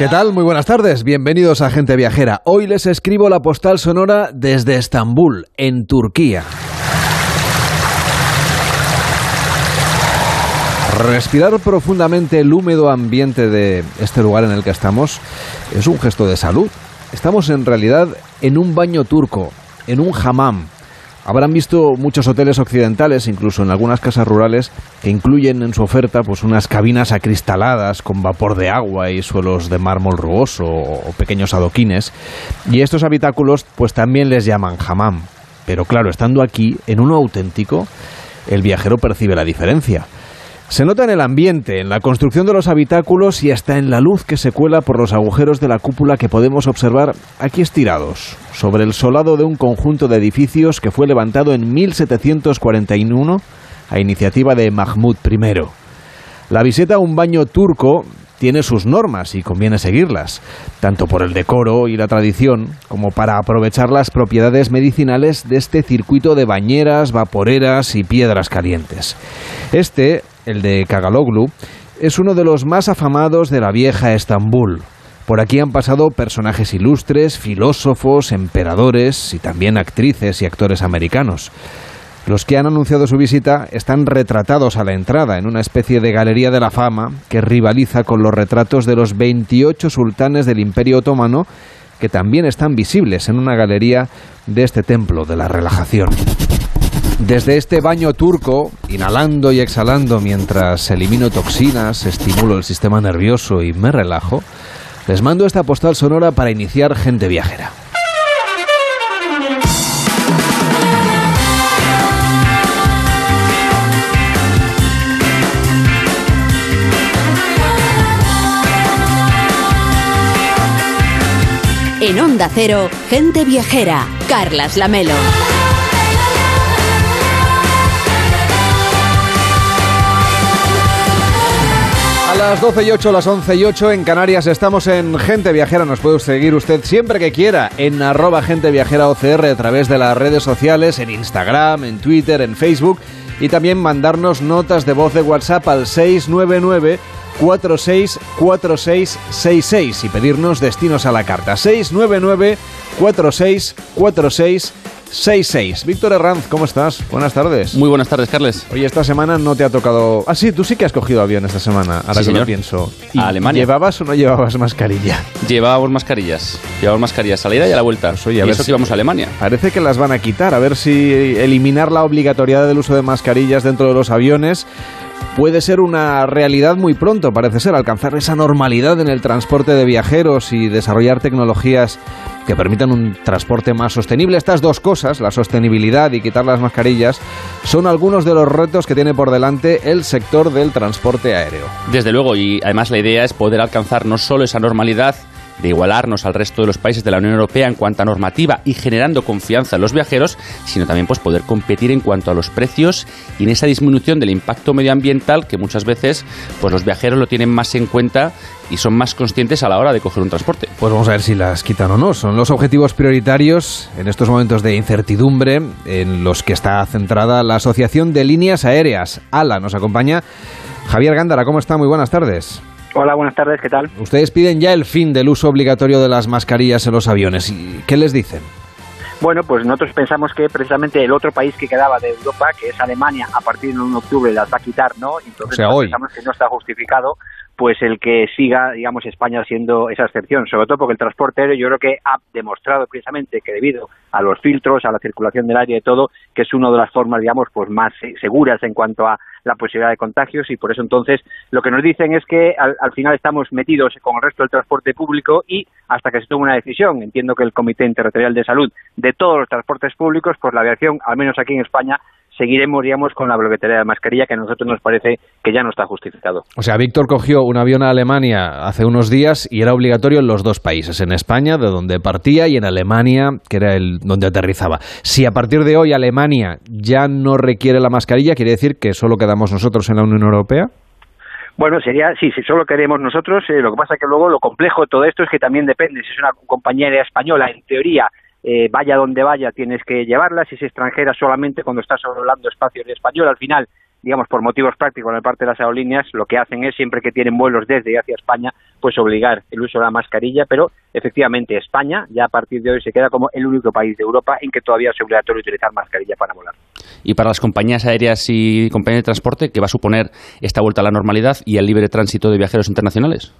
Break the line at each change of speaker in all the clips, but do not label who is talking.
¿Qué tal? Muy buenas tardes. Bienvenidos a Gente Viajera. Hoy les escribo la postal sonora desde Estambul, en Turquía. Respirar profundamente el húmedo ambiente de este lugar en el que estamos es un gesto de salud. Estamos en realidad en un baño turco, en un hammam, Habrán visto muchos hoteles occidentales, incluso en algunas casas rurales, que incluyen en su oferta pues unas cabinas acristaladas con vapor de agua y suelos de mármol rugoso o pequeños adoquines. Y estos habitáculos pues también les llaman hammam. Pero claro, estando aquí, en uno auténtico, el viajero percibe la diferencia. Se nota en el ambiente, en la construcción de los habitáculos y hasta en la luz que se cuela por los agujeros de la cúpula que podemos observar aquí estirados, sobre el solado de un conjunto de edificios que fue levantado en 1741 a iniciativa de Mahmud I. La visita a un baño turco tiene sus normas y conviene seguirlas, tanto por el decoro y la tradición como para aprovechar las propiedades medicinales de este circuito de bañeras, vaporeras y piedras calientes. Este, el de Kagaloglu, es uno de los más afamados de la vieja Estambul. Por aquí han pasado personajes ilustres, filósofos, emperadores y también actrices y actores americanos. Los que han anunciado su visita están retratados a la entrada en una especie de galería de la fama que rivaliza con los retratos de los 28 sultanes del Imperio Otomano que también están visibles en una galería de este templo de la relajación. Desde este baño turco, inhalando y exhalando mientras elimino toxinas, estimulo el sistema nervioso y me relajo, les mando esta postal sonora para iniciar gente viajera.
En Onda Cero, gente viajera, Carlas Lamelo.
Las 12 y 8, las 11 y 8 en Canarias. Estamos en Gente Viajera. Nos puede seguir usted siempre que quiera en arroba Gente Viajera OCR a través de las redes sociales, en Instagram, en Twitter, en Facebook. Y también mandarnos notas de voz de WhatsApp al 699 464666 y pedirnos destinos a la carta. 699 464666 66. Víctor Herranz, ¿cómo estás? Buenas tardes.
Muy buenas tardes, Carles.
Oye, esta semana no te ha tocado. Ah, sí, tú sí que has cogido avión esta semana, ahora
Sí,
que lo
señor.
pienso.
A Alemania.
¿Llevabas o no llevabas mascarilla?
Llevábamos mascarillas. Llevábamos mascarillas a la ida y a la vuelta.
Pues, oye, a
y
ver
eso
si-
que íbamos a Alemania.
Parece que las van a quitar, a ver si eliminar la obligatoriedad del uso de mascarillas dentro de los aviones puede ser una realidad muy pronto, parece ser, alcanzar esa normalidad en el transporte de viajeros y desarrollar tecnologías que permitan un transporte más sostenible. Estas dos cosas, la sostenibilidad y quitar las mascarillas, son algunos de los retos que tiene por delante el sector del transporte aéreo.
Desde luego, y además la idea es poder alcanzar no solo esa normalidad de igualarnos al resto de los países de la Unión Europea en cuanto a normativa y generando confianza en los viajeros, sino también pues poder competir en cuanto a los precios y en esa disminución del impacto medioambiental que muchas veces pues los viajeros lo tienen más en cuenta y son más conscientes a la hora de coger un transporte.
Pues vamos a ver si las quitan o no. Son los objetivos prioritarios en estos momentos de incertidumbre en los que está centrada la Asociación de Líneas Aéreas. ALA nos acompaña. Javier Gándara, ¿cómo está? Muy buenas tardes.
Hola, buenas tardes, ¿qué tal?
Ustedes piden ya el fin del uso obligatorio de las mascarillas en los aviones. ¿Y ¿Qué les dicen?
Bueno, pues nosotros pensamos que precisamente el otro país que quedaba de Europa, que es Alemania, a partir del 1 de octubre las va a quitar, ¿no? Entonces
O sea,
nosotros
hoy.
pensamos que no está justificado pues el que siga, digamos, España siendo esa excepción, sobre todo porque el transporte aéreo yo creo que ha demostrado precisamente que debido a los filtros, a la circulación del aire y todo, que es una de las formas, digamos, pues más seguras en cuanto a la posibilidad de contagios y por eso entonces lo que nos dicen es que al, al final estamos metidos con el resto del transporte público y hasta que se tome una decisión, entiendo que el Comité Interterritorial de Salud de todos los transportes públicos, pues la aviación, al menos aquí en España, seguiremos, digamos, con la obligatoriedad de mascarilla, que a nosotros nos parece que ya no está justificado.
O sea, Víctor cogió un avión a Alemania hace unos días y era obligatorio en los dos países, en España, de donde partía, y en Alemania, que era el donde aterrizaba. Si a partir de hoy Alemania ya no requiere la mascarilla, quiere decir que solo quedamos nosotros en la Unión Europea.
Bueno, sería, sí, si solo queremos nosotros, eh, lo que pasa que luego lo complejo de todo esto es que también depende, si es una compañía aérea española, en teoría, eh, vaya donde vaya, tienes que llevarla, si es extranjera solamente cuando estás sobrevolando espacio aéreo español, al final digamos, por motivos prácticos en la parte de las aerolíneas, lo que hacen es, siempre que tienen vuelos desde y hacia España, pues obligar el uso de la mascarilla, pero efectivamente España ya a partir de hoy se queda como el único país de Europa en que todavía es obligatorio utilizar mascarilla para volar.
Y para las compañías aéreas y compañías de transporte, ¿qué va a suponer esta vuelta a la normalidad y el libre tránsito de viajeros internacionales?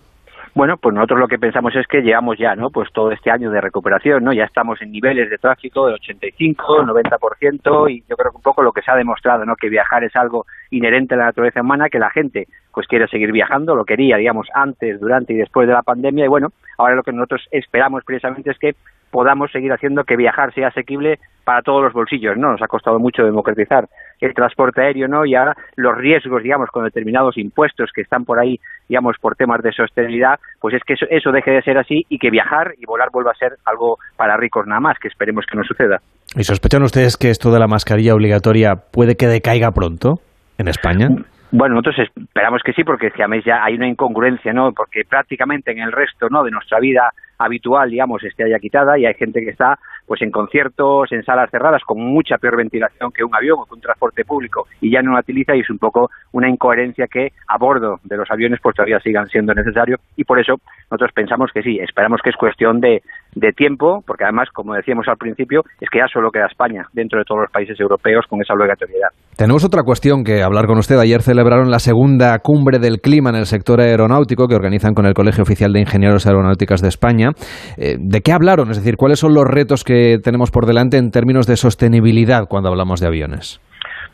Bueno, pues nosotros lo que pensamos es que llevamos ya, ¿no? Pues todo este año de recuperación, ¿no? Ya estamos en niveles de tráfico de 85, 90% y yo creo que un poco lo que se ha demostrado, ¿no? Que viajar es algo inherente a la naturaleza humana, que la gente pues quiere seguir viajando, lo quería, digamos, antes, durante y después de la pandemia y bueno, ahora lo que nosotros esperamos precisamente es que podamos seguir haciendo que viajar sea asequible para todos los bolsillos, ¿no? Nos ha costado mucho democratizar el transporte aéreo, ¿no? Y ahora los riesgos, digamos, con determinados impuestos que están por ahí, digamos, por temas de sostenibilidad, pues es que eso, eso deje de ser así y que viajar y volar vuelva a ser algo para ricos nada más, que esperemos que no suceda.
¿Y sospechan ustedes que esto de la mascarilla obligatoria puede que decaiga pronto en España?
Bueno, nosotros esperamos que sí, porque es que a mí ya hay una incongruencia, ¿no? Porque prácticamente en el resto, ¿no? De nuestra vida habitual, digamos, esté ya quitada y hay gente que está pues en conciertos, en salas cerradas, con mucha peor ventilación que un avión o que un transporte público y ya no la utiliza y es un poco una incoherencia que a bordo de los aviones pues todavía sigan siendo necesarios y por eso nosotros pensamos que sí, esperamos que es cuestión de, de tiempo, porque además, como decíamos al principio, es que ya solo queda España dentro de todos los países europeos con esa obligatoriedad.
Tenemos otra cuestión que hablar con usted. Ayer celebraron la segunda cumbre del clima en el sector aeronáutico que organizan con el Colegio Oficial de Ingenieros Aeronáuticas de España. Eh, ¿De qué hablaron? Es decir, ¿cuáles son los retos que tenemos por delante en términos de sostenibilidad cuando hablamos de aviones?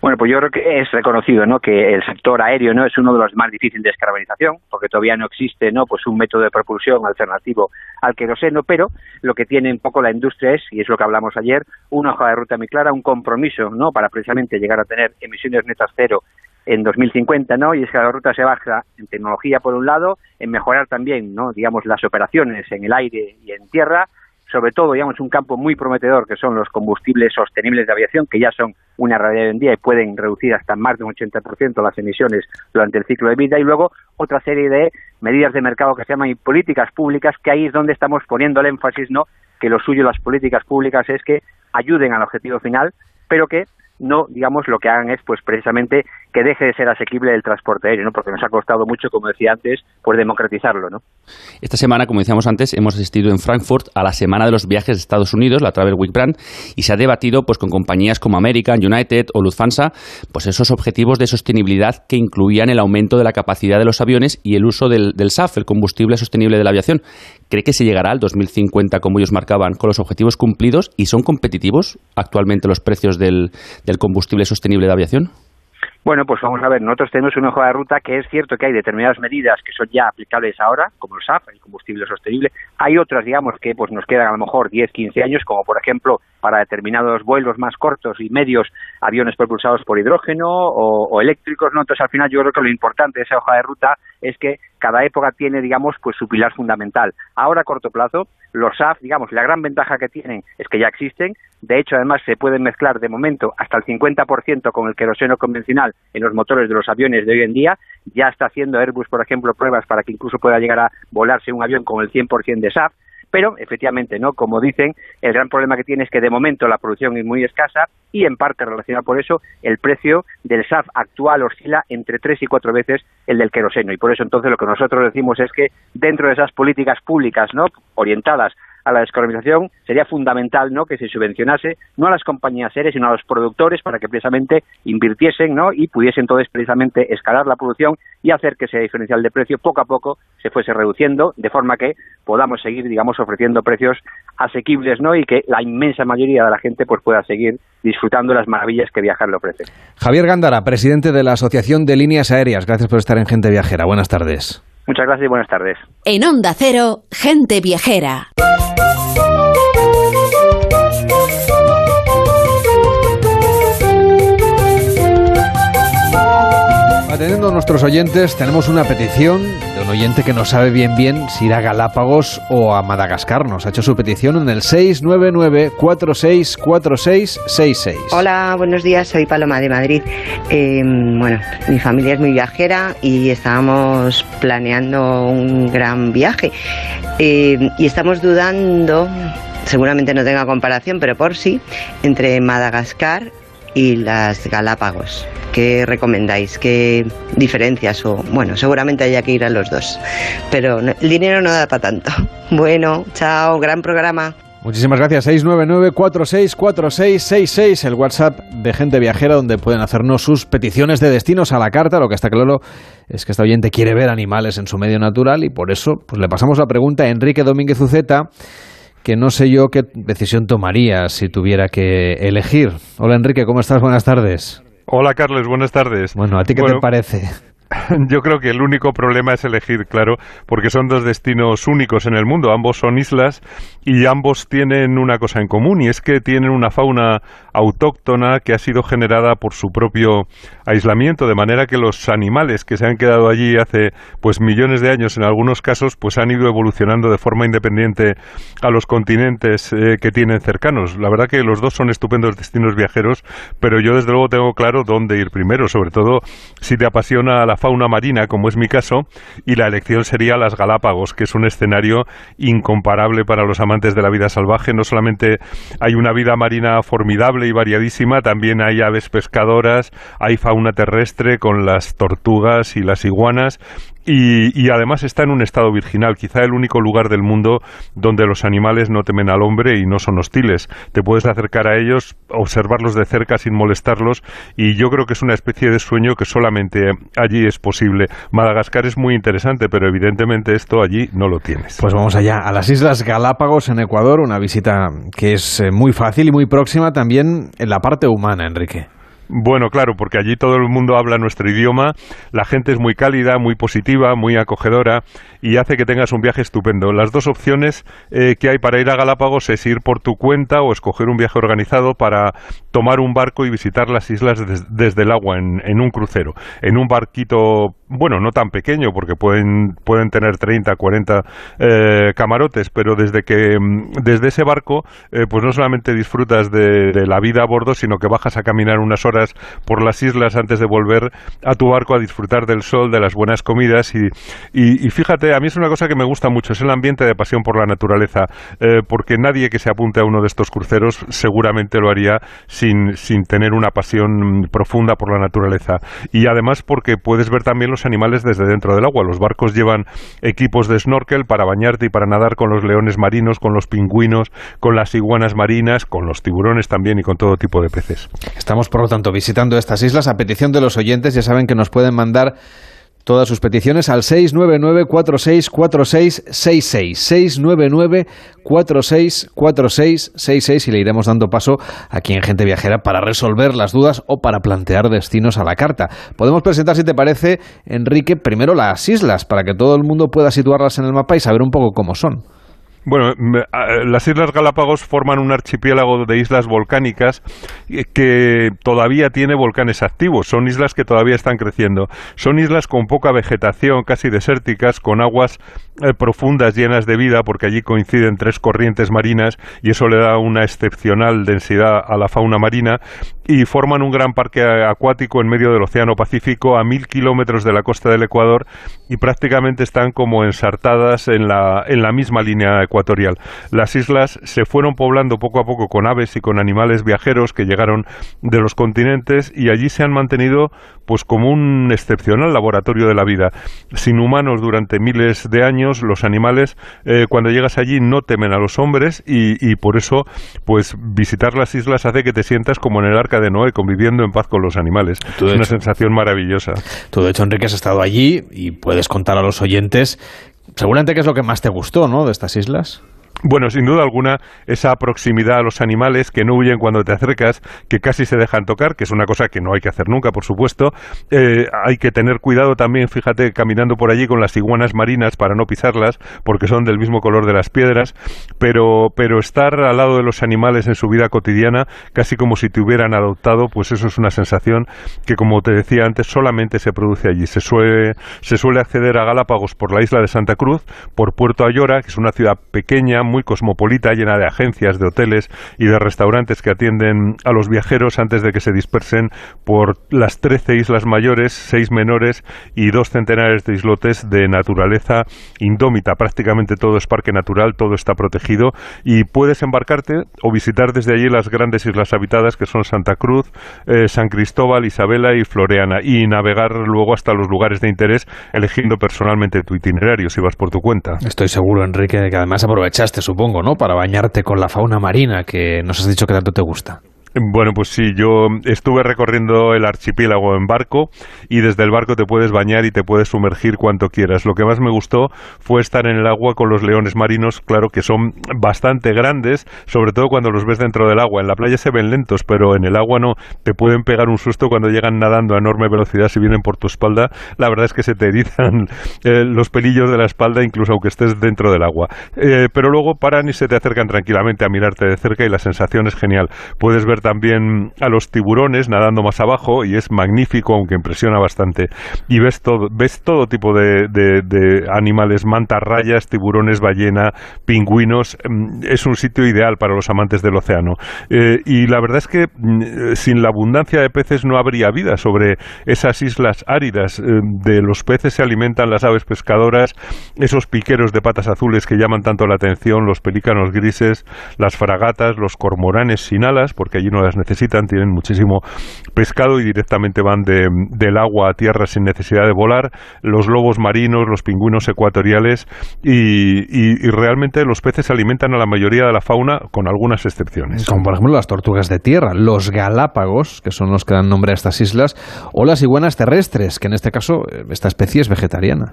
Bueno, pues yo creo que es reconocido, ¿no? Que el sector aéreo no es uno de los más difíciles de descarbonización, porque todavía no existe, ¿no? Pues un método de propulsión alternativo al queroseno, pero lo que tiene un poco la industria es, y es lo que hablamos ayer, una hoja de ruta muy clara, un compromiso, ¿no? Para precisamente llegar a tener emisiones netas cero en 2050, ¿no? Y es que la ruta se baja en tecnología por un lado, en mejorar también, ¿no? Digamos las operaciones en el aire y en tierra sobre todo, digamos, un campo muy prometedor que son los combustibles sostenibles de aviación, que ya son una realidad hoy en día y pueden reducir hasta más de un 80% las emisiones durante el ciclo de vida, y luego otra serie de medidas de mercado que se llaman políticas públicas, que ahí es donde estamos poniendo el énfasis, ¿no? Que lo suyo las políticas públicas es que ayuden al objetivo final, pero que no, digamos, lo que hagan es, pues, precisamente que deje de ser asequible el transporte aéreo, ¿no? Porque nos ha costado mucho, como decía antes, pues democratizarlo, ¿no?
Esta semana, como decíamos antes, hemos asistido en Frankfurt a la Semana de los Viajes de Estados Unidos, la Travel Week Brand, y se ha debatido, pues, con compañías como American, United o Lufthansa, pues, esos objetivos de sostenibilidad que incluían el aumento de la capacidad de los aviones y el uso del, del SAF, el combustible sostenible de la aviación. ¿Cree que se llegará al 2050, como ellos marcaban, con los objetivos cumplidos y son competitivos actualmente los precios del, del combustible sostenible de aviación?
Bueno, pues vamos a ver, nosotros tenemos una hoja de ruta que es cierto que hay determinadas medidas que son ya aplicables ahora, como el SAF, el combustible sostenible. Hay otras, digamos, que pues nos quedan a lo mejor 10, 15 años, como por ejemplo para determinados vuelos más cortos y medios, aviones propulsados por hidrógeno o, o eléctricos, ¿no? Entonces, al final yo creo que lo importante de esa hoja de ruta es que cada época tiene, digamos, pues su pilar fundamental. Ahora, a corto plazo, los SAF, digamos, la gran ventaja que tienen es que ya existen. De hecho, además, se pueden mezclar de momento hasta el 50% con el queroseno convencional en los motores de los aviones de hoy en día. Ya está haciendo Airbus, por ejemplo, pruebas para que incluso pueda llegar a volarse un avión con el 100% de SAF pero efectivamente, ¿no? Como dicen, el gran problema que tiene es que de momento la producción es muy escasa y en parte relacionado por eso el precio del SAF actual oscila entre tres y cuatro veces el del queroseno y por eso entonces lo que nosotros decimos es que dentro de esas políticas públicas, ¿no? orientadas a la descarbonización, sería fundamental ¿no? que se subvencionase no a las compañías aéreas, sino a los productores para que precisamente invirtiesen ¿no? y pudiesen entonces precisamente escalar la producción y hacer que ese diferencial de precio poco a poco se fuese reduciendo, de forma que podamos seguir, digamos, ofreciendo precios asequibles ¿no? y que la inmensa mayoría de la gente pues, pueda seguir disfrutando de las maravillas que viajar le ofrece.
Javier Gándara, presidente de la Asociación de Líneas Aéreas. Gracias por estar en Gente Viajera. Buenas tardes.
Muchas gracias y buenas tardes.
En Onda Cero, Gente Viajera.
Atendiendo a nuestros oyentes, tenemos una petición de un oyente que no sabe bien bien si ir a Galápagos o a Madagascar. Nos ha hecho su petición en el 699-464666.
Hola, buenos días, soy Paloma de Madrid. Eh, bueno, mi familia es muy viajera y estábamos planeando un gran viaje. Eh, y estamos dudando, seguramente no tenga comparación, pero por sí, entre Madagascar y las Galápagos. ¿Qué recomendáis? ¿Qué diferencias? O bueno, seguramente haya que ir a los dos, pero el dinero no da para tanto. Bueno, chao, gran programa.
Muchísimas gracias. 699-464666, el WhatsApp de gente viajera donde pueden hacernos sus peticiones de destinos a la carta. Lo que está claro es que esta oyente quiere ver animales en su medio natural y por eso pues, le pasamos la pregunta a Enrique Domínguez Uceta, que no sé yo qué decisión tomaría si tuviera que elegir. Hola Enrique, ¿cómo estás? Buenas tardes.
Hola Carles, buenas tardes.
Bueno, ¿a ti qué te parece?
Yo creo que el único problema es elegir, claro, porque son dos destinos únicos en el mundo. Ambos son islas y ambos tienen una cosa en común y es que tienen una fauna autóctona que ha sido generada por su propio aislamiento, de manera que los animales que se han quedado allí hace pues millones de años en algunos casos pues han ido evolucionando de forma independiente a los continentes eh, que tienen cercanos. La verdad que los dos son estupendos destinos viajeros, pero yo desde luego tengo claro dónde ir primero, sobre todo si te apasiona la fauna marina, como es mi caso, y la elección sería las Galápagos, que es un escenario incomparable para los amantes de la vida salvaje. No solamente hay una vida marina formidable y variadísima, también hay aves pescadoras, hay fauna terrestre con las tortugas y las iguanas, y, además está en un estado virginal, quizá el único lugar del mundo donde los animales no temen al hombre y no son hostiles. Te puedes acercar a ellos, observarlos de cerca sin molestarlos y yo creo que es una especie de sueño que solamente allí es posible. Madagascar es muy interesante, pero evidentemente esto allí no lo tienes.
Pues vamos allá, a las Islas Galápagos en Ecuador, una visita que es eh, muy fácil y muy próxima también en la parte humana, Enrique.
Bueno, claro, porque allí todo el mundo habla nuestro idioma, la gente es muy cálida, muy positiva, muy acogedora y hace que tengas un viaje estupendo. Las dos opciones eh, que hay para ir a Galápagos es ir por tu cuenta o escoger un viaje organizado para tomar un barco y visitar las islas desde el agua en, un crucero, en un barquito, bueno, no tan pequeño porque pueden, pueden tener 30, 40 eh, camarotes, pero desde que mm, desde ese barco, eh, pues no solamente disfrutas de, la vida a bordo, sino que bajas a caminar unas horas por las islas antes de volver a tu barco a disfrutar del sol, de las buenas comidas y, y, fíjate, a mí es una cosa que me gusta mucho, es el ambiente de pasión por la naturaleza, eh, porque nadie que se apunte a uno de estos cruceros seguramente lo haría sin, sin tener una pasión profunda por la naturaleza. Y además porque puedes ver también los animales desde dentro del agua. Los barcos llevan equipos de snorkel para bañarte y para nadar con los leones marinos, con los pingüinos, con las iguanas marinas, con los tiburones también y con todo tipo de peces.
Estamos, por lo tanto, visitando estas islas a petición de los oyentes. Ya saben que nos pueden mandar todas sus peticiones al 699-464666. 699-464666 y le iremos dando paso aquí en Gente Viajera para resolver las dudas o para plantear destinos a la carta. Podemos presentar, si te parece, Enrique, primero las islas para que todo el mundo pueda situarlas en el mapa y saber un poco cómo son.
Bueno, las Islas Galápagos forman un archipiélago de islas volcánicas que todavía tiene volcanes activos. Son islas que todavía están creciendo. Son islas con poca vegetación, casi desérticas, con aguas eh, profundas llenas de vida, porque allí coinciden tres corrientes marinas y eso le da una excepcional densidad a la fauna marina y forman un gran parque acuático en medio del Océano Pacífico a mil kilómetros de la costa del Ecuador y prácticamente están como ensartadas en la, en la misma línea ecuatorial. Las islas se fueron poblando poco a poco con aves y con animales viajeros que llegaron de los continentes y allí se han mantenido pues como un excepcional laboratorio de la vida. Sin humanos durante miles de años, los animales eh, cuando llegas allí no temen a los hombres y, y por eso pues visitar las islas hace que te sientas como en el arca de Noé, conviviendo en paz con los animales. es una sensación maravillosa.
Tú, de hecho, Enrique, has estado allí y puedes contar a los oyentes seguramente qué es lo que más te gustó, ¿no?, de estas islas.
Bueno, sin duda alguna, esa proximidad a los animales que no huyen cuando te acercas, que casi se dejan tocar, que es una cosa que no hay que hacer nunca, por supuesto. Eh, hay que tener cuidado también, fíjate, caminando por allí con las iguanas marinas para no pisarlas, porque son del mismo color de las piedras, pero, pero estar al lado de los animales en su vida cotidiana, casi como si te hubieran adoptado, pues eso es una sensación que, como te decía antes, solamente se produce allí. Se suele, se suele acceder a Galápagos por la isla de Santa Cruz, por Puerto Ayora, que es una ciudad pequeña, muy cosmopolita, llena de agencias, de hoteles y de restaurantes que atienden a los viajeros antes de que se dispersen por las 13 islas mayores, seis menores y dos centenares de islotes de naturaleza indómita. Prácticamente todo es parque natural, todo está protegido y puedes embarcarte o visitar desde allí las grandes islas habitadas que son Santa Cruz, eh, San Cristóbal, Isabela y Floreana y navegar luego hasta los lugares de interés eligiendo personalmente tu itinerario si vas por tu cuenta.
Estoy seguro, Enrique, que además aprovechaste, supongo, ¿no? Para bañarte con la fauna marina que nos has dicho que tanto te gusta.
Bueno, pues sí, yo estuve recorriendo el archipiélago en barco y desde el barco te puedes bañar y te puedes sumergir cuanto quieras. Lo que más me gustó fue estar en el agua con los leones marinos, claro que son bastante grandes, sobre todo cuando los ves dentro del agua. En la playa se ven lentos, pero en el agua no. Te pueden pegar un susto cuando llegan nadando a enorme velocidad si vienen por tu espalda. La verdad es que se te erizan eh, los pelillos de la espalda incluso aunque estés dentro del agua. Eh, pero luego paran y se te acercan tranquilamente a mirarte de cerca y la sensación es genial. Puedes ver también a los tiburones nadando más abajo y es magnífico, aunque impresiona bastante. Y ves todo, ves todo tipo de, animales, mantas rayas, tiburones, ballena, pingüinos. Mm, es un sitio ideal para los amantes del océano. Eh, y la verdad es que mm, sin la abundancia de peces no habría vida sobre esas islas áridas. Eh, de los peces se alimentan las aves pescadoras, esos piqueros de patas azules que llaman tanto la atención, los pelícanos grises, las fragatas, los cormoranes sin alas, porque allí no las necesitan, tienen muchísimo pescado y directamente van de, del agua a tierra sin necesidad de volar, los lobos marinos, los pingüinos ecuatoriales y, y, realmente los peces alimentan a la mayoría de la fauna con algunas excepciones.
Como por ejemplo las tortugas de tierra, los galápagos, que son los que dan nombre a estas islas, o las iguanas terrestres, que en este caso eh, esta especie es vegetariana.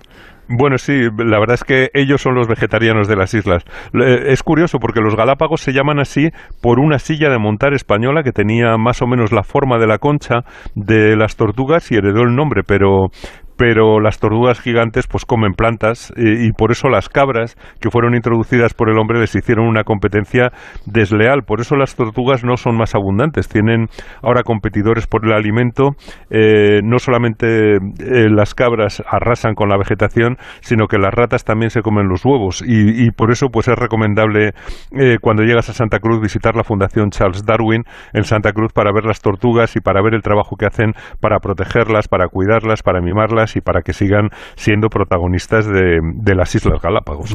Bueno, sí, la verdad es que ellos son los vegetarianos de las islas. Es curioso porque los Galápagos se llaman así por una silla de montar española que tenía más o menos la forma de la concha de las tortugas y heredó el nombre, pero pero las tortugas gigantes pues comen plantas y, por eso las cabras que fueron introducidas por el hombre les hicieron una competencia desleal. Por eso las tortugas no son más abundantes. Tienen ahora competidores por el alimento. Eh, no solamente eh, las cabras arrasan con la vegetación, sino que las ratas también se comen los huevos y, por eso pues es recomendable eh, cuando llegas a Santa Cruz visitar la Fundación Charles Darwin en Santa Cruz para ver las tortugas y para ver el trabajo que hacen para protegerlas, para cuidarlas, para mimarlas y para que sigan siendo protagonistas de, las Islas Galápagos.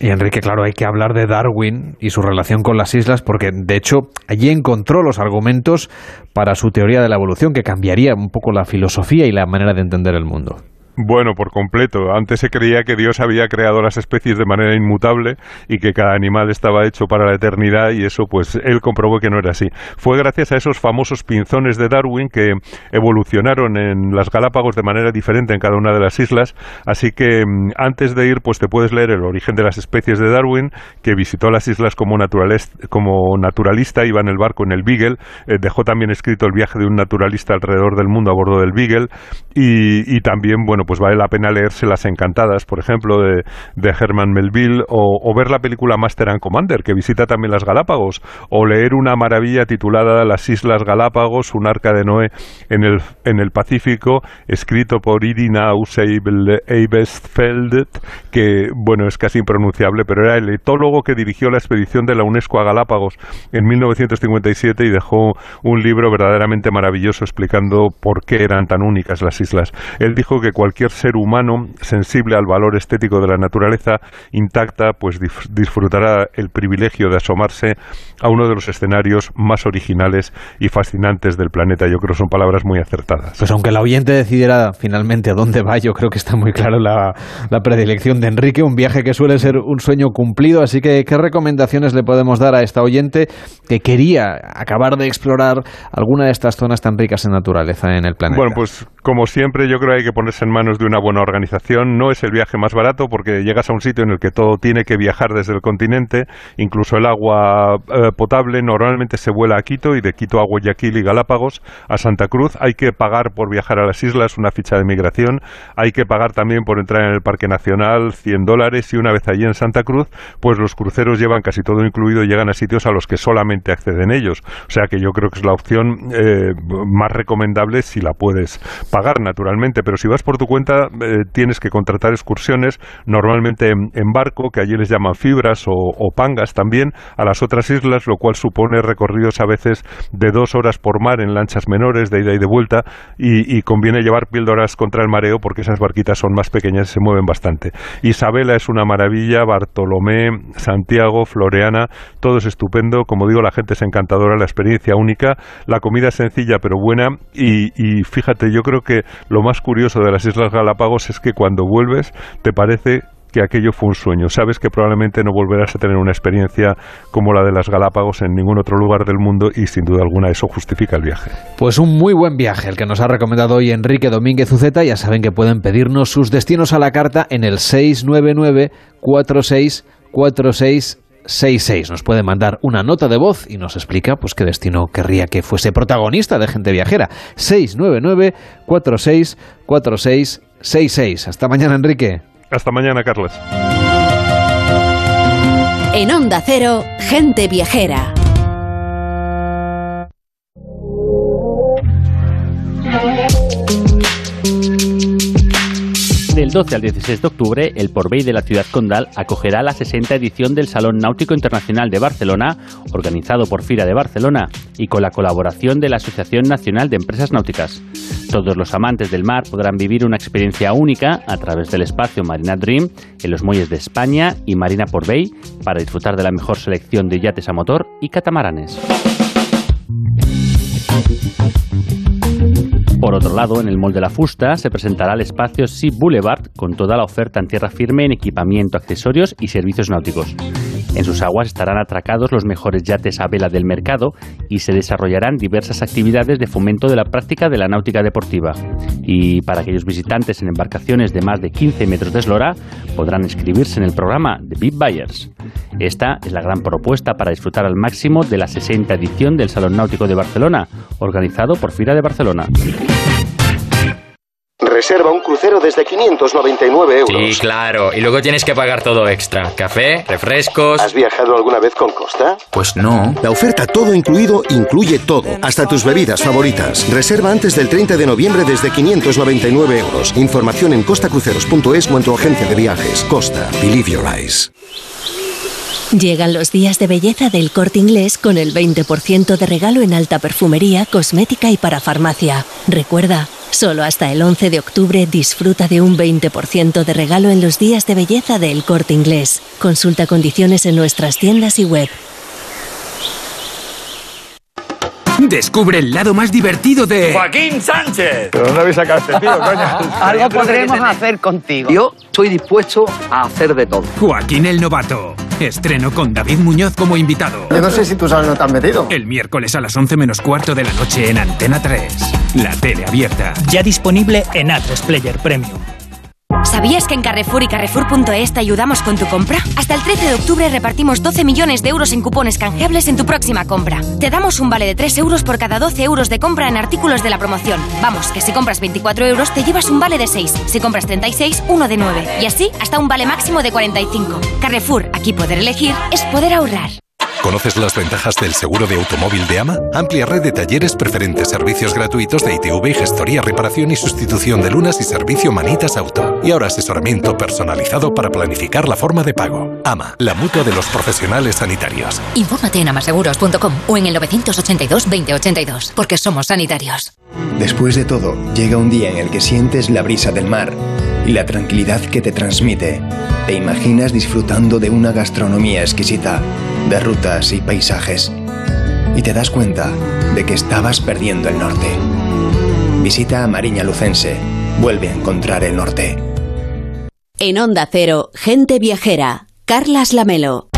Y, Enrique, claro, hay que hablar de Darwin y su relación con las islas, porque de hecho allí encontró los argumentos para su teoría de la evolución, que cambiaría un poco la filosofía y la manera de entender el mundo.
Bueno, por completo. Antes se creía que Dios había creado las especies de manera inmutable y que cada animal estaba hecho para la eternidad y eso pues él comprobó que no era así. Fue gracias a esos famosos pinzones de Darwin que evolucionaron en las Galápagos de manera diferente en cada una de las islas, así que mm, antes de ir pues te puedes leer el origen de las especies de Darwin, que visitó las islas como, como naturalista, iba en el barco en el Beagle, eh, dejó también escrito el viaje de un naturalista alrededor del mundo a bordo del Beagle y, y también, bueno, pues vale la pena leerse Las Encantadas, por ejemplo, de, de Herman Melville, o, ver la película Master and Commander, que visita también las Galápagos, o leer una maravilla titulada Las Islas Galápagos, un arca de Noé en el, en el Pacífico, escrito por Irina Eibesfeld, que, bueno, es casi impronunciable, pero era el etólogo que dirigió la expedición de la UNESCO a Galápagos en 1957 y dejó un libro verdaderamente maravilloso explicando por qué eran tan únicas las islas. Él dijo que cualquier cualquier ser humano sensible al valor estético de la naturaleza intacta, pues disfrutará el privilegio de asomarse a uno de los escenarios más originales y fascinantes del planeta. Yo creo que son palabras muy acertadas.
Pues aunque la oyente decidiera finalmente a dónde va, yo creo que está muy claro la, la predilección de Enrique, un viaje que suele ser un sueño cumplido. Así que, ¿qué recomendaciones le podemos dar a esta oyente que quería acabar de explorar alguna de estas zonas tan ricas en naturaleza en el planeta?
Bueno, pues como siempre, yo creo que hay que ponerse en de una buena organización. No es el viaje más barato porque llegas a un sitio en el que todo tiene que viajar desde el continente, incluso el agua eh, potable. Normalmente se vuela a Quito y de Quito a Guayaquil y Galápagos a Santa Cruz. Hay que pagar por viajar a las islas una ficha de migración. Hay que pagar también por entrar en el Parque Nacional 100 dólares y una vez allí en Santa Cruz, pues los cruceros llevan casi todo incluido y llegan a sitios a los que solamente acceden ellos. O sea que yo creo que es la opción eh, más recomendable si la puedes pagar naturalmente, pero si vas por tu cuenta eh, tienes que contratar excursiones, normalmente en, barco, que allí les llaman fibras o, pangas también, a las otras islas, lo cual supone recorridos a veces de dos horas por mar en lanchas menores, de ida y de vuelta, y, conviene llevar píldoras contra el mareo porque esas barquitas son más pequeñas y se mueven bastante. Isabela es una maravilla, Bartolomé, Santiago, Floreana, todo es estupendo, como digo, la gente es encantadora, la experiencia única, la comida es sencilla pero buena, y, y fíjate, yo creo que lo más curioso de las Islas Galápagos es que cuando vuelves te parece que aquello fue un sueño. Sabes que probablemente no volverás a tener una experiencia como la de las Galápagos en ningún otro lugar del mundo y sin duda alguna eso justifica el viaje.
Pues un muy buen viaje el que nos ha recomendado hoy Enrique Domínguez Uceta. Ya saben que pueden pedirnos sus destinos a la carta en el 699 464666. Nos puede mandar una nota de voz y nos explica pues qué destino querría que fuese protagonista de gente viajera. 699 464666. Hasta mañana, Enrique.
Hasta mañana, Carlos.
En Onda Cero, gente viajera.
Del 12 al 16 de octubre, el Porbey de la ciudad condal acogerá la 60 edición del Salón Náutico Internacional de Barcelona, organizado por FIRA de Barcelona y con la colaboración de la Asociación Nacional de Empresas Náuticas. Todos los amantes del mar podrán vivir una experiencia única a través del espacio Marina Dream en los muelles de España y Marina Porbey para disfrutar de la mejor selección de yates a motor y catamaranes. Por otro lado, en el Mall de la Fusta se presentará el espacio Sea Boulevard con toda la oferta en tierra firme en equipamiento, accesorios y servicios náuticos. En sus aguas estarán atracados los mejores yates a vela del mercado y se desarrollarán diversas actividades de fomento de la práctica de la náutica deportiva. Y para aquellos visitantes en embarcaciones de más de 15 metros de eslora, podrán inscribirse en el programa de Big Buyers. Esta es la gran propuesta para disfrutar al máximo de la 60 edición del Salón Náutico de Barcelona, organizado por FIRA de Barcelona.
Reserva un crucero desde 599 euros.
Sí, claro. Y luego tienes que pagar todo extra. Café, refrescos.
¿Has viajado alguna vez con Costa?
Pues no.
La oferta todo incluido incluye todo. Hasta tus bebidas favoritas. Reserva antes del 30 de noviembre desde 599 euros. Información en costacruceros.es o en tu agencia de viajes. Costa. Believe your eyes.
Llegan los días de belleza del corte inglés con el 20% de regalo en alta perfumería, cosmética y para farmacia. Recuerda, solo hasta el 11 de octubre disfruta de un 20% de regalo en los días de belleza del corte inglés. Consulta condiciones en nuestras tiendas y web.
Descubre el lado más divertido de.
¡Joaquín Sánchez!
¿Pero dónde habéis sacado este tío, coño?
Algo podremos hacer contigo.
Yo estoy dispuesto a hacer de todo.
Joaquín el Novato. Estreno con David Muñoz como invitado.
Yo no sé si tú sabes dónde te has metido.
El miércoles a las 11 menos cuarto de la noche en Antena 3. La tele abierta.
Ya disponible en A3 Player Premium.
¿Sabías que en Carrefour y Carrefour.es te ayudamos con tu compra? Hasta el 13 de octubre repartimos 12 millones de euros en cupones canjeables en tu próxima compra. Te damos un vale de 3 euros por cada 12 euros de compra en artículos de la promoción. Vamos, que si compras 24 euros te llevas un vale de 6. Si compras 36, uno de 9. Y así hasta un vale máximo de 45. Carrefour, aquí poder elegir es poder ahorrar.
¿Conoces las ventajas del seguro de automóvil de AMA? Amplia red de talleres preferentes, servicios gratuitos de ITV y gestoría, reparación y sustitución de lunas y servicio Manitas Auto. Y ahora asesoramiento personalizado para planificar la forma de pago. AMA, la mutua de los profesionales sanitarios.
Infórmate en amaseguros.com o en el 982 2082, porque somos sanitarios.
Después de todo, llega un día en el que sientes la brisa del mar y la tranquilidad que te transmite. Te imaginas disfrutando de una gastronomía exquisita, de rutas y paisajes. Y te das cuenta de que estabas perdiendo el norte. Visita a Mariña Lucense. Vuelve a encontrar el norte.
En Onda Cero, gente viajera. Carlas Lamelo.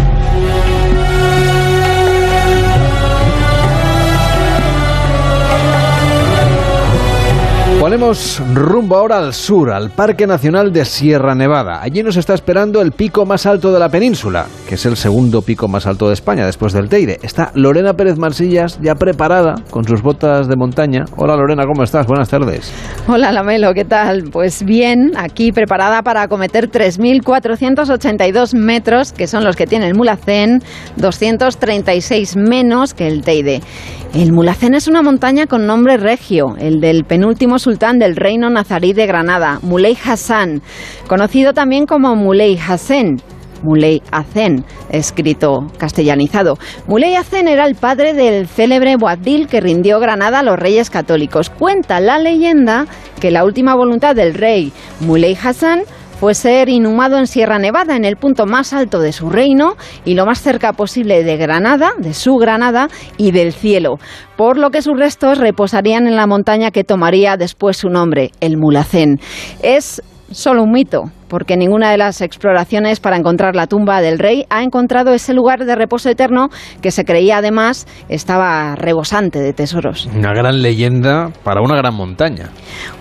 Ponemos rumbo ahora al sur, al Parque Nacional de Sierra Nevada. Allí nos está esperando el pico más alto de la península, que es el segundo pico más alto de España después del Teide. Está Lorena Pérez Marsillas ya preparada con sus botas de montaña. Hola Lorena, ¿cómo estás? Buenas tardes.
Hola Lamelo, ¿qué tal? Pues bien, aquí preparada para acometer 3.482 metros, que son los que tiene el Mulacén, 236 menos que el Teide. El Mulacén es una montaña con nombre regio, el del penúltimo sultán del reino nazarí de Granada, Muley Hassan, conocido también como Muley Hassan. Muley Hazen, escrito castellanizado. Muley Hazen era el padre del célebre Boabdil que rindió Granada a los reyes católicos. Cuenta la leyenda que la última voluntad del rey Muley Hassan fue ser inhumado en Sierra Nevada, en el punto más alto de su reino y lo más cerca posible de Granada, de su Granada y del cielo, por lo que sus restos reposarían en la montaña que tomaría después su nombre, el Mulacén. Es solo un mito, porque ninguna de las exploraciones para encontrar la tumba del rey ha encontrado ese lugar de reposo eterno que se creía además estaba rebosante de tesoros.
Una gran leyenda para una gran montaña.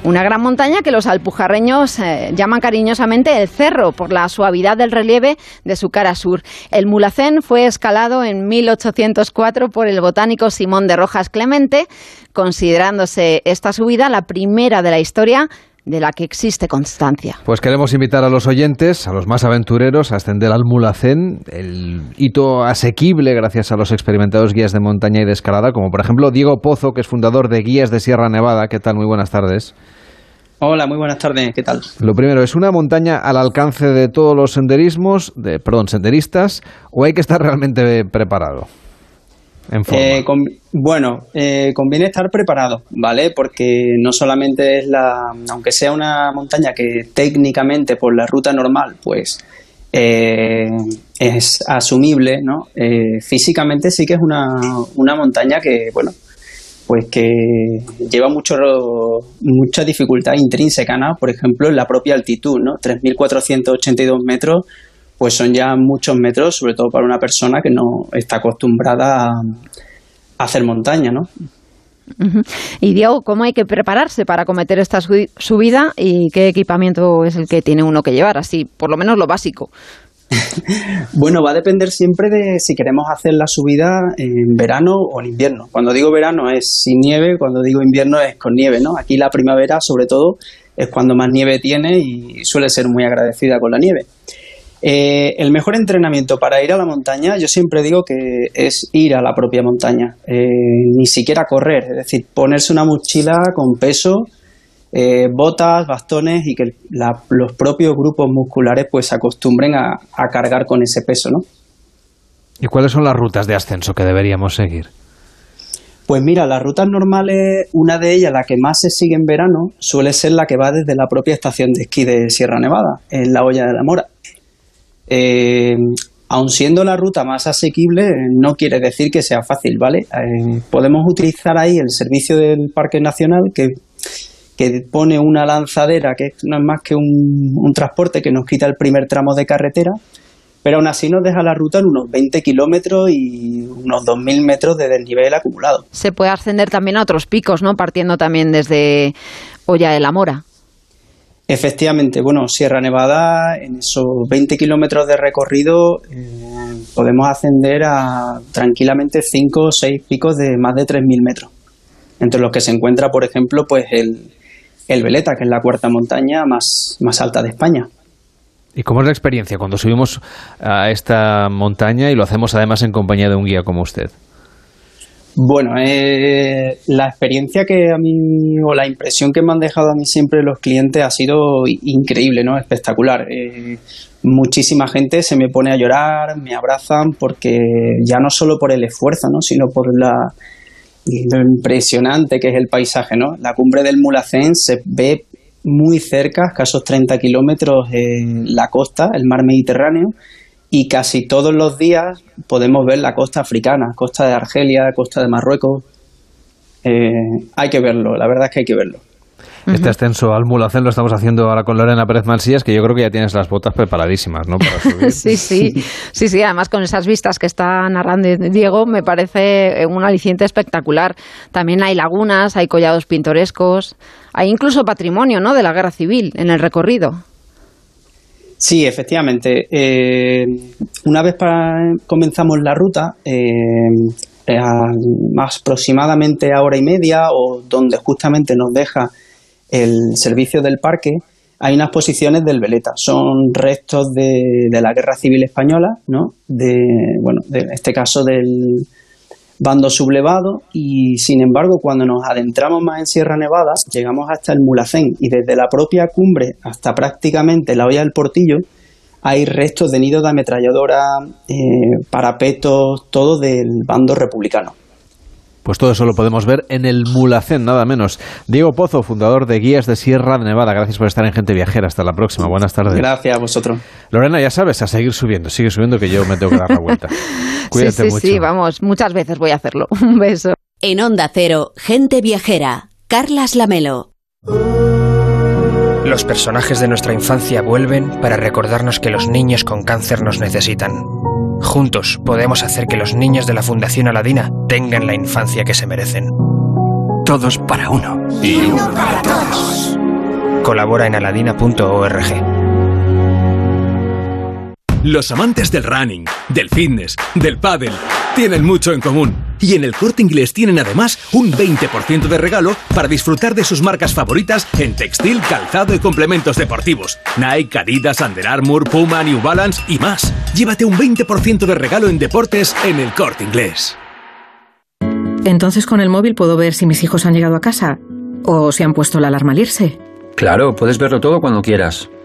Una gran montaña que los alpujarreños eh, llaman cariñosamente el cerro por la suavidad del relieve de su cara sur. El Mulacén fue escalado en 1804 por el botánico Simón de Rojas Clemente, considerándose esta subida la primera de la historia de la que existe constancia.
Pues queremos invitar a los oyentes, a los más aventureros, a ascender al Mulacén, el hito asequible gracias a los experimentados guías de montaña y de escalada, como por ejemplo Diego Pozo, que es fundador de Guías de Sierra Nevada. ¿Qué tal? Muy buenas tardes.
Hola, muy buenas tardes. ¿Qué tal?
Lo primero, ¿es una montaña al alcance de todos los senderismos, de, perdón, senderistas, o hay que estar realmente preparado?
Eh, bueno, eh, conviene estar preparado, ¿vale? Porque no solamente es la, aunque sea una montaña que técnicamente por la ruta normal, pues eh, es asumible, ¿no? físicamente sí que es una, una montaña que, bueno, pues que lleva mucho, mucha dificultad intrínseca, ¿no? Por ejemplo, en la propia altitud, ¿no? 3.482 metros pues son ya muchos metros, sobre todo para una persona que no está acostumbrada a, hacer montaña, ¿no?
Y Diego, ¿cómo hay que prepararse para cometer esta subida y qué equipamiento es el que tiene uno que llevar? Así, por lo menos lo básico.
bueno, va a depender siempre de si queremos hacer la subida en verano o en invierno. Cuando digo verano es sin nieve, cuando digo invierno es con nieve, ¿no? Aquí la primavera, sobre todo, es cuando más nieve tiene y suele ser muy agradecida con la nieve. Eh, el mejor entrenamiento para ir a la montaña, yo siempre digo que es ir a la propia montaña, eh, ni siquiera correr, es decir, ponerse una mochila con peso, eh, botas, bastones y que los propios grupos musculares pues se acostumbren a, a cargar con ese peso, ¿no?
¿Y cuáles son las rutas de ascenso que deberíamos seguir?
Pues mira, las rutas normales, una de ellas, la que más se sigue en verano, suele ser la que va desde la propia estación de esquí de Sierra Nevada, en la Olla de la Mora. Eh, aun siendo la ruta más asequible, no quiere decir que sea fácil, ¿vale? Eh, podemos utilizar ahí el servicio del Parque Nacional que, pone una lanzadera que no es más que un, transporte que nos quita el primer tramo de carretera, pero aún así nos deja la ruta en unos 20 kilómetros y unos 2.000 metros de desnivel acumulado.
Se puede ascender también a otros picos, ¿no? Partiendo también desde Olla de la Mora.
Efectivamente, bueno, Sierra Nevada, en esos 20 kilómetros de recorrido, eh, podemos ascender a tranquilamente 5 o 6 picos de más de 3.000 metros, entre los que se encuentra, por ejemplo, pues el, el Veleta, que es la cuarta montaña más, más alta de España.
¿Y cómo es la experiencia cuando subimos a esta montaña y lo hacemos además en compañía de un guía como usted?
Bueno, eh, la experiencia que a mí, o la impresión que me han dejado a mí siempre los clientes ha sido increíble, ¿no? Espectacular. Eh, muchísima gente se me pone a llorar, me abrazan, porque ya no solo por el esfuerzo, ¿no? Sino por la, lo impresionante que es el paisaje, ¿no? La cumbre del Mulacén se ve muy cerca, escasos 30 kilómetros, en la costa, el mar Mediterráneo, y casi todos los días podemos ver la costa africana, costa de Argelia, costa de Marruecos. Eh, hay que verlo, la verdad es que hay que verlo.
Este ascenso al Mulacén lo estamos haciendo ahora con Lorena Pérez Mansías, que yo creo que ya tienes las botas preparadísimas, ¿no? Para subir.
sí, sí, sí, sí, además con esas vistas que está narrando Diego, me parece un aliciente espectacular. También hay lagunas, hay collados pintorescos, hay incluso patrimonio, ¿no? De la guerra civil en el recorrido.
Sí, efectivamente. Eh, una vez comenzamos la ruta, eh, aproximadamente a hora y media o donde justamente nos deja el servicio del parque, hay unas posiciones del Veleta. Son restos de, la Guerra Civil Española, ¿no? De, bueno, de, en este caso del, bando sublevado y sin embargo cuando nos adentramos más en Sierra Nevada llegamos hasta el Mulacén y desde la propia cumbre hasta prácticamente la olla del Portillo hay restos de nidos de ametralladora, eh, parapetos, todo del bando republicano.
Pues todo eso lo podemos ver en el Mulacén, nada menos. Diego Pozo, fundador de Guías de Sierra de Nevada. Gracias por estar en Gente Viajera. Hasta la próxima. Buenas tardes.
Gracias a vosotros.
Lorena, ya sabes, a seguir subiendo. Sigue subiendo que yo me tengo que dar la vuelta. Cuídate
sí, sí,
mucho.
sí, vamos. Muchas veces voy a hacerlo. Un beso.
En Onda Cero, Gente Viajera. Carlas Lamelo.
Los personajes de nuestra infancia vuelven para recordarnos que los niños con cáncer nos necesitan. Juntos podemos hacer que los niños de la Fundación Aladina tengan la infancia que se merecen.
Todos para uno.
Y uno para todos. Colabora en aladina.org.
Los amantes del running, del fitness, del pádel, tienen mucho en común. Y en el Corte Inglés tienen además un 20% de regalo para disfrutar de sus marcas favoritas en textil, calzado y complementos deportivos. Nike, Adidas, Under Armour, Puma, New Balance y más. Llévate un 20% de regalo en deportes en el Corte Inglés.
Entonces con el móvil puedo ver si mis hijos han llegado a casa o si han puesto la alarma al irse.
Claro, puedes verlo todo cuando quieras.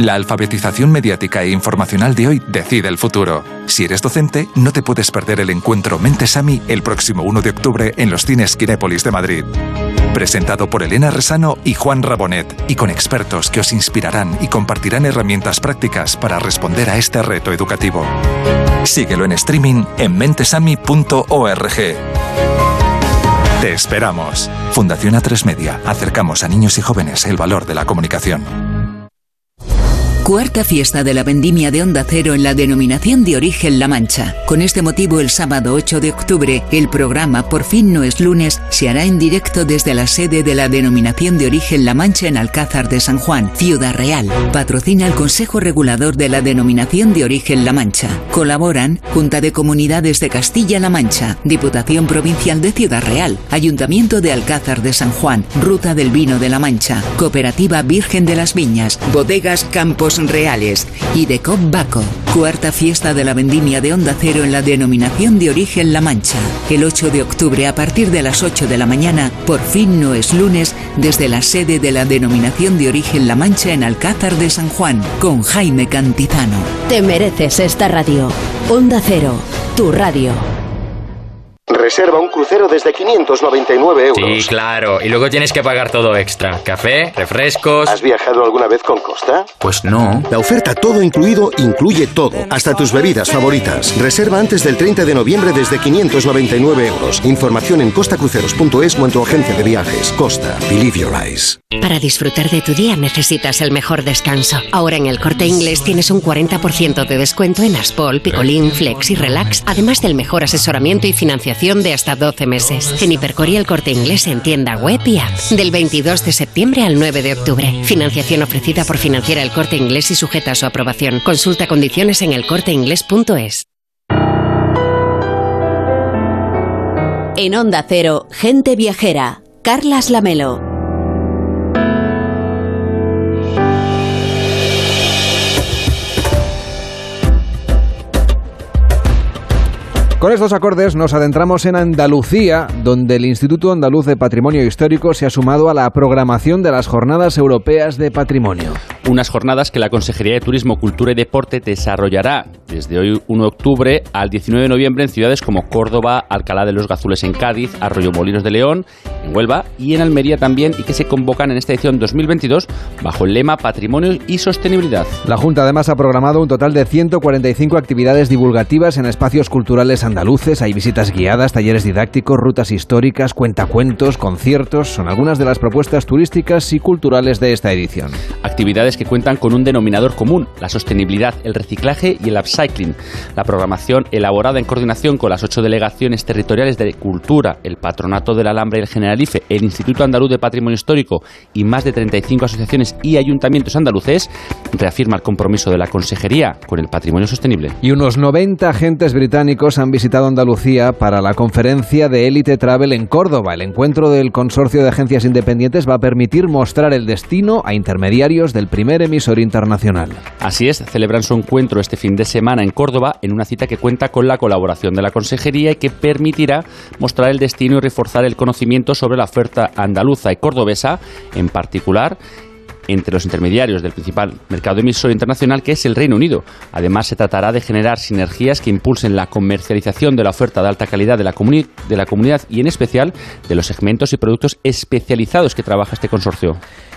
La alfabetización mediática e informacional de hoy decide el futuro. Si eres docente, no te puedes perder el encuentro Mentesami el próximo 1 de octubre en los cines Kinépolis de Madrid. Presentado por Elena Resano y Juan Rabonet, y con expertos que os inspirarán y compartirán herramientas prácticas para responder a este reto educativo. Síguelo en streaming en mentesami.org. Te esperamos. Fundación A3 Media. Acercamos a niños y jóvenes el valor de la comunicación.
Cuarta fiesta de la vendimia de Onda Cero en la denominación de origen La Mancha. Con este motivo, el sábado 8 de octubre, el programa Por fin no es lunes se hará en directo desde la sede de la denominación de origen La Mancha en Alcázar de San Juan, Ciudad Real. Patrocina el Consejo Regulador de la denominación de origen La Mancha. Colaboran Junta de Comunidades de Castilla-La Mancha, Diputación Provincial de Ciudad Real, Ayuntamiento de Alcázar de San Juan, Ruta del Vino de La Mancha, Cooperativa Virgen de las Viñas, Bodegas Campos Reales y de Cop Baco. Cuarta fiesta de la vendimia de Onda Cero en la denominación de origen La Mancha. El 8 de octubre a partir de las 8 de la mañana, por fin no es lunes, desde la sede de la denominación de origen La Mancha en Alcázar de San Juan, con Jaime Cantizano. Te mereces esta radio. Onda Cero, tu radio.
Reserva un crucero desde 599 euros.
Sí, claro. Y luego tienes que pagar todo extra. Café, refrescos.
¿Has viajado alguna vez con Costa?
Pues no.
La oferta todo incluido incluye todo, hasta tus bebidas favoritas. Reserva antes del 30 de noviembre desde 599 euros. Información en costacruceros.es o en tu agencia de viajes. Costa. Believe your eyes.
Para disfrutar de tu día necesitas el mejor descanso. Ahora en el Corte Inglés tienes un 40% de descuento en Aspol, Picolín, Flex y Relax, además del mejor asesoramiento y financiación de hasta 12 meses. En Hipercor y el Corte Inglés en tienda web y app. Del 22 de septiembre al 9 de octubre. Financiación ofrecida por Financiera el Corte Inglés y sujeta a su aprobación. Consulta condiciones en elcorteinglés.es. En Onda Cero, Gente Viajera. Carlas Lamelo.
Con estos acordes nos adentramos en Andalucía, donde el Instituto Andaluz de Patrimonio Histórico se ha sumado a la programación de las Jornadas Europeas de Patrimonio.
Unas jornadas que la Consejería de Turismo, Cultura y Deporte desarrollará desde hoy 1 de octubre al 19 de noviembre en ciudades como Córdoba, Alcalá de los Gazules en Cádiz, Arroyo Molinos de León, en Huelva y en Almería también y que se convocan en esta edición 2022 bajo el lema Patrimonio y Sostenibilidad.
La Junta además ha programado un total de 145 actividades divulgativas en espacios culturales andaluces andaluces, hay visitas guiadas, talleres didácticos, rutas históricas, cuentacuentos, conciertos. Son algunas de las propuestas turísticas y culturales de esta edición.
Actividades que cuentan con un denominador común, la sostenibilidad, el reciclaje y el upcycling. La programación elaborada en coordinación con las ocho delegaciones territoriales de cultura, el Patronato del Alambre y el Generalife, el Instituto Andaluz de Patrimonio Histórico y más de 35 asociaciones y ayuntamientos andaluces, reafirma el compromiso de la Consejería con el patrimonio sostenible.
Y unos 90 agentes británicos han visitado Andalucía para la conferencia de Elite Travel en Córdoba. El encuentro del consorcio de agencias independientes va a permitir mostrar el destino a intermediarios del primer emisor internacional.
Así es, celebran su encuentro este fin de semana en Córdoba en una cita que cuenta con la colaboración de la Consejería y que permitirá mostrar el destino y reforzar el conocimiento sobre la oferta andaluza y cordobesa en particular entre los intermediarios del principal mercado emisor internacional que es el Reino Unido. Además, se tratará de generar sinergias que impulsen la comercialización de la oferta de alta calidad de la, de la comunidad y en especial de los segmentos y productos especializados que trabaja este consorcio.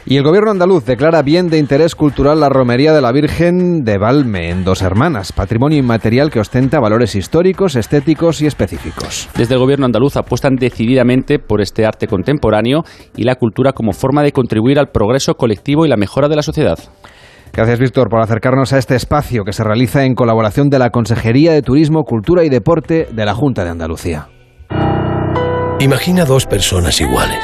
Y el gobierno andaluz declara bien de interés cultural la romería de la Virgen de Valme en Dos Hermanas, patrimonio inmaterial que ostenta valores históricos, estéticos y específicos.
Desde el gobierno andaluz apuestan decididamente por este arte contemporáneo y la cultura como forma de contribuir al progreso colectivo y la mejora de la sociedad.
Gracias, Víctor, por acercarnos a este espacio que se realiza en colaboración de la Consejería de Turismo, Cultura y Deporte de la Junta de Andalucía.
Imagina dos personas iguales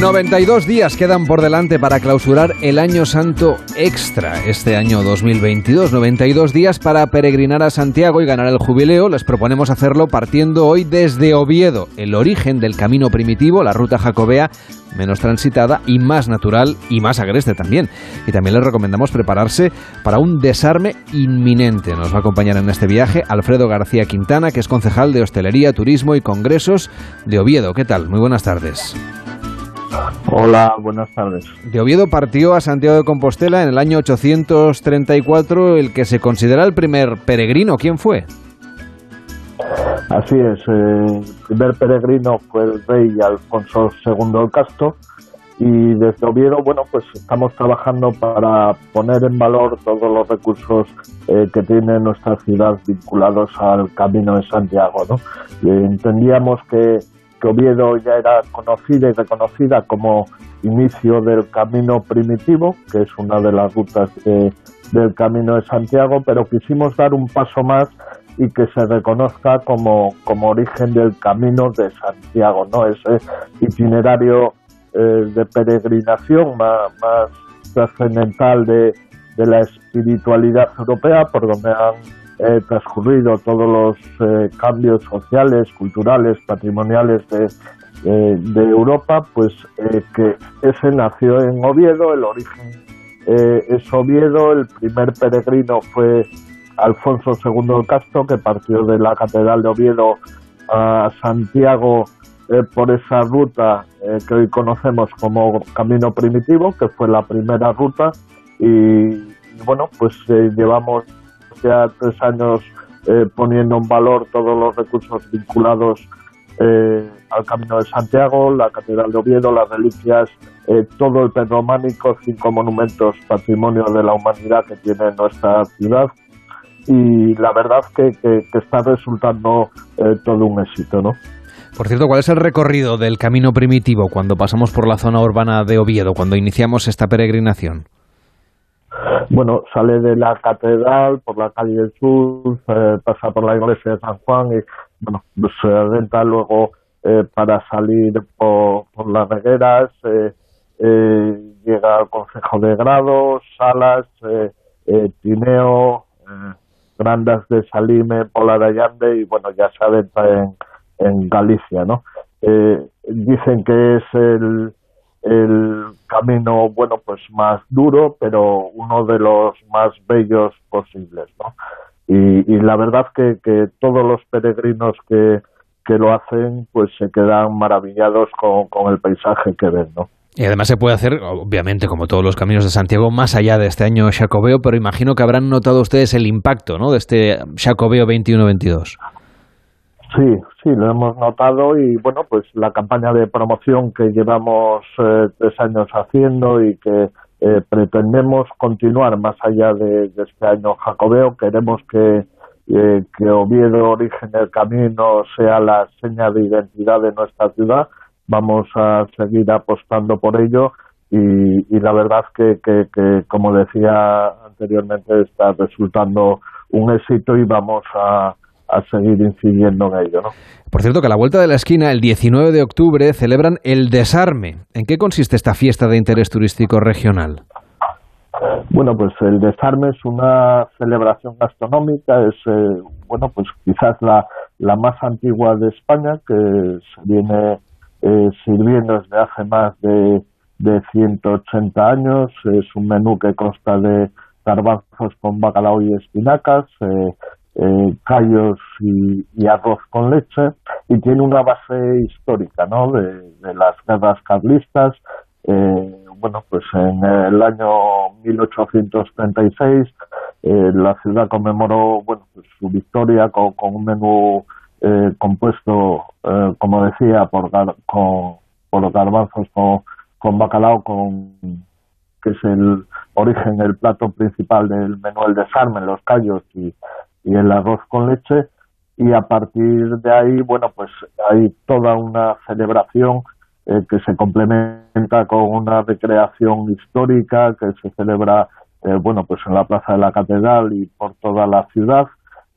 92 días quedan por delante para clausurar el Año Santo Extra este año 2022. 92 días para peregrinar a Santiago y ganar el jubileo. Les proponemos hacerlo partiendo hoy desde Oviedo, el origen del camino primitivo, la ruta jacobea menos transitada y más natural y más agreste también. Y también les recomendamos prepararse para un desarme inminente. Nos va a acompañar en este viaje Alfredo García Quintana, que es concejal de Hostelería, Turismo y Congresos de Oviedo. ¿Qué tal? Muy buenas tardes.
Hola, buenas tardes.
De Oviedo partió a Santiago de Compostela en el año 834 el que se considera el primer peregrino. ¿Quién fue?
Así es, eh, el primer peregrino fue el rey Alfonso II el Casto y desde Oviedo, bueno, pues estamos trabajando para poner en valor todos los recursos eh, que tiene nuestra ciudad vinculados al Camino de Santiago, ¿no? entendíamos que, que Oviedo ya era conocida y reconocida como inicio del Camino Primitivo, que es una de las rutas del Camino de Santiago, pero quisimos dar un paso más y que se reconozca como, como origen del camino de Santiago, ¿no? Ese itinerario eh, de peregrinación más, más trascendental de, de, la espiritualidad europea, por donde han eh, transcurrido todos los eh, cambios sociales, culturales, patrimoniales de, de Europa, pues que ese nació en Oviedo, el origen es Oviedo, el primer peregrino fue Alfonso II el Castro, que partió de la Catedral de Oviedo a Santiago eh, por esa ruta eh, que hoy conocemos como Camino Primitivo, que fue la primera ruta. Y, bueno, pues eh, llevamos ya tres años poniendo en valor todos los recursos vinculados al Camino de Santiago, la Catedral de Oviedo, las reliquias, todo el perrománico, cinco monumentos patrimonio de la humanidad que tiene nuestra ciudad y la verdad que, que, está resultando eh, todo un éxito, ¿no?
Por cierto, ¿cuál es el recorrido del camino primitivo cuando pasamos por la zona urbana de Oviedo, cuando iniciamos esta peregrinación?
Bueno, sale de la catedral por la calle del Sur, eh, pasa por la iglesia de San Juan y bueno, se adentra luego eh, para salir por, las regueras, llega al Consejo de Grados, Salas, Tineo, Grandas de Salime, Pola de Allande y bueno, ya se adentra en, en Galicia, ¿no? eh, dicen que es el, el camino, bueno, pues más duro, pero uno de los más bellos posibles, ¿no? Y, la verdad que, que todos los peregrinos que, que lo hacen, pues se quedan maravillados con, con el paisaje que ven, ¿no?
Y además se puede hacer, obviamente, como todos los caminos de Santiago, más allá de este año Jacobeo, pero imagino que habrán notado ustedes el impacto ¿no? de este Jacobeo 21-22.
Sí, sí, lo hemos notado y bueno, pues la campaña de promoción que llevamos eh, tres años haciendo y que eh, pretendemos continuar más allá de, este año jacobeo, queremos que, eh, que Oviedo, origen del camino, sea la seña de identidad de nuestra ciudad. Vamos a seguir apostando por ello y, y la verdad que, que, que, como decía anteriormente, está resultando un éxito y vamos a, a seguir incidiendo en ello. ¿no?
Por cierto, que a la vuelta de la esquina, el 19 de octubre, celebran el Desarme. ¿En qué consiste esta fiesta de interés turístico regional?
Bueno, pues el Desarme es una celebración gastronómica, es, eh, bueno, pues quizás la, la más antigua de España, que se viene eh, sirviendo desde hace más de, de 180 años. Es un menú que consta de garbanzos con bacalao y espinacas, eh, eh, callos y, arroz con leche y tiene una base histórica ¿no? de, las guerras carlistas. Eh, bueno, pues en el año 1836 eh, la ciudad conmemoró bueno, pues su victoria con, con un menú eh, compuesto, eh, como decía, por, gar, con, por garbanzos con, con bacalao, con, que es el origen, el plato principal del menú, el desarme, los callos y, y el arroz con leche. Y a partir de ahí, bueno, pues hay toda una celebración eh, que se complementa con una recreación histórica que se celebra, eh, bueno, pues en la Plaza de la Catedral y por toda la ciudad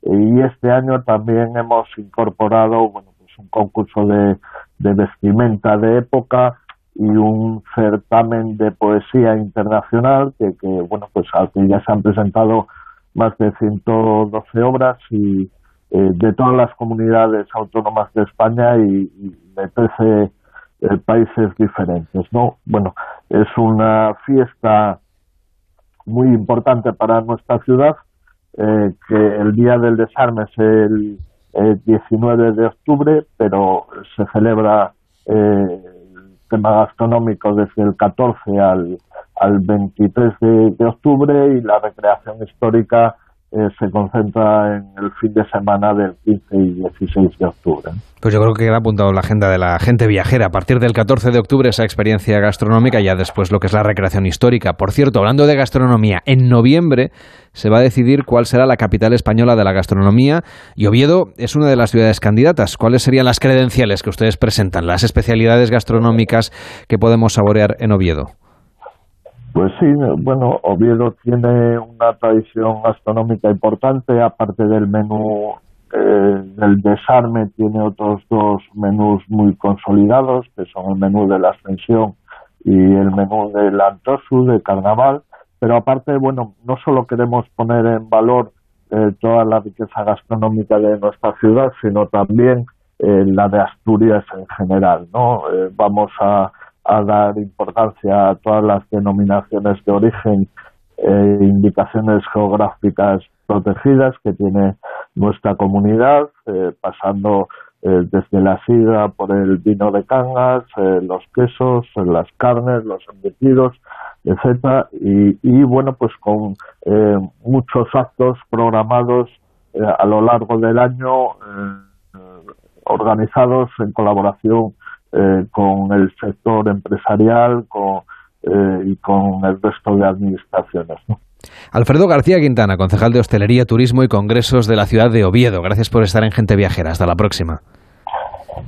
y este año también hemos incorporado bueno pues un concurso de, de vestimenta de época y un certamen de poesía internacional que, que bueno pues al que ya se han presentado más de 112 obras y eh, de todas las comunidades autónomas de España y, y de 13 eh, países diferentes no bueno es una fiesta muy importante para nuestra ciudad eh, que el día del desarme es el, el 19 de octubre, pero se celebra eh, el tema gastronómico desde el 14 al, al 23 de, octubre y la recreación histórica eh, se concentra en el fin de semana del 15 y 16 de octubre.
Pues yo creo que queda apuntado la agenda de la gente viajera. A partir del 14 de octubre esa experiencia gastronómica y ya después lo que es la recreación histórica. Por cierto, hablando de gastronomía, en noviembre se va a decidir cuál será la capital española de la gastronomía y Oviedo es una de las ciudades candidatas. ¿Cuáles serían las credenciales que ustedes presentan, las especialidades gastronómicas que podemos saborear en Oviedo?
Pues sí, bueno, Oviedo tiene una tradición gastronómica importante, aparte del menú eh, del desarme, tiene otros dos menús muy consolidados, que son el menú de la ascensión y el menú del Antosu, de carnaval, pero aparte, bueno, no solo queremos poner en valor eh, toda la riqueza gastronómica de nuestra ciudad, sino también eh, la de Asturias en general, ¿no? Eh, vamos a a dar importancia a todas las denominaciones de origen e indicaciones geográficas protegidas que tiene nuestra comunidad, eh, pasando eh, desde la sidra por el vino de cangas, eh, los quesos, las carnes, los embutidos, etcétera, y, y bueno, pues con muchos actos programados a lo largo del año organizados en colaboración eh, con el sector empresarial con, eh, y con el resto de administraciones. ¿no?
Alfredo García Quintana, concejal de Hostelería, Turismo y Congresos de la ciudad de Oviedo. Gracias por estar en Gente Viajera. Hasta la próxima.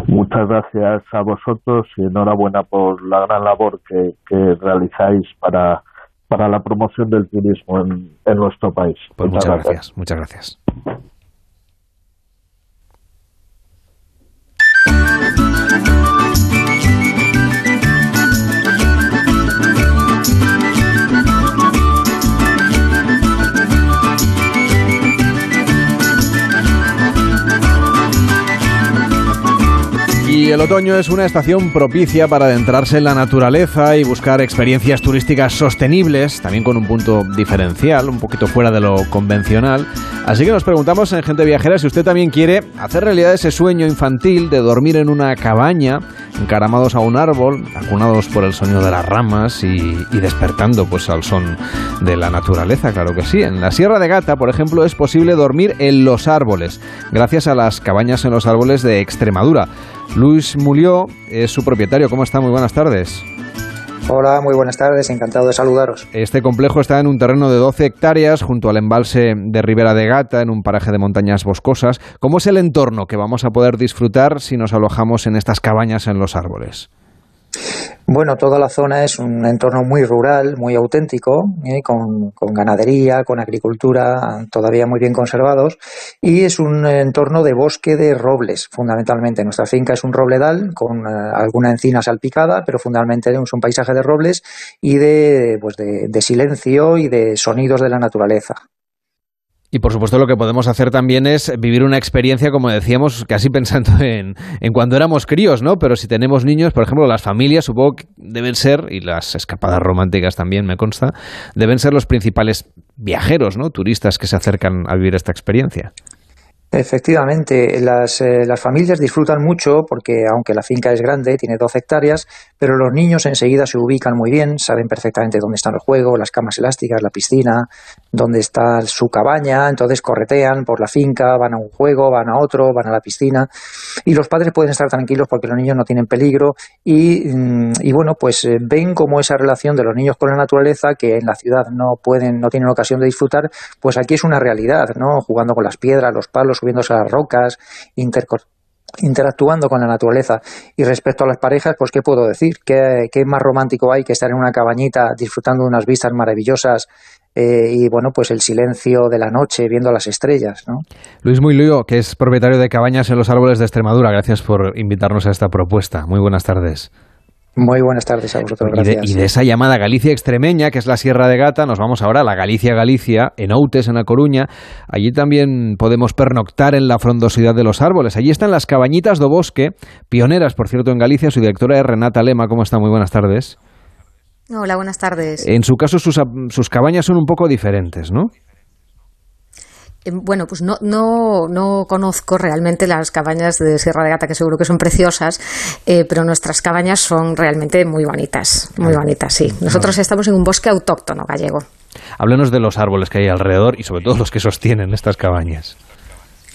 Muchas gracias a vosotros y enhorabuena por la gran labor que, que realizáis para, para la promoción del turismo en, en nuestro país.
Pues muchas, muchas gracias. gracias. Muchas gracias. El otoño es una estación propicia para adentrarse en la naturaleza y buscar experiencias turísticas sostenibles, también con un punto diferencial, un poquito fuera de lo convencional. Así que nos preguntamos en Gente Viajera si usted también quiere hacer realidad ese sueño infantil de dormir en una cabaña, encaramados a un árbol, acunados por el sonido de las ramas y, y despertando pues al son de la naturaleza, claro que sí. En la Sierra de Gata, por ejemplo, es posible dormir en los árboles, gracias a las cabañas en los árboles de Extremadura. Luis Mulió es su propietario. ¿Cómo está? Muy buenas tardes.
Hola, muy buenas tardes, encantado de saludaros.
Este complejo está en un terreno de 12 hectáreas junto al embalse de Ribera de Gata, en un paraje de montañas boscosas. ¿Cómo es el entorno que vamos a poder disfrutar si nos alojamos en estas cabañas en los árboles?
Bueno, toda la zona es un entorno muy rural, muy auténtico, ¿eh? con, ganadería, con agricultura todavía muy bien conservados y es un entorno de bosque de robles, fundamentalmente. Nuestra finca es un robledal con eh, alguna encina salpicada, pero fundamentalmente es un paisaje de robles y de, pues de silencio y de sonidos de la naturaleza.
Y por supuesto lo que podemos hacer también es vivir una experiencia, como decíamos, casi pensando en, en, cuando éramos críos, ¿no? Pero si tenemos niños, por ejemplo, las familias supongo que deben ser, y las escapadas románticas también me consta, deben ser los principales viajeros, ¿no? Turistas que se acercan a vivir esta experiencia.
Efectivamente, las, eh, las, familias disfrutan mucho porque aunque la finca es grande, tiene 12 hectáreas, pero los niños enseguida se ubican muy bien, saben perfectamente dónde están los juegos, las camas elásticas, la piscina, dónde está su cabaña, entonces corretean por la finca, van a un juego, van a otro, van a la piscina y los padres pueden estar tranquilos porque los niños no tienen peligro y, mm, bueno, pues eh, ven como esa relación de los niños con la naturaleza que en la ciudad no pueden, no tienen ocasión de disfrutar, pues aquí es una realidad, ¿no? Jugando con las piedras, los palos, subiéndose a las rocas, interactuando con la naturaleza. Y respecto a las parejas, pues qué puedo decir, ¿Qué, más romántico hay que estar en una cabañita disfrutando de unas vistas maravillosas eh, y bueno, pues el silencio de la noche viendo las estrellas. ¿no?
Luis Luyo, que es propietario de cabañas en los árboles de Extremadura, gracias por invitarnos a esta propuesta. Muy buenas tardes.
Muy buenas tardes a vosotros, gracias.
Y de, esa llamada Galicia extremeña, que es la Sierra de Gata, nos vamos ahora a la Galicia-Galicia, en Outes, en La Coruña. Allí también podemos pernoctar en la frondosidad de los árboles. Allí están las cabañitas do bosque, pioneras, por cierto, en Galicia. Su directora es Renata Lema. ¿Cómo está? Muy buenas tardes.
Hola, buenas tardes.
En su caso, sus, sus cabañas son un poco diferentes, ¿no?
Em, bueno, pues no, no, no conozco realmente las cabañas de Sierra de Gata, que seguro que son preciosas, eh, pero nuestras cabañas son realmente muy bonitas, muy bonitas, sí. Nosotros estamos en un bosque autóctono gallego.
Háblenos de los árboles que hay alrededor y sobre todo los que sostienen estas cabañas.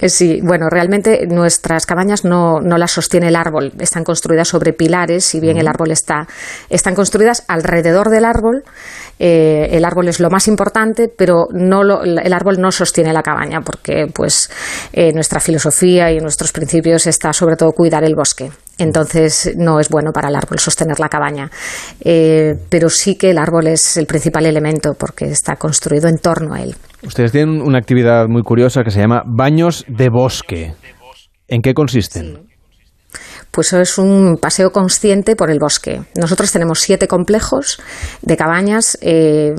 Eh, sí, bueno, realmente nuestras cabañas no, no las sostiene el árbol, están construidas sobre pilares, si bien el árbol está, están construidas alrededor del árbol. Eh, el árbol es lo más importante, pero no el árbol no sostiene la cabaña, porque pues eh, nuestra filosofía y nuestros principios está sobre todo cuidar el bosque. Entonces no es bueno para el árbol sostener la cabaña, pero sí que el árbol es el principal elemento porque está construido en torno a él.
Ustedes tienen una actividad muy curiosa que se llama baños de bosque. ¿En qué consisten?
Pues es un paseo consciente por el bosque. Nosotros tenemos siete complejos de cabañas. Eh,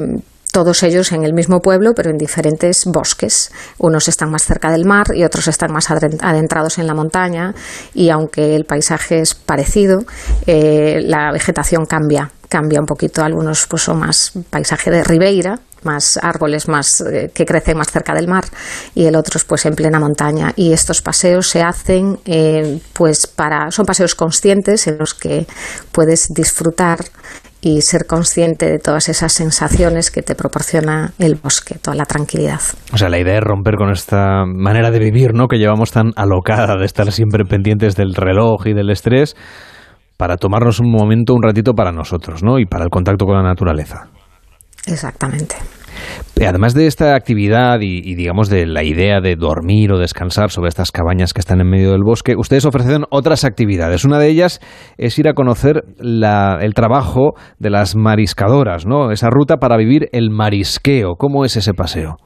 todos ellos en el mismo pueblo, pero en diferentes bosques. Unos están más cerca del mar y otros están más adentrados en la montaña. Y aunque el paisaje es parecido, eh, la vegetación cambia. Cambia un poquito. Algunos pues, son más paisaje de ribeira, más árboles más eh, que crecen más cerca del mar y el otro pues en plena montaña y estos paseos se hacen eh, pues para son paseos conscientes en los que puedes disfrutar y ser consciente de todas esas sensaciones que te proporciona el bosque, toda la tranquilidad.
O sea, la idea es romper con esta manera de vivir, ¿no? Que llevamos tan alocada de estar siempre pendientes del reloj y del estrés para tomarnos un momento, un ratito para nosotros, ¿no? Y para el contacto con la naturaleza.
Exactamente.
Además de esta actividad y, digamos de la idea de dormir o descansar sobre estas cabañas que están en medio del bosque, ustedes ofrecen otras actividades. Una de ellas es ir a conocer el trabajo de las mariscadoras, ¿no? Esa ruta para vivir el marisqueo. ¿Cómo es ese paseo?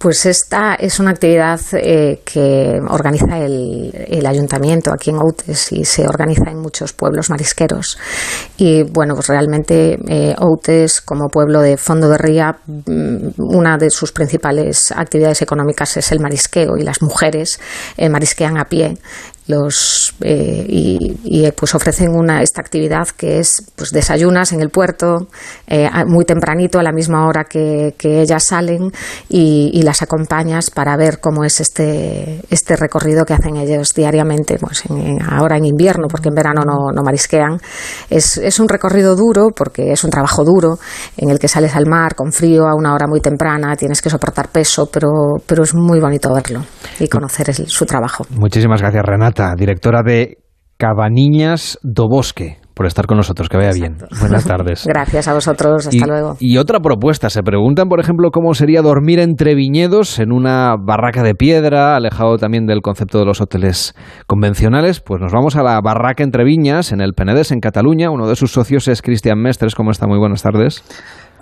Pues esta es una actividad eh, que organiza el, ayuntamiento aquí en Outes y se organiza en muchos pueblos marisqueros. Y bueno, pues realmente eh, Outes, como pueblo de fondo de ría, mm, una de sus principales actividades económicas es el marisqueo y las mujeres eh, marisquean a pie los eh, y, eh, pues ofrecen una esta actividad que es pues desayunas en el puerto eh, muy tempranito a la misma hora que, ellas salen y, las acompañas para ver cómo es este este recorrido que hacen ellos diariamente pues ahora en invierno porque en verano no, no marisquean. Es, es un recorrido duro porque es un trabajo duro en el que sales al mar con frío a una hora muy temprana tienes que soportar peso pero pero es muy bonito verlo y conocer su trabajo.
Muchísimas gracias Renata directora de Cabaniñas do Bosque por estar con nosotros. Que vaya bien. Buenas tardes.
Gracias a vosotros. Hasta luego.
Y otra propuesta. Se preguntan, por ejemplo, cómo sería dormir entre viñedos en una barraca de piedra, alejado también del concepto de los hoteles convencionales. Pues nos vamos a la barraca entre viñas, en el Penedés, en Cataluña. Uno de sus socios es Cristian Mestres. ¿Cómo está? Muy buenas tardes.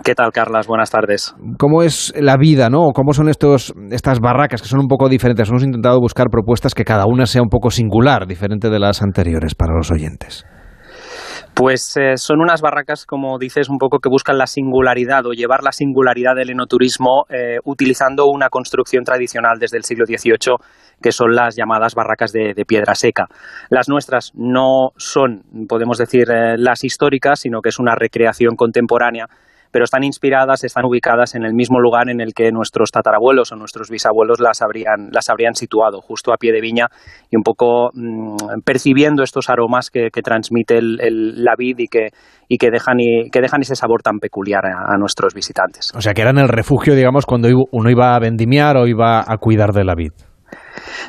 ¿Qué tal, Carlas? Buenas tardes.
¿Cómo es la vida, no? ¿Cómo son estos, estas barracas que son un poco diferentes? Hemos intentado buscar propuestas que cada una sea un poco singular, diferente de las anteriores para los oyentes.
Pues eh, son unas barracas, como dices, un poco que buscan la singularidad o llevar la singularidad del enoturismo eh, utilizando una construcción tradicional desde el siglo XVIII, que son las llamadas barracas de, piedra seca. Las nuestras no son, podemos decir, eh, las históricas, sino que es una recreación contemporánea pero están inspiradas, están ubicadas en el mismo lugar en el que nuestros tatarabuelos o nuestros bisabuelos las habrían, las habrían situado, justo a pie de viña y un poco mm, percibiendo estos aromas que, transmite el, la vid y que, y que dejan, y, que dejan ese sabor tan peculiar a, nuestros visitantes.
O sea, que eran el refugio, digamos, cuando uno iba a vendimiar o iba a cuidar de la vid.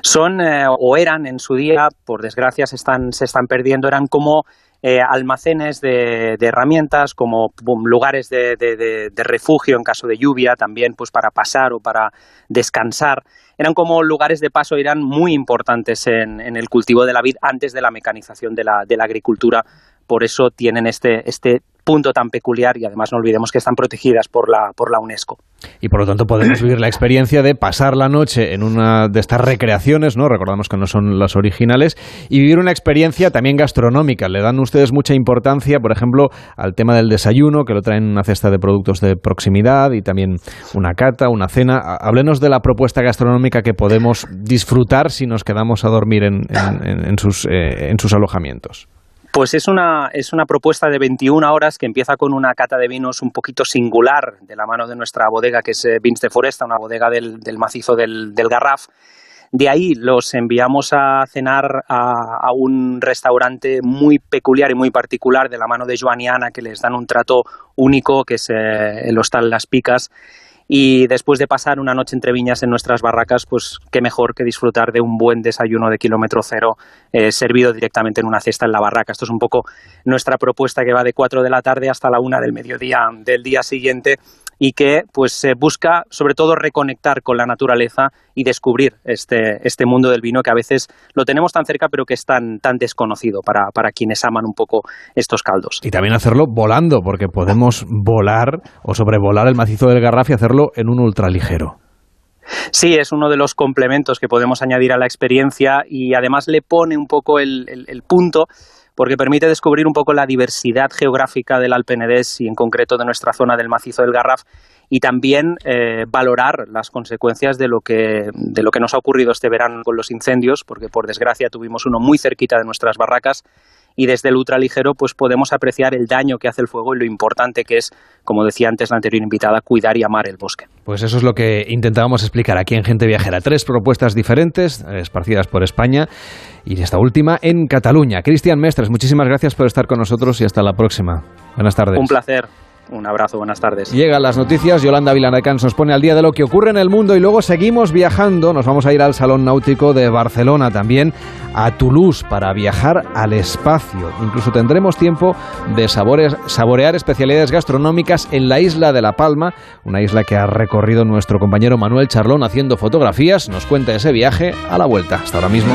Son, eh, o eran en su día, por desgracia se están, se están perdiendo, eran como eh, almacenes de, herramientas, como lugares de, refugio en caso de lluvia, también pues para pasar o para descansar. Eran como lugares de paso, eran muy importantes en, el cultivo de la vid antes de la mecanización de la, la agricultura. Por eso tienen este, este punto tan peculiar y además no olvidemos que están protegidas por la, por la UNESCO.
Y por lo tanto podemos vivir la experiencia de pasar la noche en una de estas recreaciones, ¿no? Recordamos que no son las originales, y vivir una experiencia también gastronómica. Le dan ustedes mucha importancia, por ejemplo, al tema del desayuno, que lo traen una cesta de productos de proximidad y también una cata, una cena. Háblenos de la propuesta gastronómica que podemos disfrutar si nos quedamos a dormir en, en, eh, en sus alojamientos.
Pues es una, es una propuesta de 21 horas que empieza con una cata de vinos un poquito singular de la mano de nuestra bodega, que es eh, Vins de Foresta, una bodega del, macizo del, Garraf. De ahí los enviamos a cenar a, un restaurante muy peculiar y muy particular de la mano de Joaniana, que les dan un trato único, que es eh, el Hostal Las Picas y después de pasar una noche entre viñas en nuestras barracas, pues qué mejor que disfrutar de un buen desayuno de kilómetro cero eh, servido directamente en una cesta en la barraca. Esto es un poco nuestra propuesta que va de 4 de la tarde hasta la una del mediodía del día siguiente y que pues busca sobre todo reconectar con la naturaleza y descubrir este, este mundo del vino que a veces lo tenemos tan cerca pero que es tan, tan desconocido para, para quienes aman un poco estos caldos.
Y también hacerlo volando, porque podemos volar o sobrevolar el macizo del Garraf y hacerlo en un ultraligero.
Sí, es uno de los complementos que podemos añadir a la experiencia y además le pone un poco el, el punto porque permite descubrir un poco la diversidad geográfica del Alpenedés y en concreto de nuestra zona del macizo del Garraf y también eh, valorar las consecuencias de lo, que, de lo que nos ha ocurrido este verano con los incendios, porque por desgracia tuvimos uno muy cerquita de nuestras barracas y desde el ultraligero pues podemos apreciar el daño que hace el fuego y lo importante que es, como decía antes la anterior invitada, cuidar y amar el bosque.
Pues eso es lo que intentábamos explicar aquí en Gente Viajera. Tres propuestas diferentes, esparcidas por España y esta última en Cataluña. Cristian Mestres, muchísimas gracias por estar con nosotros y hasta la próxima. Buenas tardes.
Un placer. Un abrazo, buenas tardes.
Llegan las noticias, Yolanda Vilanacans nos pone al día de lo que ocurre en el mundo y luego seguimos viajando, nos vamos a ir al Salón Náutico de Barcelona también, a Toulouse para viajar al espacio. Incluso tendremos tiempo de saborear especialidades gastronómicas en la isla de La Palma, una isla que ha recorrido nuestro compañero Manuel Charlón haciendo fotografías, nos cuenta ese viaje a la vuelta. Hasta ahora mismo.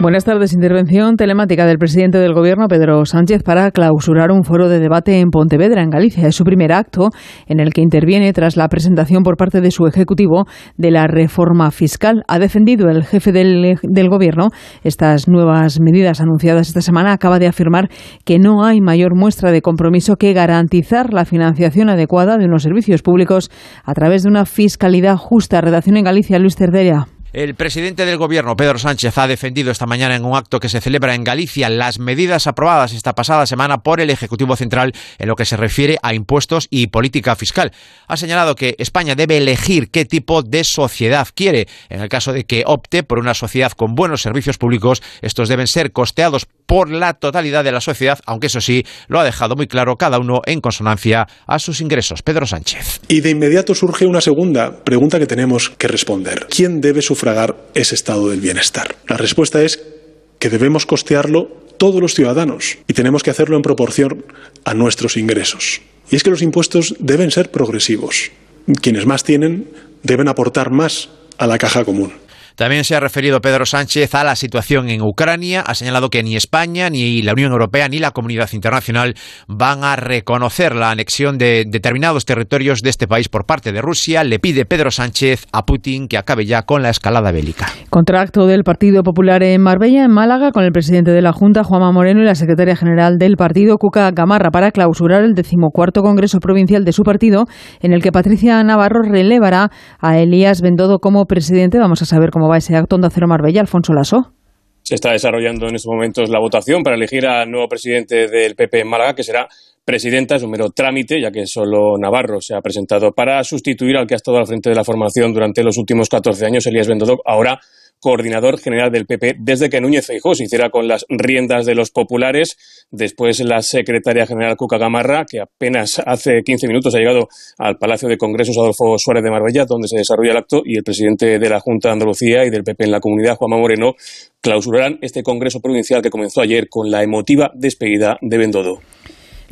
Buenas tardes. Intervención telemática del presidente del Gobierno, Pedro Sánchez, para clausurar un foro de debate en Pontevedra, en Galicia. Es su primer acto en el que interviene tras la presentación por parte de su Ejecutivo de la reforma fiscal. Ha defendido el jefe del, Gobierno estas nuevas medidas anunciadas esta semana. Acaba de afirmar que no hay mayor muestra de compromiso que garantizar la financiación adecuada de unos servicios públicos a través de una fiscalidad justa. Redacción en Galicia, Luis Cerderia.
El presidente del Gobierno, Pedro Sánchez, ha defendido esta mañana en un acto que se celebra en Galicia las medidas aprobadas esta pasada semana por el Ejecutivo Central en lo que se refiere a impuestos y política fiscal. Ha señalado que España debe elegir qué tipo de sociedad quiere. En el caso de que opte por una sociedad con buenos servicios públicos, estos deben ser costeados por la totalidad de la sociedad, aunque eso sí, lo ha dejado muy claro cada uno en consonancia a sus ingresos. Pedro Sánchez.
Y de inmediato surge una segunda pregunta que tenemos que responder. ¿Quién debe sufragar ese estado del bienestar? La respuesta es que debemos costearlo todos los ciudadanos y tenemos que hacerlo en proporción a nuestros ingresos. Y es que los impuestos deben ser progresivos. Quienes más tienen deben aportar más a la caja común.
También se ha referido Pedro Sánchez a la situación en Ucrania. Ha señalado que ni España, ni la Unión Europea, ni la comunidad internacional van a reconocer la anexión de determinados territorios de este país por parte de Rusia. Le pide Pedro Sánchez a Putin que acabe ya con la escalada bélica.
Contrato del Partido Popular en Marbella, en Málaga, con el presidente de la Junta, Juanma Moreno, y la secretaria general del partido, Cuca Gamarra, para clausurar el decimocuarto Congreso Provincial de su partido, en el que Patricia Navarro relevará a Elías Bendodo como presidente. Vamos a saber cómo va ese acto de Cero Marbella, Alfonso Lasso.
Se está desarrollando en estos momentos la votación para elegir al nuevo presidente del PP en Málaga, que será presidenta, es un mero trámite, ya que solo Navarro se ha presentado para sustituir al que ha estado al frente de la formación durante los últimos 14 años, Elías Bendodo, ahora coordinador general del PP desde que Núñez Feijóo se hiciera con las riendas de los populares. Después la secretaria general Cuca Gamarra, que apenas hace 15 minutos ha llegado al Palacio de Congresos Adolfo Suárez de Marbella, donde se desarrolla el acto, y el presidente de la Junta de Andalucía y del PP en la comunidad, Juanma Moreno, clausurarán este Congreso Provincial que comenzó ayer con la emotiva despedida de Bendodo.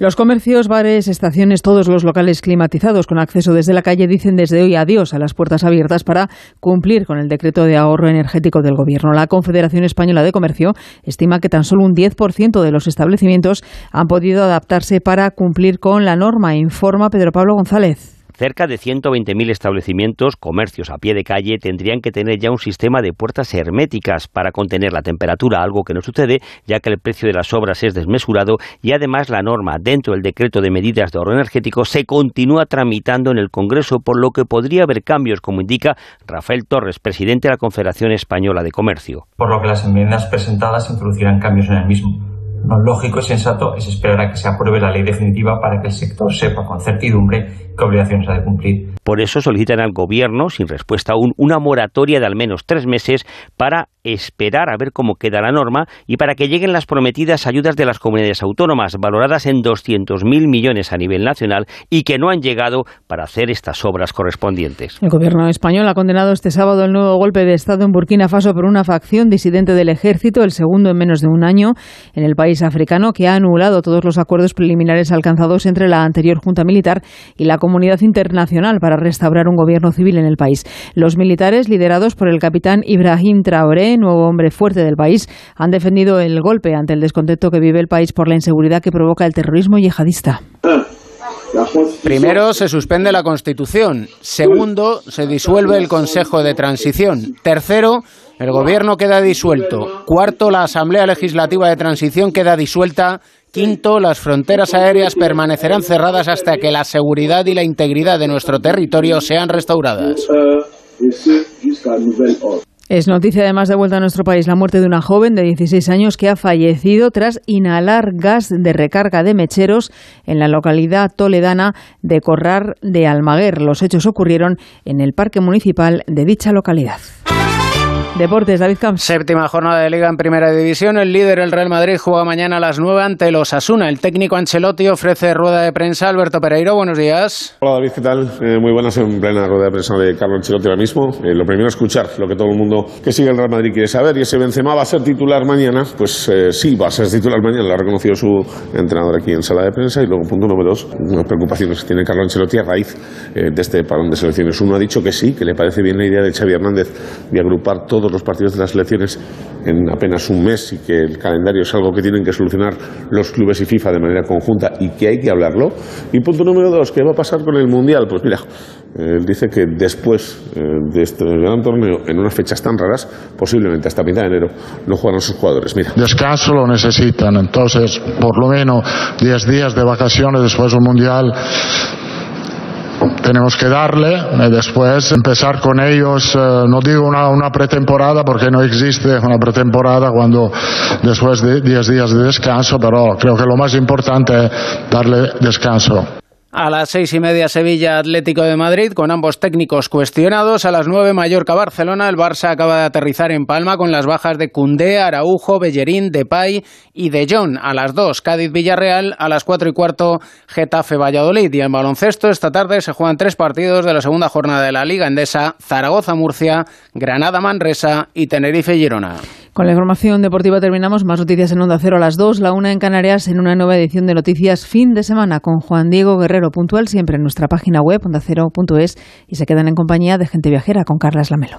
Los comercios, bares, estaciones, todos los locales climatizados con acceso desde la calle dicen desde hoy adiós a las puertas abiertas para cumplir con el decreto de ahorro energético del Gobierno. La Confederación Española de Comercio estima que tan solo un 10% de los establecimientos han podido adaptarse para cumplir con la norma, informa Pedro Pablo González.
Cerca de 120.000 establecimientos, comercios a pie de calle, tendrían que tener ya un sistema de puertas herméticas para contener la temperatura, algo que no sucede ya que el precio de las obras es desmesurado y además la norma dentro del decreto de medidas de ahorro energético se continúa tramitando en el Congreso, por lo que podría haber cambios, como indica Rafael Torres, presidente de la Confederación Española de Comercio.
Por lo que las enmiendas presentadas introducirán cambios en el mismo. Lo lógico y sensato es esperar a que se apruebe la ley definitiva para que el sector sepa con certidumbre qué obligaciones ha de cumplir.
Por eso solicitan al Gobierno, sin respuesta aún, una moratoria de al menos tres meses para esperar a ver cómo queda la norma y para que lleguen las prometidas ayudas de las comunidades autónomas, valoradas en 200.000 millones a nivel nacional y que no han llegado para hacer estas obras correspondientes.
El Gobierno español ha condenado este sábado el nuevo golpe de Estado en Burkina Faso por una facción disidente del ejército, el segundo en menos de un año en el país africano, que ha anulado todos los acuerdos preliminares alcanzados entre la anterior junta militar y la comunidad internacional para restaurar un gobierno civil en el país. Los militares, liderados por el capitán Ibrahim Traoré, nuevo hombre fuerte del país, han defendido el golpe ante el descontento que vive el país por la inseguridad que provoca el terrorismo yihadista.
Primero, se suspende la Constitución. Segundo, se disuelve el Consejo de Transición. Tercero, el Gobierno queda disuelto. Cuarto, la Asamblea Legislativa de Transición queda disuelta. Quinto, las fronteras aéreas permanecerán cerradas hasta que la seguridad y la integridad de nuestro territorio sean restauradas.
Es noticia además de vuelta a nuestro país la muerte de una joven de 16 años que ha fallecido tras inhalar gas de recarga de mecheros en la localidad toledana de Corrar de Almaguer. Los hechos ocurrieron en el parque municipal de dicha localidad. Deportes, David Camps.
Séptima jornada de Liga en Primera División. El líder, el Real Madrid, juega mañana a las 9 ante los Asuna. El técnico Ancelotti ofrece rueda de prensa. Alberto Pereiro, buenos días.
Hola David, ¿qué tal? Eh, muy buenas en plena rueda de prensa de Carlos Ancelotti ahora mismo. Eh, lo primero, escuchar lo que todo el mundo que sigue el Real Madrid quiere saber. Y ese Benzema va a ser titular mañana. Pues eh, sí, va a ser titular mañana. Lo ha reconocido su entrenador aquí en sala de prensa. Y luego, punto número dos, unas preocupaciones que tiene Carlos Ancelotti a raíz de este parón de selecciones. Uno ha dicho que sí, que le parece bien la idea de Xavi Hernández de agrupar todos todos los partidos de las elecciones en apenas un mes y que el calendario es algo que tienen que solucionar los clubes y FIFA de manera conjunta y que hay que hablarlo. Y punto número dos, ¿qué va a pasar con el Mundial? Pues mira, él dice que después eh, de este gran torneo, en unas fechas tan raras, posiblemente hasta mitad de enero, no juegan sus jugadores. Mira.
Descanso lo necesitan, entonces por lo menos 10 días de vacaciones después de un mundial tenemos que darle y después empezar con ellos, eh, no digo una, una, pretemporada porque no existe una pretemporada cuando después de 10 días de descanso, pero creo que lo más importante es darle descanso.
A las seis y media Sevilla Atlético de Madrid con ambos técnicos cuestionados. A las nueve Mallorca Barcelona. El Barça acaba de aterrizar en Palma con las bajas de Cundé, Araujo, Bellerín, Depay y De Jong. A las dos Cádiz Villarreal. A las cuatro y cuarto Getafe Valladolid. Y en baloncesto esta tarde se juegan tres partidos de la segunda jornada de la Liga Endesa. Zaragoza Murcia, Granada Manresa y Tenerife Girona.
Con la información deportiva terminamos. Más noticias en Onda Cero a las 2, la una en Canarias, en una nueva edición de Noticias Fin de Semana con Juan Diego Guerrero, puntual siempre en nuestra página web ondacero.es y se quedan en compañía de gente viajera con Carlas Lamelo.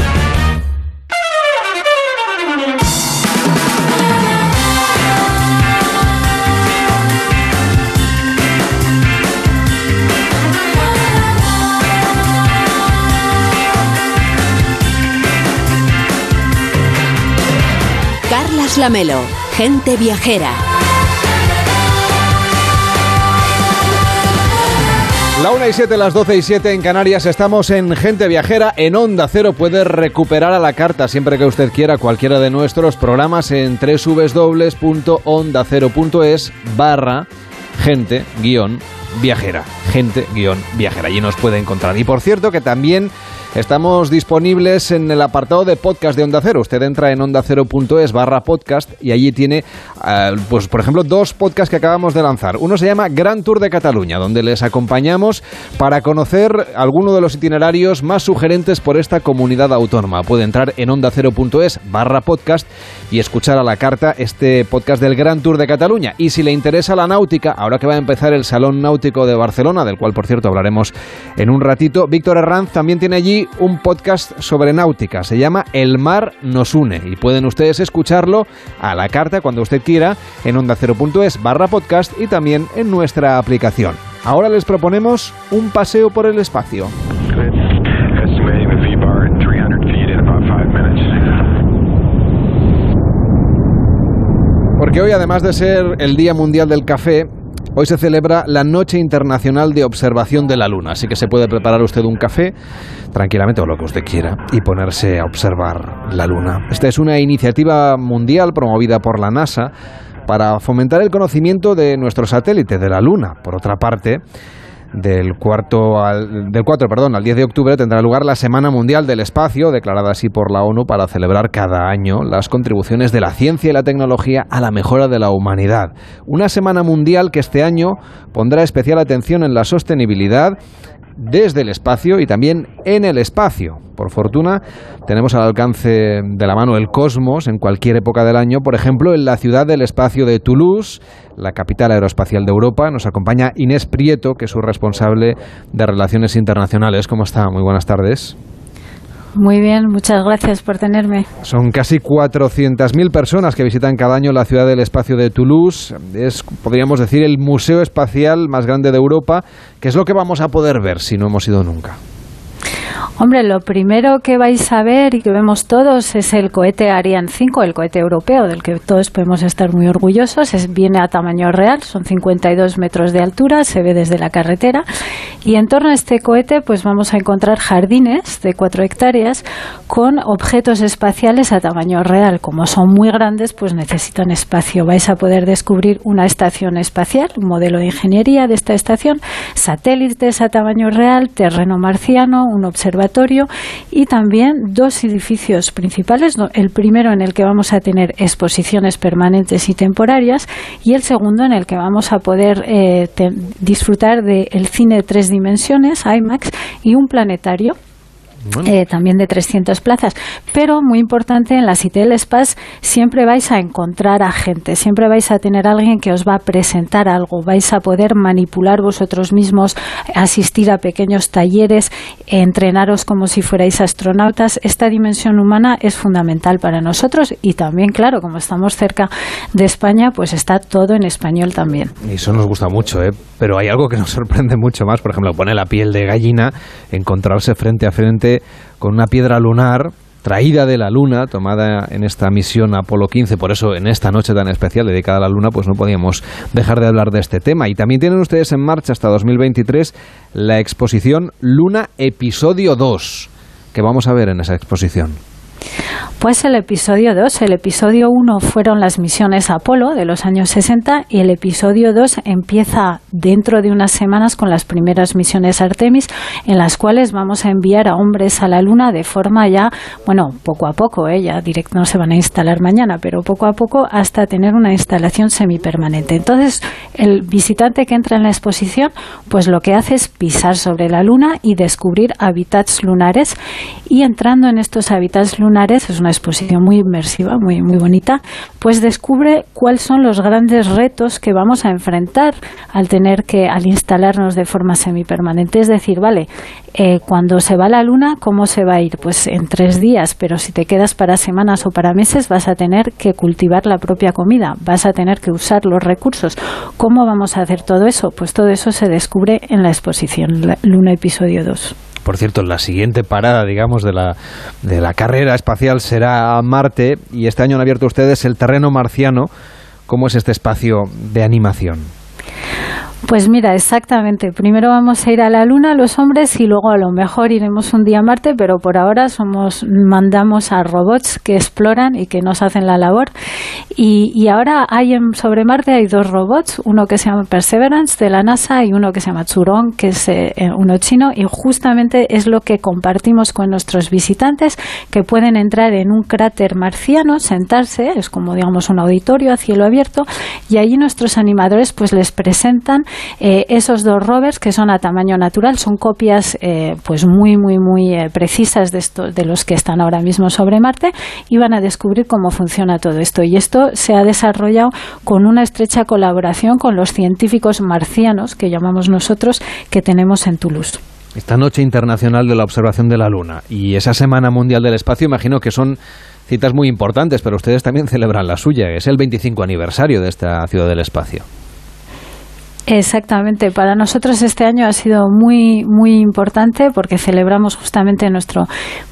Carlas Lamelo, gente viajera.
La 1 y 7, las 12 y 7 en Canarias. Estamos en Gente Viajera. En Onda Cero puede recuperar a la carta siempre que usted quiera cualquiera de nuestros programas en www.ondacero.es barra gente guion viajera. Gente guion viajera. Allí nos puede encontrar. Y por cierto que también Estamos disponibles en el apartado de podcast de Onda Cero. Usted entra en ondacero.es barra podcast y allí tiene, uh, pues por ejemplo, dos podcasts que acabamos de lanzar. Uno se llama Gran Tour de Cataluña, donde les acompañamos para conocer alguno de los itinerarios más sugerentes por esta comunidad autónoma. Puede entrar en ondacero.es barra podcast y escuchar a la carta este podcast del Gran Tour de Cataluña. Y si le interesa la náutica, ahora que va a empezar el Salón Náutico de Barcelona, del cual por cierto hablaremos en un ratito, Víctor Herranz también tiene allí un podcast sobre náutica. Se llama El mar nos une y pueden ustedes escucharlo a la carta cuando usted quiera en ondacero.es barra podcast y también en nuestra aplicación. Ahora les proponemos un paseo por el espacio. Porque hoy, además de ser el Día Mundial del Café, Hoy se celebra la Noche Internacional de Observación de la Luna, así que se puede preparar usted un café tranquilamente o lo que usted quiera y ponerse a observar la Luna. Esta es una iniciativa mundial promovida por la NASA para fomentar el conocimiento de nuestro satélite, de la Luna. Por otra parte, del, cuarto al, del 4 perdón, al 10 de octubre tendrá lugar la Semana Mundial del Espacio, declarada así por la ONU para celebrar cada año las contribuciones de la ciencia y la tecnología a la mejora de la humanidad. Una Semana Mundial que este año pondrá especial atención en la sostenibilidad desde el espacio y también en el espacio. Por fortuna, tenemos al alcance de la mano el cosmos en cualquier época del año. Por ejemplo, en la ciudad del espacio de Toulouse, la capital aeroespacial de Europa, nos acompaña Inés Prieto, que es su responsable de Relaciones Internacionales. ¿Cómo está? Muy buenas tardes.
Muy bien, muchas gracias por tenerme.
Son casi 400.000 personas que visitan cada año la ciudad del espacio de Toulouse. Es, podríamos decir, el museo espacial más grande de Europa. ¿Qué es lo que vamos a poder ver si no hemos ido nunca?
Hombre, lo primero que vais a ver y que vemos todos es el cohete Ariane 5, el cohete europeo, del que todos podemos estar muy orgullosos. Es, viene a tamaño real, son 52 metros de altura, se ve desde la carretera. Y en torno a este cohete, pues vamos a encontrar jardines de 4 hectáreas con objetos espaciales a tamaño real. Como son muy grandes, pues necesitan espacio. Vais a poder descubrir una estación espacial, un modelo de ingeniería de esta estación, satélites a tamaño real, terreno marciano, un observatorio y también dos edificios principales. El primero en el que vamos a tener exposiciones permanentes y temporarias y el segundo en el que vamos a poder eh, disfrutar del cine tres dimensiones, IMAX, y un planetario eh, también de 300 plazas. Pero muy importante, en la Cité del Spas siempre vais a encontrar a gente, siempre vais a tener alguien que os va a presentar algo, vais a poder manipular vosotros mismos, asistir a pequeños talleres, entrenaros como si fuerais astronautas. Esta dimensión humana es fundamental para nosotros y también, claro, como estamos cerca de España, pues está todo en español también.
Y eso nos gusta mucho, ¿eh? Pero hay algo que nos sorprende mucho más, por ejemplo, pone la piel de gallina, encontrarse frente a frente con una piedra lunar traída de la Luna, tomada en esta misión Apolo 15, por eso en esta noche tan especial dedicada a la Luna, pues no podíamos dejar de hablar de este tema. Y también tienen ustedes en marcha hasta 2023 la exposición Luna Episodio 2, que vamos a ver en esa exposición.
Pues el episodio 2. El episodio 1 fueron las misiones Apolo de los años 60 y el episodio 2 empieza dentro de unas semanas con las primeras misiones Artemis en las cuales vamos a enviar a hombres a la Luna de forma ya, bueno, poco a poco, ¿eh? ya directo no se van a instalar mañana, pero poco a poco hasta tener una instalación semipermanente. Entonces, el visitante que entra en la exposición, pues lo que hace es pisar sobre la Luna y descubrir hábitats lunares y entrando en estos hábitats lunares es una exposición muy inmersiva, muy, muy bonita, pues descubre cuáles son los grandes retos que vamos a enfrentar al tener que, al instalarnos de forma semipermanente. Es decir, vale, eh, cuando se va la luna, ¿cómo se va a ir? Pues en tres días, pero si te quedas para semanas o para meses, vas a tener que cultivar la propia comida, vas a tener que usar los recursos. ¿Cómo vamos a hacer todo eso? Pues todo eso se descubre en la exposición, Luna Episodio 2.
Por cierto, la siguiente parada, digamos, de la, de la carrera espacial será Marte y este año han abierto ustedes el terreno marciano. ¿Cómo es este espacio de animación?
Pues mira, exactamente. Primero vamos a ir a la Luna los hombres y luego a lo mejor iremos un día a Marte, pero por ahora somos mandamos a robots que exploran y que nos hacen la labor. Y, ahora hay en, sobre Marte hay dos robots, uno que se llama Perseverance de la NASA y uno que se llama Churong, que es eh, uno chino y justamente es lo que compartimos con nuestros visitantes que pueden entrar en un cráter marciano, sentarse, es como digamos un auditorio a cielo abierto y allí nuestros animadores pues les presentan eh, esos dos rovers que son a tamaño natural, son copias eh, pues muy, muy, muy eh, precisas de, esto, de los que están ahora mismo sobre Marte y van a descubrir cómo funciona todo esto. Y esto se ha desarrollado con una estrecha colaboración con los científicos marcianos, que llamamos nosotros, que tenemos en Toulouse.
Esta Noche Internacional de la Observación de la Luna y esa Semana Mundial del Espacio, imagino que son citas muy importantes, pero ustedes también celebran la suya. Es el 25 aniversario de esta Ciudad del Espacio.
Exactamente. Para nosotros este año ha sido muy, muy importante porque celebramos justamente nuestro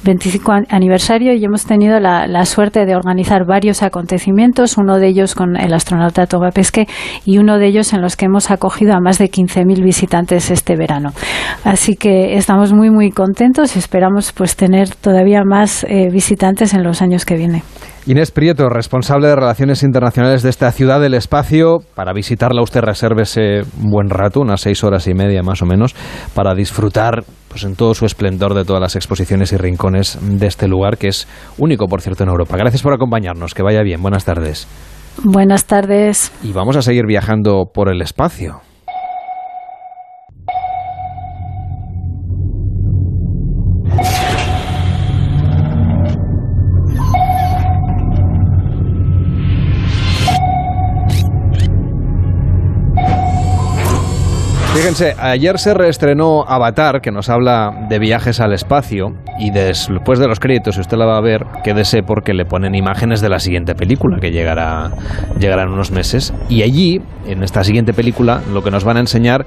25 aniversario y hemos tenido la, suerte de organizar varios acontecimientos, uno de ellos con el astronauta Toma Pesque y uno de ellos en los que hemos acogido a más de 15.000 visitantes este verano. Así que estamos muy, muy contentos y esperamos pues tener todavía más eh, visitantes en los años que vienen.
Inés Prieto, responsable de Relaciones Internacionales de esta ciudad del espacio. Para visitarla usted resérvese un buen rato, unas seis horas y media más o menos, para disfrutar pues, en todo su esplendor de todas las exposiciones y rincones de este lugar, que es único, por cierto, en Europa. Gracias por acompañarnos, que vaya bien. Buenas tardes.
Buenas tardes.
Y vamos a seguir viajando por el espacio. Ayer se reestrenó Avatar, que nos habla de viajes al espacio, y después de los créditos, si usted la va a ver, quédese porque le ponen imágenes de la siguiente película, que llegará, llegará en unos meses. Y allí, en esta siguiente película, lo que nos van a enseñar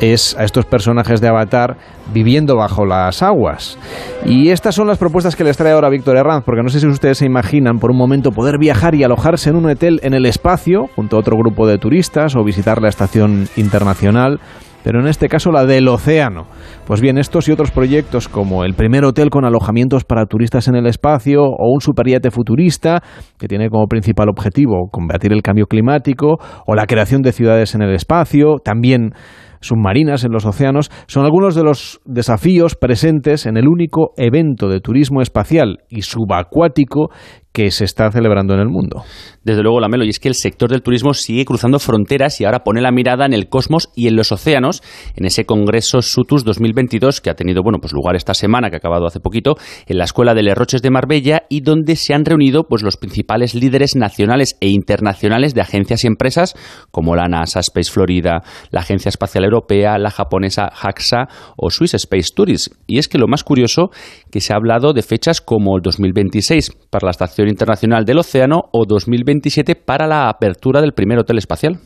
es a estos personajes de Avatar viviendo bajo las aguas. Y estas son las propuestas que les trae ahora Víctor Herranz, porque no sé si ustedes se imaginan por un momento poder viajar y alojarse en un hotel en el espacio junto a otro grupo de turistas o visitar la estación internacional pero en este caso la del océano. Pues bien, estos y otros proyectos como el primer hotel con alojamientos para turistas en el espacio o un superyate futurista que tiene como principal objetivo combatir el cambio climático o la creación de ciudades en el espacio, también submarinas en los océanos, son algunos de los desafíos presentes en el único evento de turismo espacial y subacuático que se está celebrando en el mundo.
Desde luego, Lamelo, y es que el sector del turismo sigue cruzando fronteras y ahora pone la mirada en el cosmos y en los océanos, en ese Congreso Sutus 2022 que ha tenido bueno, pues lugar esta semana, que ha acabado hace poquito, en la Escuela de Les Roches de Marbella y donde se han reunido pues, los principales líderes nacionales e internacionales de agencias y empresas como la NASA Space Florida, la Agencia Espacial Europea, la japonesa JAXA o Swiss Space Tourist. Y es que lo más curioso que se ha hablado de fechas como el 2026 para la Estación Internacional del Océano o 2027 para la apertura del primer hotel espacial.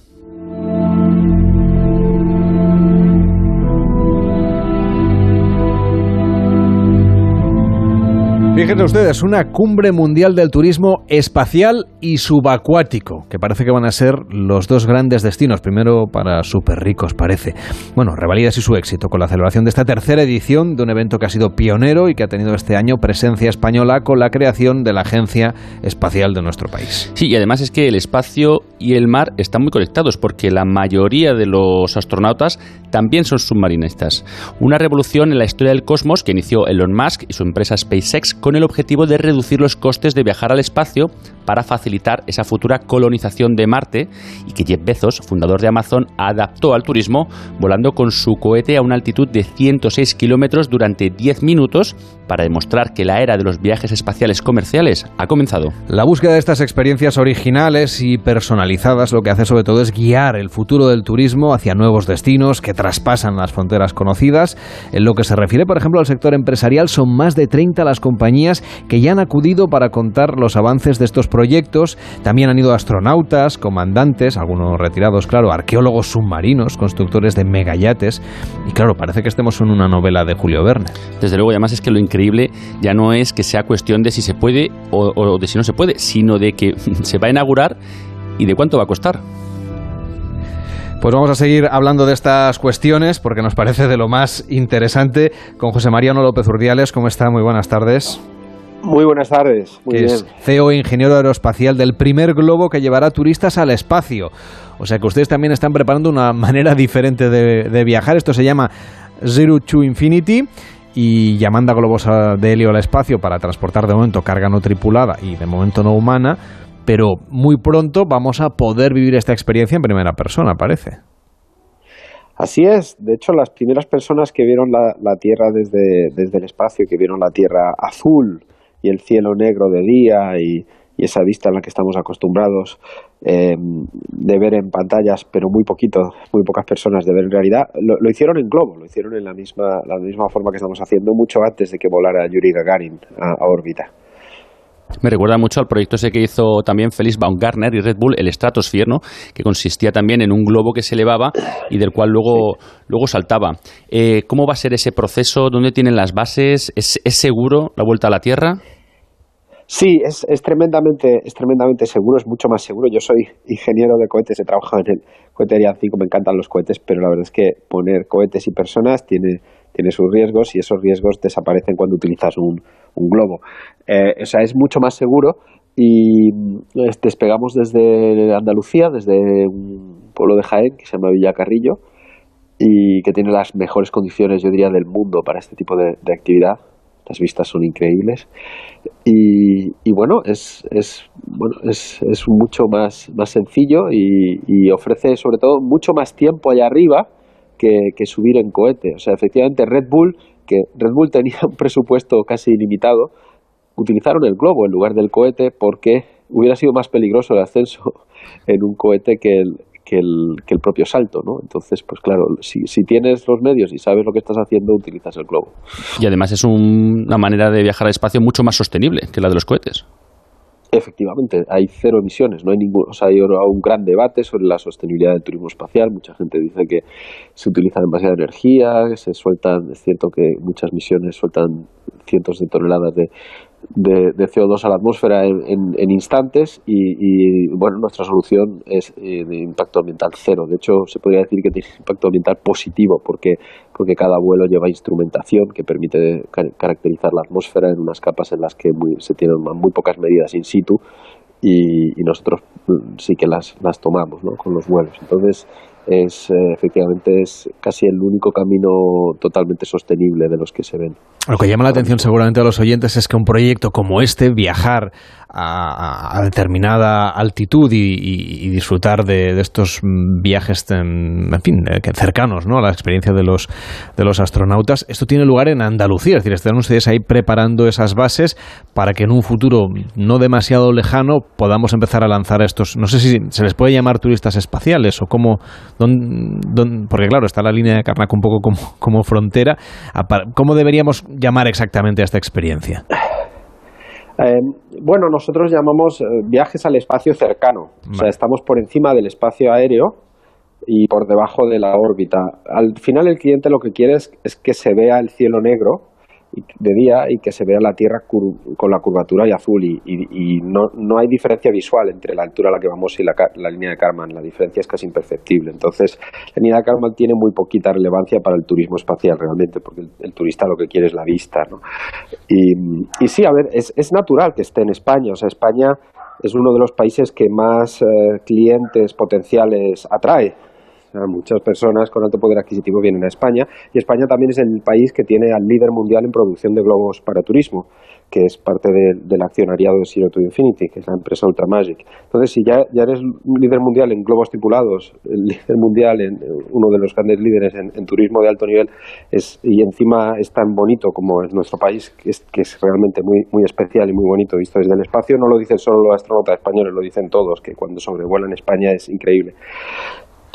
Fíjense ustedes, una cumbre mundial del turismo espacial y subacuático, que parece que van a ser los dos grandes destinos, primero para súper ricos parece. Bueno, revalidas y su éxito con la celebración de esta tercera edición de un evento que ha sido pionero y que ha tenido este año presencia española con la creación de la Agencia Espacial de nuestro país.
Sí, y además es que el espacio y el mar están muy conectados porque la mayoría de los astronautas también son submarinistas. Una revolución en la historia del cosmos que inició Elon Musk y su empresa SpaceX con el objetivo de reducir los costes de viajar al espacio para facilitar esa futura colonización de Marte y que Jeff Bezos, fundador de Amazon, adaptó al turismo volando con su cohete a una altitud de 106 kilómetros durante 10 minutos para demostrar que la era de los viajes espaciales comerciales ha comenzado.
La búsqueda de estas experiencias originales y personalizadas lo que hace sobre todo es guiar el futuro del turismo hacia nuevos destinos que traspasan las fronteras conocidas. En lo que se refiere, por ejemplo, al sector empresarial, son más de 30 las compañías que ya han acudido para contar los avances de estos proyectos. También han ido astronautas, comandantes, algunos retirados, claro, arqueólogos submarinos, constructores de megayates. Y claro, parece que estemos en una novela de Julio Verne.
Desde luego, además es que lo increíble ya no es que sea cuestión de si se puede o, o de si no se puede, sino de que se va a inaugurar y de cuánto va a costar.
Pues vamos a seguir hablando de estas cuestiones porque nos parece de lo más interesante con José Mariano López Urdiales. ¿Cómo está? Muy buenas tardes.
Muy buenas tardes. Muy bien.
Es CEO e ingeniero aeroespacial del primer globo que llevará turistas al espacio. O sea que ustedes también están preparando una manera diferente de, viajar. Esto se llama Zero to Infinity y ya manda globos de helio al espacio para transportar de momento carga no tripulada y de momento no humana pero muy pronto vamos a poder vivir esta experiencia en primera persona, parece.
Así es, de hecho las primeras personas que vieron la, Tierra desde, desde, el espacio, que vieron la Tierra azul y el cielo negro de día y, esa vista en la que estamos acostumbrados em, de ver en pantallas, pero muy poquito, muy pocas personas de ver en realidad, lo, hicieron en globo, lo hicieron en la misma, la misma forma que estamos haciendo mucho antes de que volara Yuri Gagarin a órbita.
Me recuerda mucho al proyecto ese que hizo también Félix Baumgartner y Red Bull, el Stratosphere, que consistía también en un globo que se elevaba y del cual luego, luego saltaba. Eh, ¿Cómo va a ser ese proceso? ¿Dónde tienen las bases? ¿Es, seguro la vuelta a la Tierra?
Sí, es, es, tremendamente, es tremendamente seguro, es mucho más seguro. Yo soy ingeniero de cohetes, he trabajado en el cohete Ariane 5, me encantan los cohetes, pero la verdad es que poner cohetes y personas tiene, tiene sus riesgos y esos riesgos desaparecen cuando utilizas un, globo. Eh, o sea, es mucho más seguro y despegamos desde Andalucía, desde un pueblo de Jaén que se llama Villacarrillo y que tiene las mejores condiciones, yo diría, del mundo para este tipo de, actividad. Las vistas son increíbles y, bueno, es, es, bueno es, es mucho más, más sencillo y, ofrece sobre todo mucho más tiempo allá arriba que, subir en cohete. O sea, efectivamente Red Bull, que Red Bull tenía un presupuesto casi ilimitado, utilizaron el globo en lugar del cohete porque hubiera sido más peligroso el ascenso en un cohete que el, que el, que el propio salto, ¿no? Entonces, pues claro, si, si, tienes los medios y sabes lo que estás haciendo, utilizas el globo.
Y además es una manera de viajar al espacio mucho más sostenible que la de los cohetes.
Efectivamente, hay cero emisiones, no hay ningún, o sea, hay un gran debate sobre la sostenibilidad del turismo espacial. Mucha gente dice que se utiliza demasiada energía, que se sueltan, es cierto que muchas misiones sueltan cientos de toneladas de, de, CO2 a la atmósfera en, instantes y, bueno, nuestra solución es eh, de impacto ambiental cero. De hecho, se podría decir que tiene impacto ambiental positivo porque, porque cada vuelo lleva instrumentación que permite caracterizar la atmósfera en unas capas en las que se tienen muy pocas medidas in situ y, nosotros mm, sí que las, las tomamos ¿no? con los vuelos. Entonces, es eh, efectivamente es casi el único camino totalmente sostenible de los que se ven.
Lo que llama la atención seguramente a los oyentes es que un proyecto como este, viajar a, determinada altitud y, disfrutar de, estos viajes, en, fin, eh, cercanos ¿no? a la experiencia de los, de los astronautas, esto tiene lugar en Andalucía, es decir, están ustedes ahí preparando esas bases para que en un futuro no demasiado lejano podamos empezar a lanzar estos, no sé si se les puede llamar turistas espaciales o cómo, porque claro, está la línea de Carnac un poco como, como frontera, ¿cómo deberíamos llamar exactamente a esta experiencia?
Eh, bueno, nosotros llamamos eh, viajes al espacio cercano. O sea, estamos por encima del espacio aéreo y por debajo de la órbita. Al final el cliente lo que quiere es que se vea el cielo negro de día y que se vea la Tierra con la curvatura y azul y, no, no, hay diferencia visual entre la altura a la que vamos y la, la, línea de Karman, la diferencia es casi imperceptible. Entonces, la línea de Karman tiene muy poquita relevancia para el turismo espacial realmente, porque el, turista lo que quiere es la vista. ¿no? Y, y sí, a ver, es, es natural que esté en España, o sea, España es uno de los países que más eh, clientes potenciales atrae muchas personas con alto poder adquisitivo vienen a España y España también es el país que tiene al líder mundial en producción de globos para turismo, que es parte del accionariado de Zero to Infinity, que es la empresa Ultramagic. Entonces, si ya, ya eres líder mundial en globos tripulados, el líder mundial en uno de los grandes líderes en, turismo de alto nivel, es, y encima es tan bonito como es nuestro país, que es, que es realmente muy, muy especial y muy bonito visto desde el espacio, no lo dicen solo los astronautas españoles, lo dicen todos, que cuando sobrevuelan España es increíble.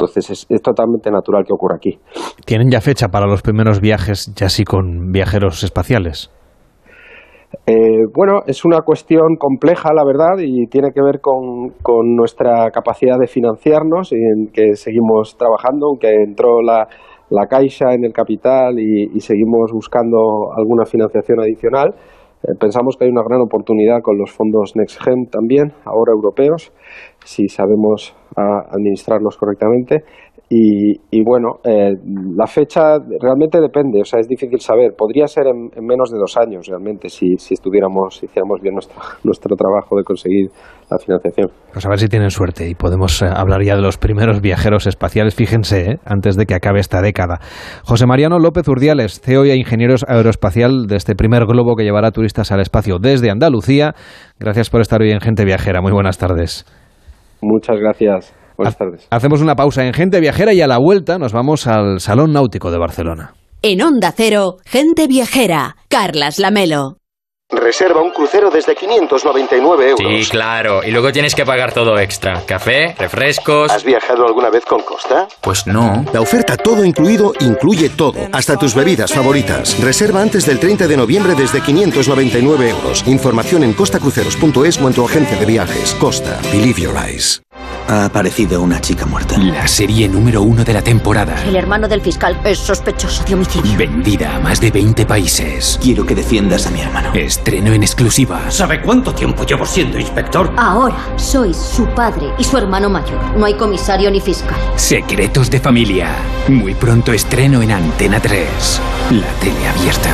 Entonces es, totalmente natural que ocurra aquí.
¿Tienen ya fecha para los primeros viajes, ya sí con viajeros espaciales?
Eh, bueno, es una cuestión compleja, la verdad, y tiene que ver con, nuestra capacidad de financiarnos, y en que seguimos trabajando, aunque entró la, la Caixa en el capital y, seguimos buscando alguna financiación adicional. Eh, pensamos que hay una gran oportunidad con los fondos NextGen también, ahora europeos, si sabemos administrarlos correctamente. Y, bueno, eh, la fecha realmente depende, o sea, es difícil saber. Podría ser en, menos de dos años realmente si, si estuviéramos, si hiciéramos bien nuestro, nuestro trabajo de conseguir la financiación.
Pues a ver si tienen suerte y podemos eh, hablar ya de los primeros viajeros espaciales, fíjense, eh, antes de que acabe esta década. José Mariano López Urdiales, CEO y ingenieros aeroespacial de este primer globo que llevará turistas al espacio desde Andalucía. Gracias por estar hoy en Gente Viajera. Muy buenas tardes.
Muchas gracias. Buenas tardes.
Hacemos una pausa en Gente Viajera y a la vuelta nos vamos al Salón Náutico de Barcelona.
En Onda Cero, Gente Viajera, Carlas Lamelo.
Reserva un crucero desde 599 euros.
Sí, claro. Y luego tienes que pagar todo extra. Café, refrescos.
¿Has viajado alguna vez con Costa?
Pues no.
La oferta todo incluido incluye todo. Hasta tus bebidas favoritas. Reserva antes del 30 de noviembre desde 599 euros. Información en costacruceros.es o en tu agencia de viajes. Costa. Believe your eyes ha aparecido una chica muerta.
La serie número uno de la temporada.
El hermano del fiscal es sospechoso de homicidio.
Vendida a más de 20 países.
Quiero que defiendas a mi hermano.
Estreno en exclusiva.
¿Sabe cuánto tiempo llevo siendo inspector?
Ahora sois su padre y su hermano mayor. No hay comisario ni fiscal.
Secretos de familia. Muy pronto estreno en Antena 3. La tele abierta.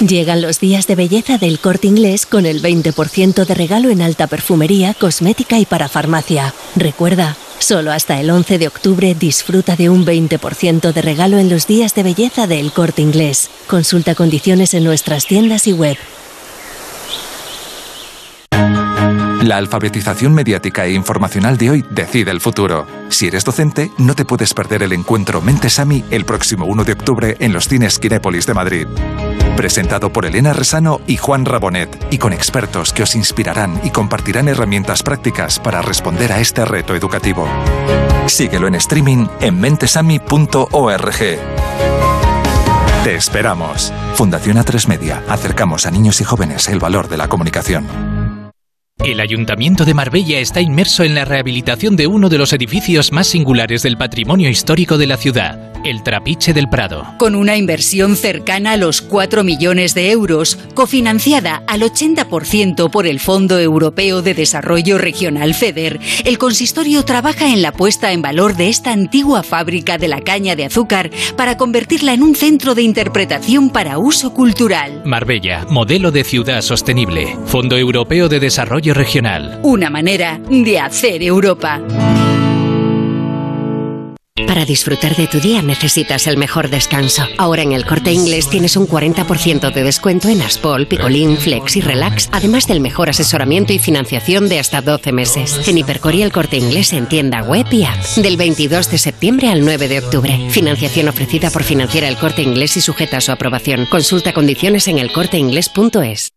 Llegan los días de belleza del corte inglés con el 20% de regalo en alta perfumería, cosmética y para farmacia. Recuerda, solo hasta el 11 de octubre disfruta de un 20% de regalo en los días de belleza del corte inglés. Consulta condiciones en nuestras tiendas y web.
La alfabetización mediática e informacional de hoy decide el futuro. Si eres docente, no te puedes perder el encuentro Mentesami el próximo 1 de octubre en los cines Kinépolis de Madrid. Presentado por Elena Resano y Juan Rabonet, y con expertos que os inspirarán y compartirán herramientas prácticas para responder a este reto educativo. Síguelo en streaming en mentesami.org. Te esperamos. Fundación A3 Media. Acercamos a niños y jóvenes el valor de la comunicación.
El Ayuntamiento de Marbella está inmerso en la rehabilitación de uno de los edificios más singulares del patrimonio histórico de la ciudad, el Trapiche del Prado.
Con una inversión cercana a los 4 millones de euros, cofinanciada al 80% por el Fondo Europeo de Desarrollo Regional FEDER, el consistorio trabaja en la puesta en valor de esta antigua fábrica de la caña de azúcar para convertirla en un centro de interpretación para uso cultural.
Marbella, modelo de ciudad sostenible. Fondo Europeo de Desarrollo Regional.
Una manera de hacer Europa.
Para disfrutar de tu día necesitas el mejor descanso. Ahora en el corte inglés tienes un 40% de descuento en Aspol, Picolín, Flex y Relax, además del mejor asesoramiento y financiación de hasta 12 meses. En Hipercor y el corte inglés en tienda web y app. Del 22 de septiembre al 9 de octubre. Financiación ofrecida por Financiera el corte inglés y sujeta a su aprobación. Consulta condiciones en elcorteinglés.es.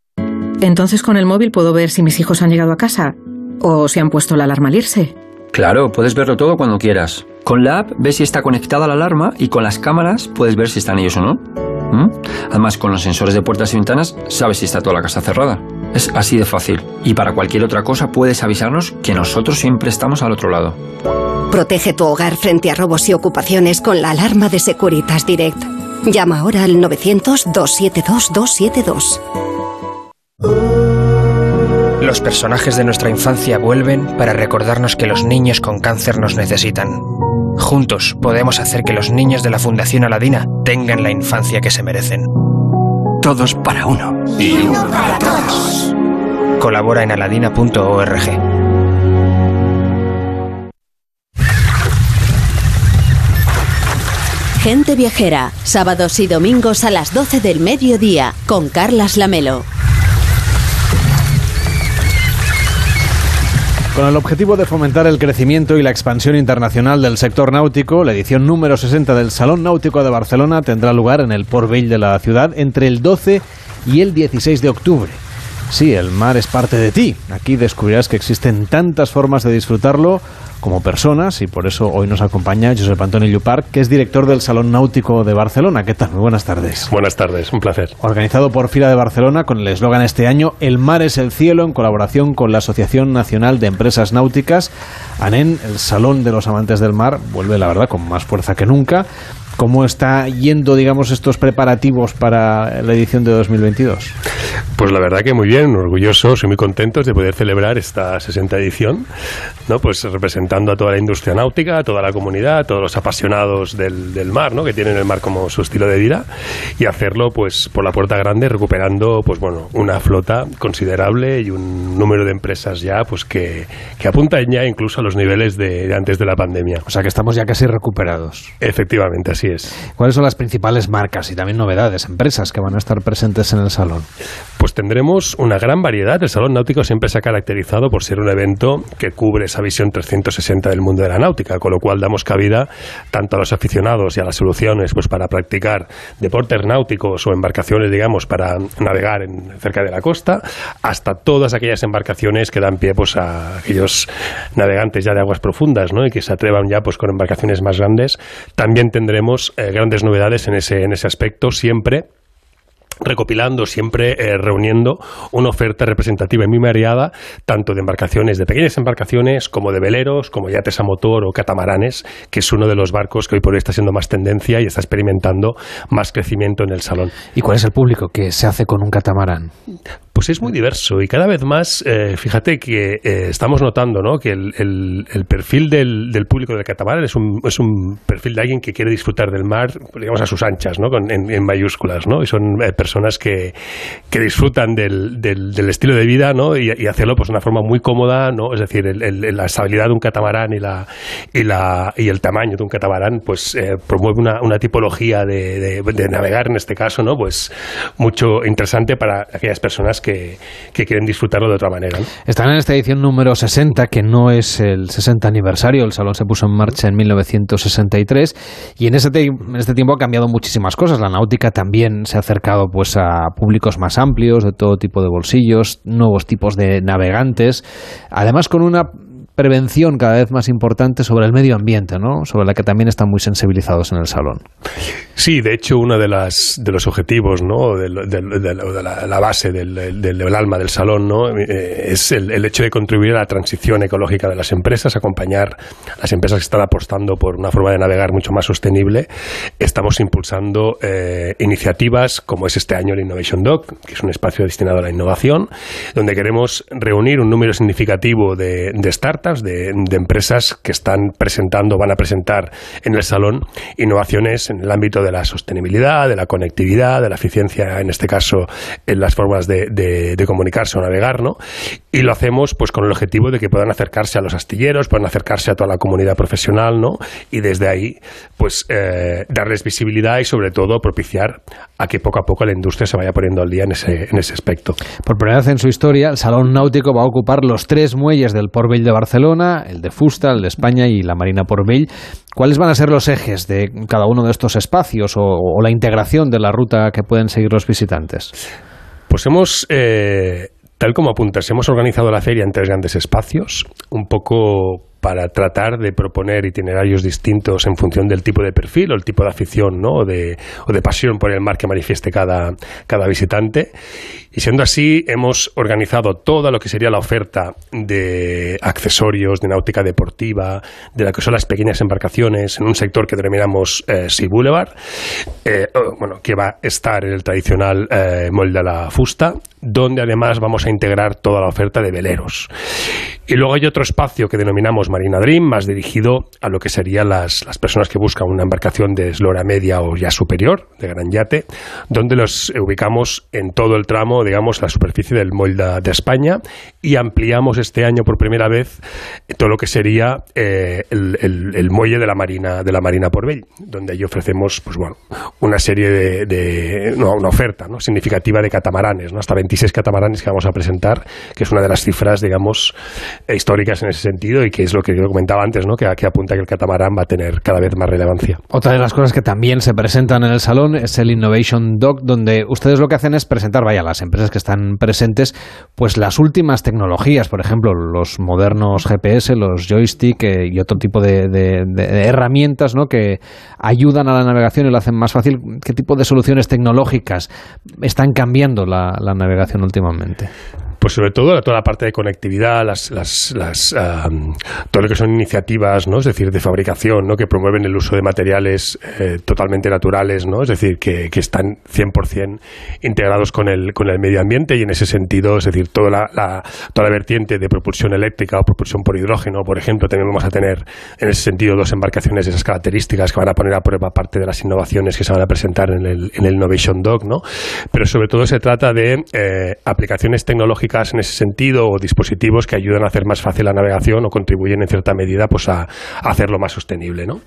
Entonces con el móvil puedo ver si mis hijos han llegado a casa o si han puesto la alarma al irse.
Claro, puedes verlo todo cuando quieras. Con la app ves si está conectada la alarma y con las cámaras puedes ver si están ellos o no. ¿Mm? Además, con los sensores de puertas y ventanas sabes si está toda la casa cerrada. Es así de fácil. Y para cualquier otra cosa puedes avisarnos que nosotros siempre estamos al otro lado.
Protege tu hogar frente a robos y ocupaciones con la alarma de Securitas Direct. Llama ahora al 900-272-272.
Los personajes de nuestra infancia vuelven para recordarnos que los niños con cáncer nos necesitan. Juntos podemos hacer que los niños de la Fundación Aladina tengan la infancia que se merecen.
Todos para uno.
Y uno para todos. Colabora en aladina.org.
Gente Viajera, sábados y domingos a las 12 del mediodía, con Carlas Lamelo.
Con el objetivo de fomentar el crecimiento y la expansión internacional del sector náutico, la edición número 60 del Salón Náutico de Barcelona tendrá lugar en el Port Vell de la ciudad entre el 12 y el 16 de octubre. Sí, el mar es parte de ti. Aquí descubrirás que existen tantas formas de disfrutarlo como personas y por eso hoy nos acompaña Josep Antonio Llupar, que es director del Salón Náutico de Barcelona. ¿Qué tal? Muy buenas tardes.
Buenas tardes, un placer.
Organizado por Fila de Barcelona con el eslogan este año El mar es el cielo en colaboración con la Asociación Nacional de Empresas Náuticas. ANEN, el Salón de los Amantes del Mar, vuelve la verdad con más fuerza que nunca. ¿Cómo está yendo, digamos, estos preparativos para la edición de 2022?
Pues la verdad que muy bien, orgullosos y muy contentos de poder celebrar esta 60 edición, ¿no? Pues representando a toda la industria náutica, a toda la comunidad, a todos los apasionados del, del mar, ¿no? Que tienen el mar como su estilo de vida y hacerlo, pues, por la puerta grande, recuperando, pues bueno, una flota considerable y un número de empresas ya, pues que, que apuntan ya incluso a los niveles de, de antes de la pandemia.
O sea que estamos ya casi recuperados.
Efectivamente, así es.
¿Cuáles son las principales marcas y también novedades, empresas que van a estar presentes en el salón?
Pues tendremos una gran variedad. El Salón Náutico siempre se ha caracterizado por ser un evento que cubre esa visión 360 del mundo de la náutica, con lo cual damos cabida tanto a los aficionados y a las soluciones pues para practicar deportes náuticos o embarcaciones, digamos, para navegar en, cerca de la costa, hasta todas aquellas embarcaciones que dan pie pues a aquellos navegantes ya de aguas profundas, ¿no? Y que se atrevan ya pues con embarcaciones más grandes. También tendremos eh, grandes novedades en ese, en ese aspecto siempre recopilando, siempre eh, reuniendo una oferta representativa y muy variada, tanto de embarcaciones, de pequeñas embarcaciones, como de veleros, como yates a motor o catamaranes, que es uno de los barcos que hoy por hoy está siendo más tendencia y está experimentando más crecimiento en el salón.
¿Y cuál es el público que se hace con un catamarán?
Pues es muy diverso y cada vez más, eh, fíjate que eh, estamos notando ¿no? que el, el, el perfil del, del, público del catamarán es un, es un perfil de alguien que quiere disfrutar del mar, digamos, a sus anchas, ¿no? Con, en, en, mayúsculas, ¿no? Y son eh, personas que, que disfrutan del, del, del, estilo de vida, ¿no? Y, y, hacerlo pues de una forma muy cómoda, ¿no? Es decir, la estabilidad de un catamarán y, la, y, la, y el tamaño de un catamarán, pues eh, promueve una, una tipología de, de, de, navegar, en este caso, ¿no? Pues mucho interesante para aquellas personas que, que, quieren disfrutarlo de otra manera. ¿no?
Están en esta edición número 60, que no es el 60 aniversario, el salón se puso en marcha en 1963 y en, ese en este tiempo ha cambiado muchísimas cosas. La náutica también se ha acercado pues a públicos más amplios, de todo tipo de bolsillos, nuevos tipos de navegantes, además con una prevención cada vez más importante sobre el medio ambiente, ¿no? sobre la que también están muy sensibilizados en el salón.
Sí, de hecho, uno de, las, de los objetivos, ¿no? de, la, base del, alma del salón, ¿no? Eh, es el, hecho de contribuir a la transición ecológica de las empresas, acompañar a las empresas que están apostando por una forma de navegar mucho más sostenible. Estamos impulsando eh, iniciativas como es este año el Innovation Doc, que es un espacio destinado a la innovación, donde queremos reunir un número significativo de, startups, de, empresas que están presentando, van a presentar en el salón innovaciones en el ámbito de de la sostenibilidad, de la conectividad, de la eficiencia, en este caso, en las formas de, comunicarse o navegar, ¿no? Y lo hacemos pues con el objetivo de que puedan acercarse a los astilleros, puedan acercarse a toda la comunidad profesional, ¿no? Y desde ahí, pues eh, darles visibilidad y sobre todo propiciar a que poco a poco la industria se vaya poniendo al día en ese, en ese aspecto.
Por primera vez en su historia, el Salón Náutico va a ocupar los tres muelles del Port Vell de Barcelona, el de Fusta, el de España y la Marina Port Vell. ¿Cuáles van a ser los ejes de cada uno de estos espacios o, la integración de la ruta que pueden seguir los visitantes?
Pues hemos, eh, tal como apuntas, hemos organizado la feria en tres grandes espacios, un poco para tratar de proponer itinerarios distintos en función del tipo de perfil o el tipo de afición ¿no? o, de, o de pasión por el mar que manifieste cada, cada visitante. Y siendo así, hemos organizado toda lo que sería la oferta de accesorios, de náutica deportiva, de lo que son las pequeñas embarcaciones en un sector que denominamos eh, Sea Boulevard, eh, bueno, que va a estar en el tradicional eh, molde a la fusta, donde además vamos a integrar toda la oferta de veleros. Y luego hay otro espacio que denominamos Marina Dream, más dirigido a lo que serían las, las personas que buscan una embarcación de eslora media o ya superior, de gran yate, donde los ubicamos en todo el tramo, digamos, la superficie del molde de España y ampliamos este año por primera vez todo lo que sería eh, el, muelle de la Marina de la Marina Porvell, donde allí ofrecemos pues bueno, una serie de, una oferta ¿no? significativa de catamaranes, ¿no? hasta 26 catamaranes que vamos a presentar, que es una de las cifras, digamos, históricas en ese sentido y que es lo que yo comentaba antes, ¿no? que, que apunta que el catamarán va a tener cada vez más relevancia.
Otra de las cosas que también se presentan en el salón es el Innovation Doc, donde ustedes lo que hacen es presentar, vaya, las empresas que están presentes, pues las últimas tecnologías, por ejemplo, los modernos GPS, los joystick eh, y otro tipo de, herramientas ¿no? que ayudan a la navegación y lo hacen más fácil. ¿Qué tipo de soluciones tecnológicas están cambiando la navegación últimamente?
Pues sobre todo toda la parte de conectividad, las, las, todo lo que son iniciativas, ¿no? Es decir, de fabricación, ¿no? Que promueven el uso de materiales eh, totalmente naturales, ¿no? Es decir, que, que están 100% integrados con el, con el medio ambiente y en ese sentido, es decir, toda la, toda la vertiente de propulsión eléctrica o propulsión por hidrógeno, por ejemplo, también vamos a tener en ese sentido dos embarcaciones de esas características que van a poner a prueba parte de las innovaciones que se van a presentar en el, en el Innovation Dock, ¿no? Pero sobre todo se trata de eh, aplicaciones tecnológicas en ese sentido o dispositivos que ayudan a hacer más fácil la navegación o contribuyen en cierta medida pues a, hacerlo más sostenible, ¿no?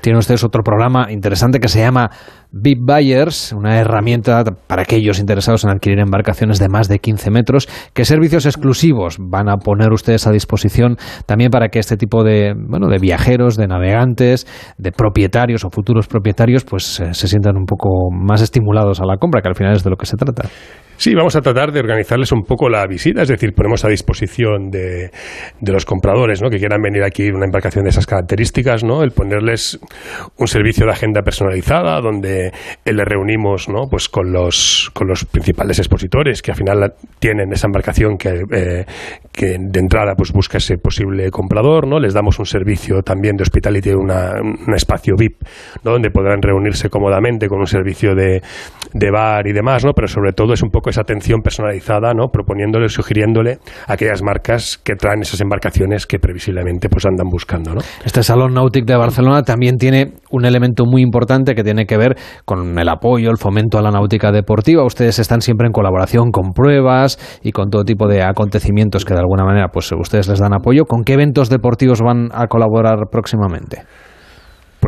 Tiene ustedes otro programa interesante que se llama VIP Buyers, una herramienta para aquellos interesados en adquirir embarcaciones de más de 15 metros. ¿Qué servicios exclusivos van a poner ustedes a disposición también para que este tipo de, bueno, de viajeros, de navegantes, de propietarios o futuros propietarios, pues eh, se sientan un poco más estimulados a la compra, que al final es de lo que se trata?
Sí, vamos a tratar de organizarles un poco la visita, es decir, ponemos a disposición de, de los compradores ¿no? que quieran venir aquí una embarcación de esas características, ¿no? el ponerles un servicio de agenda personalizada donde les reunimos ¿no? pues con, los, con los principales expositores que al final tienen esa embarcación que, eh, que de entrada pues busca ese posible comprador, ¿no? les damos un servicio también de hospitality, una, un espacio VIP ¿no? donde podrán reunirse cómodamente con un servicio de, de bar y demás, ¿no? pero sobre todo es un poco esa atención personalizada, ¿no? proponiéndole, sugiriéndole aquellas marcas que traen esas embarcaciones que previsiblemente pues andan buscando. ¿no?
Este Salón Náutico de Barcelona también tiene un elemento muy importante que tiene que ver con el apoyo, el fomento a la náutica deportiva. Ustedes están siempre en colaboración con pruebas y con todo tipo de acontecimientos que de alguna manera pues ustedes les dan apoyo. ¿Con qué eventos deportivos van a colaborar próximamente?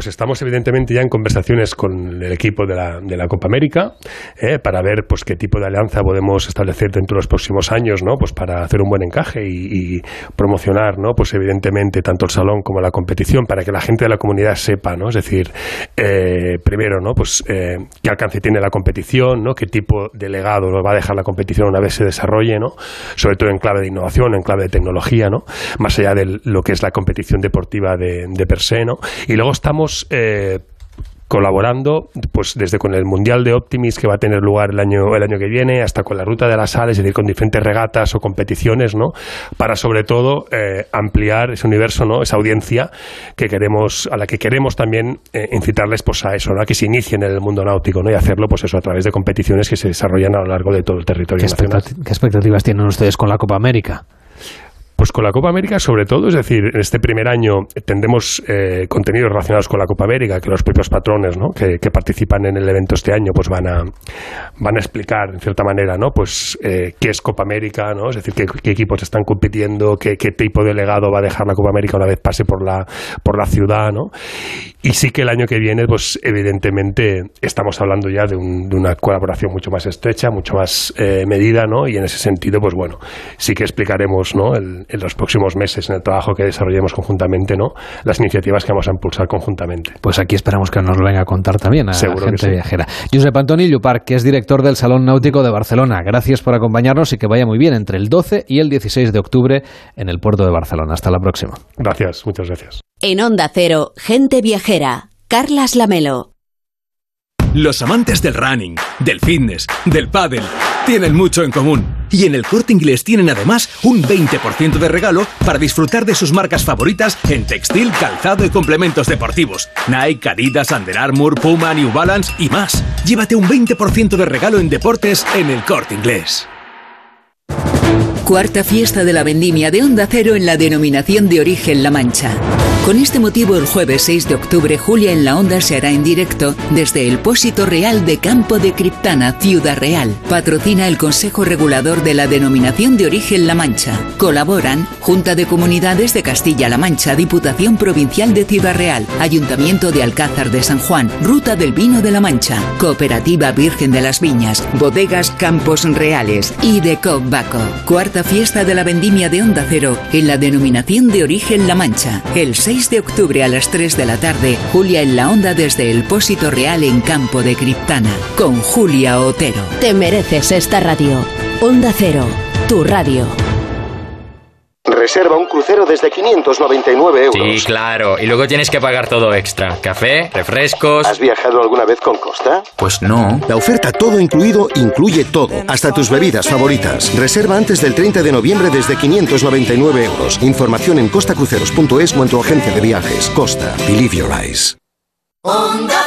Pues estamos evidentemente ya en conversaciones con el equipo de la, de la Copa América eh, para ver pues qué tipo de alianza podemos establecer dentro de los próximos años, ¿no? Pues para hacer un buen encaje y, promocionar, ¿no? Pues evidentemente tanto el salón como la competición para que la gente de la comunidad sepa, ¿no? Es decir, eh, primero, ¿no? Pues eh, qué alcance tiene la competición, ¿no? Qué tipo de legado va a dejar la competición una vez se desarrolle, ¿no? Sobre todo en clave de innovación, en clave de tecnología, ¿no? Más allá de lo que es la competición deportiva de, de per se, ¿no? Y luego estamos eh, colaborando, pues desde con el Mundial de Optimis que va a tener lugar el año, el año que viene, hasta con la Ruta de las Sales, es decir, con diferentes regatas o competiciones, ¿no? Para sobre todo eh, ampliar ese universo, ¿no? Esa audiencia que queremos, a la que queremos también eh, incitarles pues a eso, ¿no? A que se inicien en el mundo náutico, ¿no? Y hacerlo, pues eso, a través de competiciones que se desarrollan a lo largo de todo el territorio nacional.
¿Qué expectativas tienen ustedes con la Copa América?
Pues con la Copa América, sobre todo, es decir, en este primer año tendremos eh, contenidos relacionados con la Copa América, que los propios patrones ¿no? que, participan en el evento este año pues van a, van a explicar, en cierta manera, ¿no? pues eh, qué es Copa América, ¿no? es decir, qué, equipos están compitiendo, qué, qué, tipo de legado va a dejar la Copa América una vez pase por la, por la ciudad. ¿no? Y sí que el año que viene, pues evidentemente estamos hablando ya de, una colaboración mucho más estrecha, mucho más eh, medida, ¿no? Y en ese sentido, pues bueno, sí que explicaremos, ¿no? En los próximos meses, en el trabajo que desarrollemos conjuntamente, ¿no? Las iniciativas que vamos a impulsar conjuntamente.
Pues aquí esperamos que nos lo venga a contar también a
Seguro
la gente
que sí.
viajera. Josep Antoni Llupar, que es director del Salón Náutico de Barcelona. Gracias por acompañarnos y que vaya muy bien entre el 12 y el 16 de octubre en el puerto de Barcelona. Hasta la próxima.
Gracias, muchas gracias.
En Onda Cero, gente viajera. Carlas Lamelo.
Los amantes del running, del fitness, del paddle, tienen mucho en común. Y en el corte inglés tienen además un 20% de regalo para disfrutar de sus marcas favoritas en textil, calzado y complementos deportivos. Nike, Adidas, Under Armour, Puma, New Balance y más. Llévate un 20% de regalo en deportes en el corte inglés.
Cuarta fiesta de la vendimia de Onda Cero en la denominación de origen La Mancha. Con este motivo, el jueves 6 de octubre, Julia en la Onda se hará en directo desde el Pósito Real de Campo de Criptana, Ciudad Real. Patrocina el Consejo Regulador de la Denominación de Origen La Mancha. Colaboran Junta de Comunidades de Castilla-La Mancha, Diputación Provincial de Ciudad Real, Ayuntamiento de Alcázar de San Juan, Ruta del Vino de La Mancha, Cooperativa Virgen de las Viñas, Bodegas Campos Reales y de Baco. Cuarta fiesta de la vendimia de Onda Cero en la denominación de origen La Mancha. El 6 de octubre a las 3 de la tarde, Julia en la Onda desde el Pósito Real en Campo de Criptana, con Julia Otero.
Te mereces esta radio. Onda Cero, tu radio.
Reserva un crucero desde 599 euros.
Sí, claro. Y luego tienes que pagar todo extra. Café, refrescos.
¿Has viajado alguna vez con Costa?
Pues no.
La oferta todo incluido incluye todo, hasta tus bebidas favoritas. Reserva antes del 30 de noviembre desde 599 euros. Información en costacruceros.es o en tu agencia de viajes. Costa. Believe your eyes.
Onda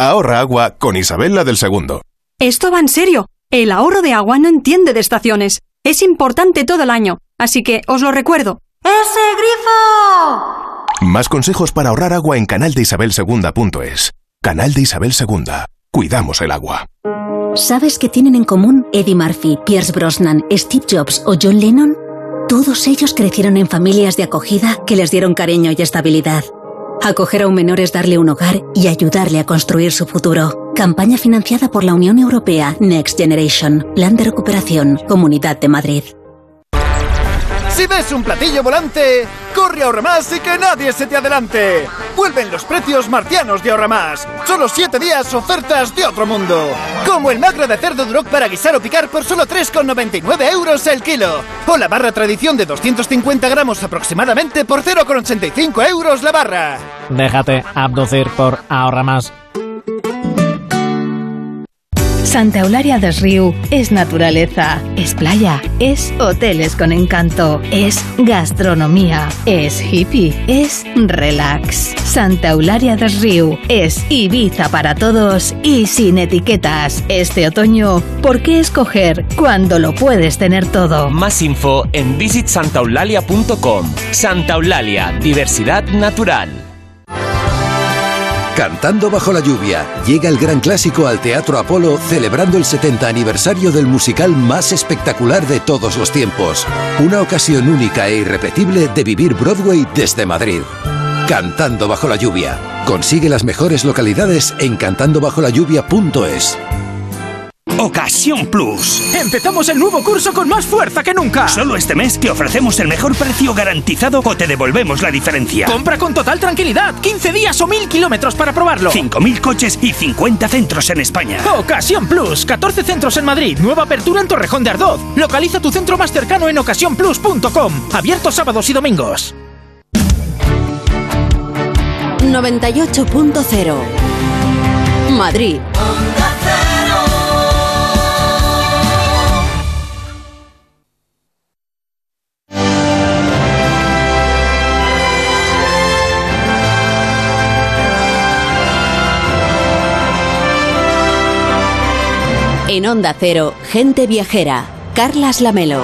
Ahorra agua con Isabel del Segundo.
Esto va en serio. El ahorro de agua no entiende de estaciones. Es importante todo el año. Así que os lo recuerdo.
¡Ese grifo!
Más consejos para ahorrar agua en canaldeisabelsegunda.es. Canal de Isabel Segunda. Cuidamos el agua.
¿Sabes qué tienen en común Eddie Murphy, Pierce Brosnan, Steve Jobs o John Lennon? Todos ellos crecieron en familias de acogida que les dieron cariño y estabilidad. Acoger a un menor es darle un hogar y ayudarle a construir su futuro. Campaña financiada por la Unión Europea Next Generation. Plan de recuperación. Comunidad de Madrid.
Si ves un platillo volante, corre a Ahorra Más y que nadie se te adelante. Vuelven los precios marcianos de Ahorra Más. Solo 7 días ofertas de otro mundo. Como el magro de cerdo Duroc para guisar o picar por solo 3,99 euros el kilo. O la barra tradición de 250 gramos aproximadamente por 0,85 euros la barra.
Déjate abducir por Ahorra
Santa Eularia des Riu es naturaleza, es playa, es hoteles con encanto, es gastronomía, es hippie, es relax. Santa Eularia des Riu es Ibiza para todos y sin etiquetas. Este otoño, ¿por qué escoger cuando lo puedes tener todo?
Más info en visitsantaeulalia.com. Santa Eulalia, diversidad natural.
Cantando bajo la lluvia, llega el gran clásico al Teatro Apolo celebrando el 70 aniversario del musical más espectacular de todos los tiempos. Una ocasión única e irrepetible de vivir Broadway desde Madrid. Cantando bajo la lluvia. Consigue las mejores localidades en cantandobajolalluvia.es.
Ocasión Plus. Empezamos el nuevo curso con más fuerza que nunca. Solo este mes te ofrecemos el mejor precio garantizado o te devolvemos la diferencia. Compra con total tranquilidad. 15 días o 1000 kilómetros para probarlo. 5.000 coches y 50 centros en España. Ocasión Plus. 14 centros en Madrid. Nueva apertura en Torrejón de Ardoz. Localiza tu centro más cercano en ocasiónplus.com. Abierto sábados y domingos.
98.0 Madrid. Onda Cero, Gente Viajera, Carlas Lamelo.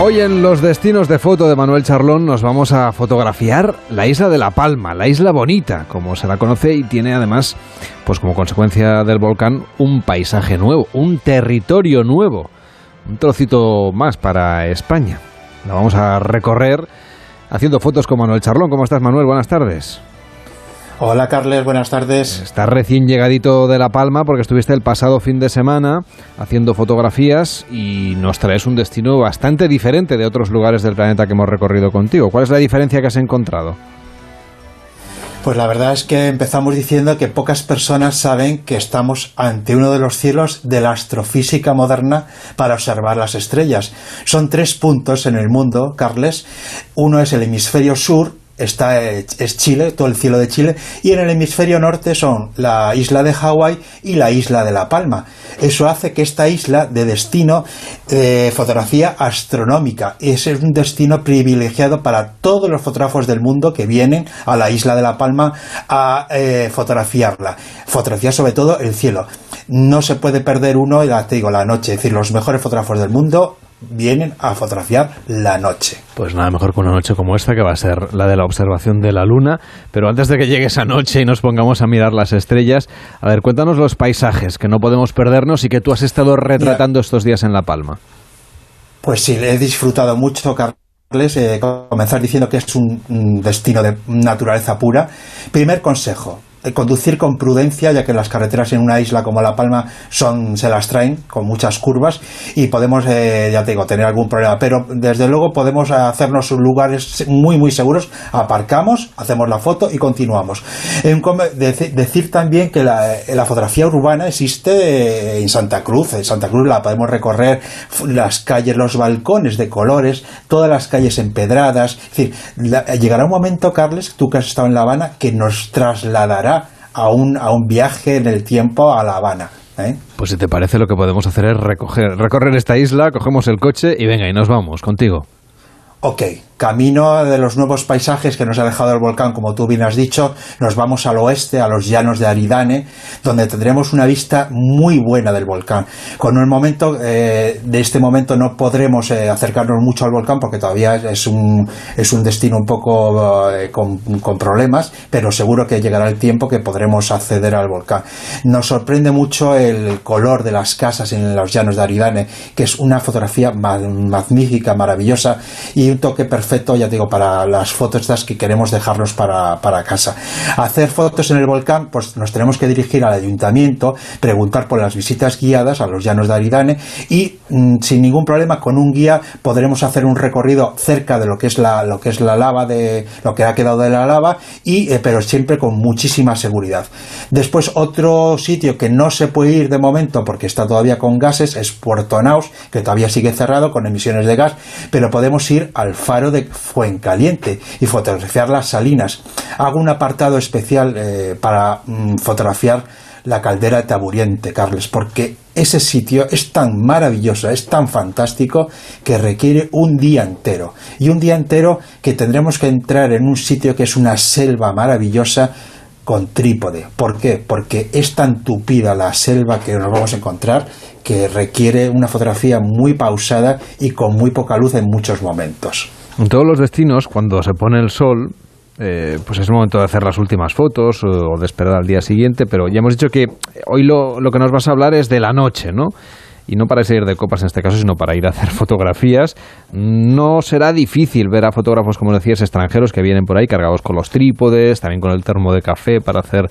Hoy en los destinos de foto de Manuel Charlón nos vamos a fotografiar la isla de La Palma, la isla bonita, como se la conoce y tiene además, pues como consecuencia del volcán, un paisaje nuevo, un territorio nuevo, un trocito más para España. La vamos a recorrer haciendo fotos con Manuel Charlón. ¿Cómo estás, Manuel? Buenas tardes.
Hola Carles, buenas tardes.
Estás recién llegadito de La Palma porque estuviste el pasado fin de semana haciendo fotografías y nos traes un destino bastante diferente de otros lugares del planeta que hemos recorrido contigo. ¿Cuál es la diferencia que has encontrado?
Pues la verdad es que empezamos diciendo que pocas personas saben que estamos ante uno de los cielos de la astrofísica moderna para observar las estrellas. Son tres puntos en el mundo, Carles. Uno es el hemisferio sur, está es Chile, todo el cielo de Chile, y en el hemisferio norte son la isla de Hawái y la isla de La Palma. Eso hace que esta isla de destino de fotografía astronómica es un destino privilegiado para todos los fotógrafos del mundo que vienen a la isla de La Palma a eh, fotografiarla. Fotografiar sobre todo el cielo. No se puede perder uno, ya te digo, la noche. Es decir, los mejores fotógrafos del mundo vienen a fotografiar la noche.
Pues nada mejor que una noche como esta, que va a ser la de la observación de la luna. Pero antes de que llegue esa noche y nos pongamos a mirar las estrellas, a ver, cuéntanos los paisajes que no podemos perdernos y que tú has estado retratando estos días en La Palma.
Pues sí, he disfrutado mucho, Carles. Eh, comenzar diciendo que es un destino de naturaleza pura. Primer consejo, conducir con prudencia, ya que las carreteras en una isla como La Palma son, se las traen con muchas curvas y podemos, eh, ya te digo, tener algún problema. Pero desde luego podemos hacernos lugares muy, muy seguros. Aparcamos, hacemos la foto y continuamos. decir también que la, fotografía urbana existe en Santa Cruz. En Santa Cruz la podemos recorrer las calles, los balcones de colores, todas las calles empedradas. Es decir, llegará un momento, Carles, tú que has estado en La Habana, que nos trasladará a un, a un viaje en el tiempo a La Habana. ¿eh?
Pues si te parece lo que podemos hacer es recoger, recorrer esta isla, cogemos el coche y venga, y nos vamos contigo.
Ok, camino de los nuevos paisajes que nos ha dejado el volcán, como tú bien has dicho, nos vamos al oeste, a los llanos de Aridane, donde tendremos una vista muy buena del volcán. Con un momento, eh, de este momento no podremos eh, acercarnos mucho al volcán porque todavía es un, es un destino un poco eh, con, con, problemas, pero seguro que llegará el tiempo que podremos acceder al volcán. Nos sorprende mucho el color de las casas en los llanos de Aridane, que es una fotografía magnífica, maravillosa y un toque perfecto, ya digo, para las fotos estas que queremos dejarnos para, para casa. Hacer fotos en el volcán, pues nos tenemos que dirigir al ayuntamiento, preguntar por las visitas guiadas a los llanos de Aridane y mm, sin ningún problema con un guía podremos hacer un recorrido cerca de lo que es la, lo que es la lava, de lo que ha quedado de la lava, y, eh, pero siempre con muchísima seguridad. Después, otro sitio que no se puede ir de momento porque está todavía con gases es Puerto Naus, que todavía sigue cerrado con emisiones de gas, pero podemos ir al faro de Fuencaliente y fotografiar las salinas. Hago un apartado especial eh, para mm, fotografiar la caldera de Taburiente, Carles, porque ese sitio es tan maravilloso, es tan fantástico que requiere un día entero. Y un día entero que tendremos que entrar en un sitio que es una selva maravillosa con trípode. ¿Por qué? Porque es tan tupida la selva que nos vamos a encontrar que requiere una fotografía muy pausada y con muy poca luz en muchos momentos.
En todos los destinos, cuando se pone el sol, eh, pues es momento de hacer las últimas fotos o, de esperar al día siguiente, pero ya hemos dicho que hoy lo, lo que nos vas a hablar es de la noche, ¿no? y no para ir de copas en este caso, sino para ir a hacer fotografías. No será difícil ver a fotógrafos, como decías, extranjeros que vienen por ahí cargados con los trípodes, también con el termo de café para hacer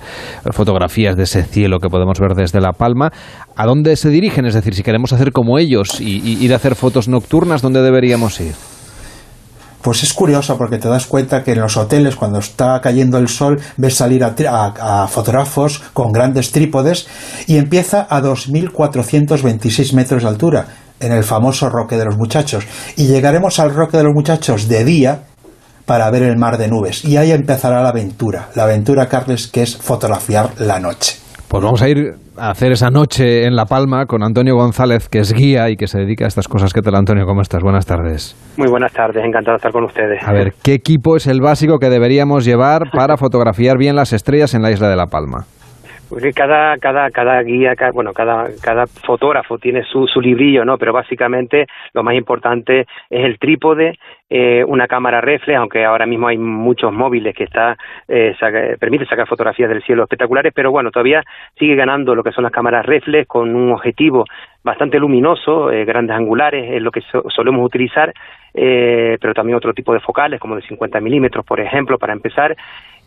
fotografías de ese cielo que podemos ver desde La Palma. ¿A dónde se dirigen? Es decir, si queremos hacer como ellos y ir a hacer fotos nocturnas, ¿dónde deberíamos ir?
Pues es curioso porque te das cuenta que en los hoteles cuando está cayendo el sol ves salir a, fotógrafos con grandes trípodes y empieza a 2.426 metros de altura en el famoso Roque de los Muchachos y llegaremos al Roque de los Muchachos de día para ver el mar de nubes y ahí empezará la aventura, la aventura Carles que es fotografiar la noche.
Pues vamos a ir a hacer esa noche en La Palma con Antonio González, que es guía y que se dedica a estas cosas. ¿Qué tal, Antonio? ¿Cómo estás? Buenas tardes.
Muy buenas tardes, encantado de estar con ustedes.
A ver, ¿qué equipo es el básico que deberíamos llevar para fotografiar bien las estrellas en la isla de La Palma?
Porque cada, cada, cada guía, cada, bueno, cada, cada fotógrafo tiene su, su librillo, ¿no? Pero básicamente lo más importante es el trípode, eh, una cámara reflex, aunque ahora mismo hay muchos móviles que está, eh, permite sacar fotografías del cielo espectaculares, pero bueno, todavía sigue ganando lo que son las cámaras reflex con un objetivo bastante luminoso, eh, grandes angulares, es lo que solemos utilizar, eh, pero también otro tipo de focales, como de 50 milímetros, por ejemplo, para empezar,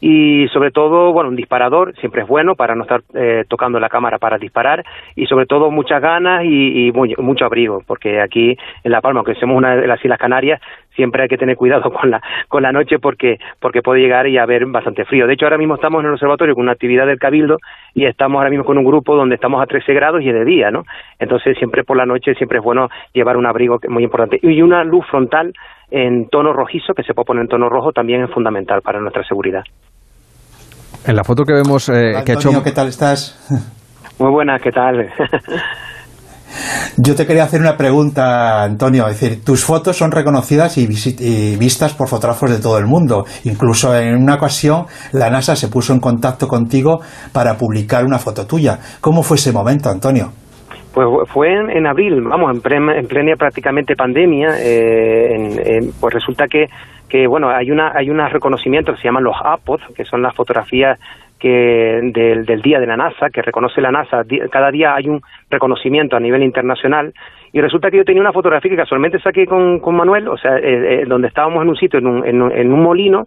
y sobre todo, bueno, un disparador siempre es bueno para no estar eh, tocando la cámara para disparar y sobre todo muchas ganas y, mucho abrigo, porque aquí en La Palma, aunque somos una de las Islas Canarias, siempre hay que tener cuidado con la, con la noche porque, porque puede llegar y haber bastante frío. De hecho, ahora mismo estamos en el observatorio con una actividad del Cabildo y estamos ahora mismo con un grupo donde estamos a 13 grados y es de día, ¿no? Entonces, siempre por la noche siempre es bueno llevar un abrigo muy importante. Y una luz frontal en tono rojizo, que se puede poner en tono rojo, también es fundamental para nuestra seguridad.
En la foto que vemos eh, que ha hecho...
¿qué tal estás?
Muy buena, ¿qué tal?
Yo te quería hacer una pregunta, Antonio. Es decir, tus fotos son reconocidas y, y, vistas por fotógrafos de todo el mundo. Incluso en una ocasión la NASA se puso en contacto contigo para publicar una foto tuya. ¿Cómo fue ese momento, Antonio?
Pues fue en, abril, vamos, en, en, plena prácticamente pandemia. Eh, pues resulta que, que, bueno, hay una hay unos reconocimientos que se llaman los APOD, que son las fotografías que del, del día de la NASA, que reconoce la NASA. Cada día hay un reconocimiento a nivel internacional. Y resulta que yo tenía una fotografía que casualmente saqué con, con Manuel, o sea, eh, eh, donde estábamos en un sitio, en un, en un molino,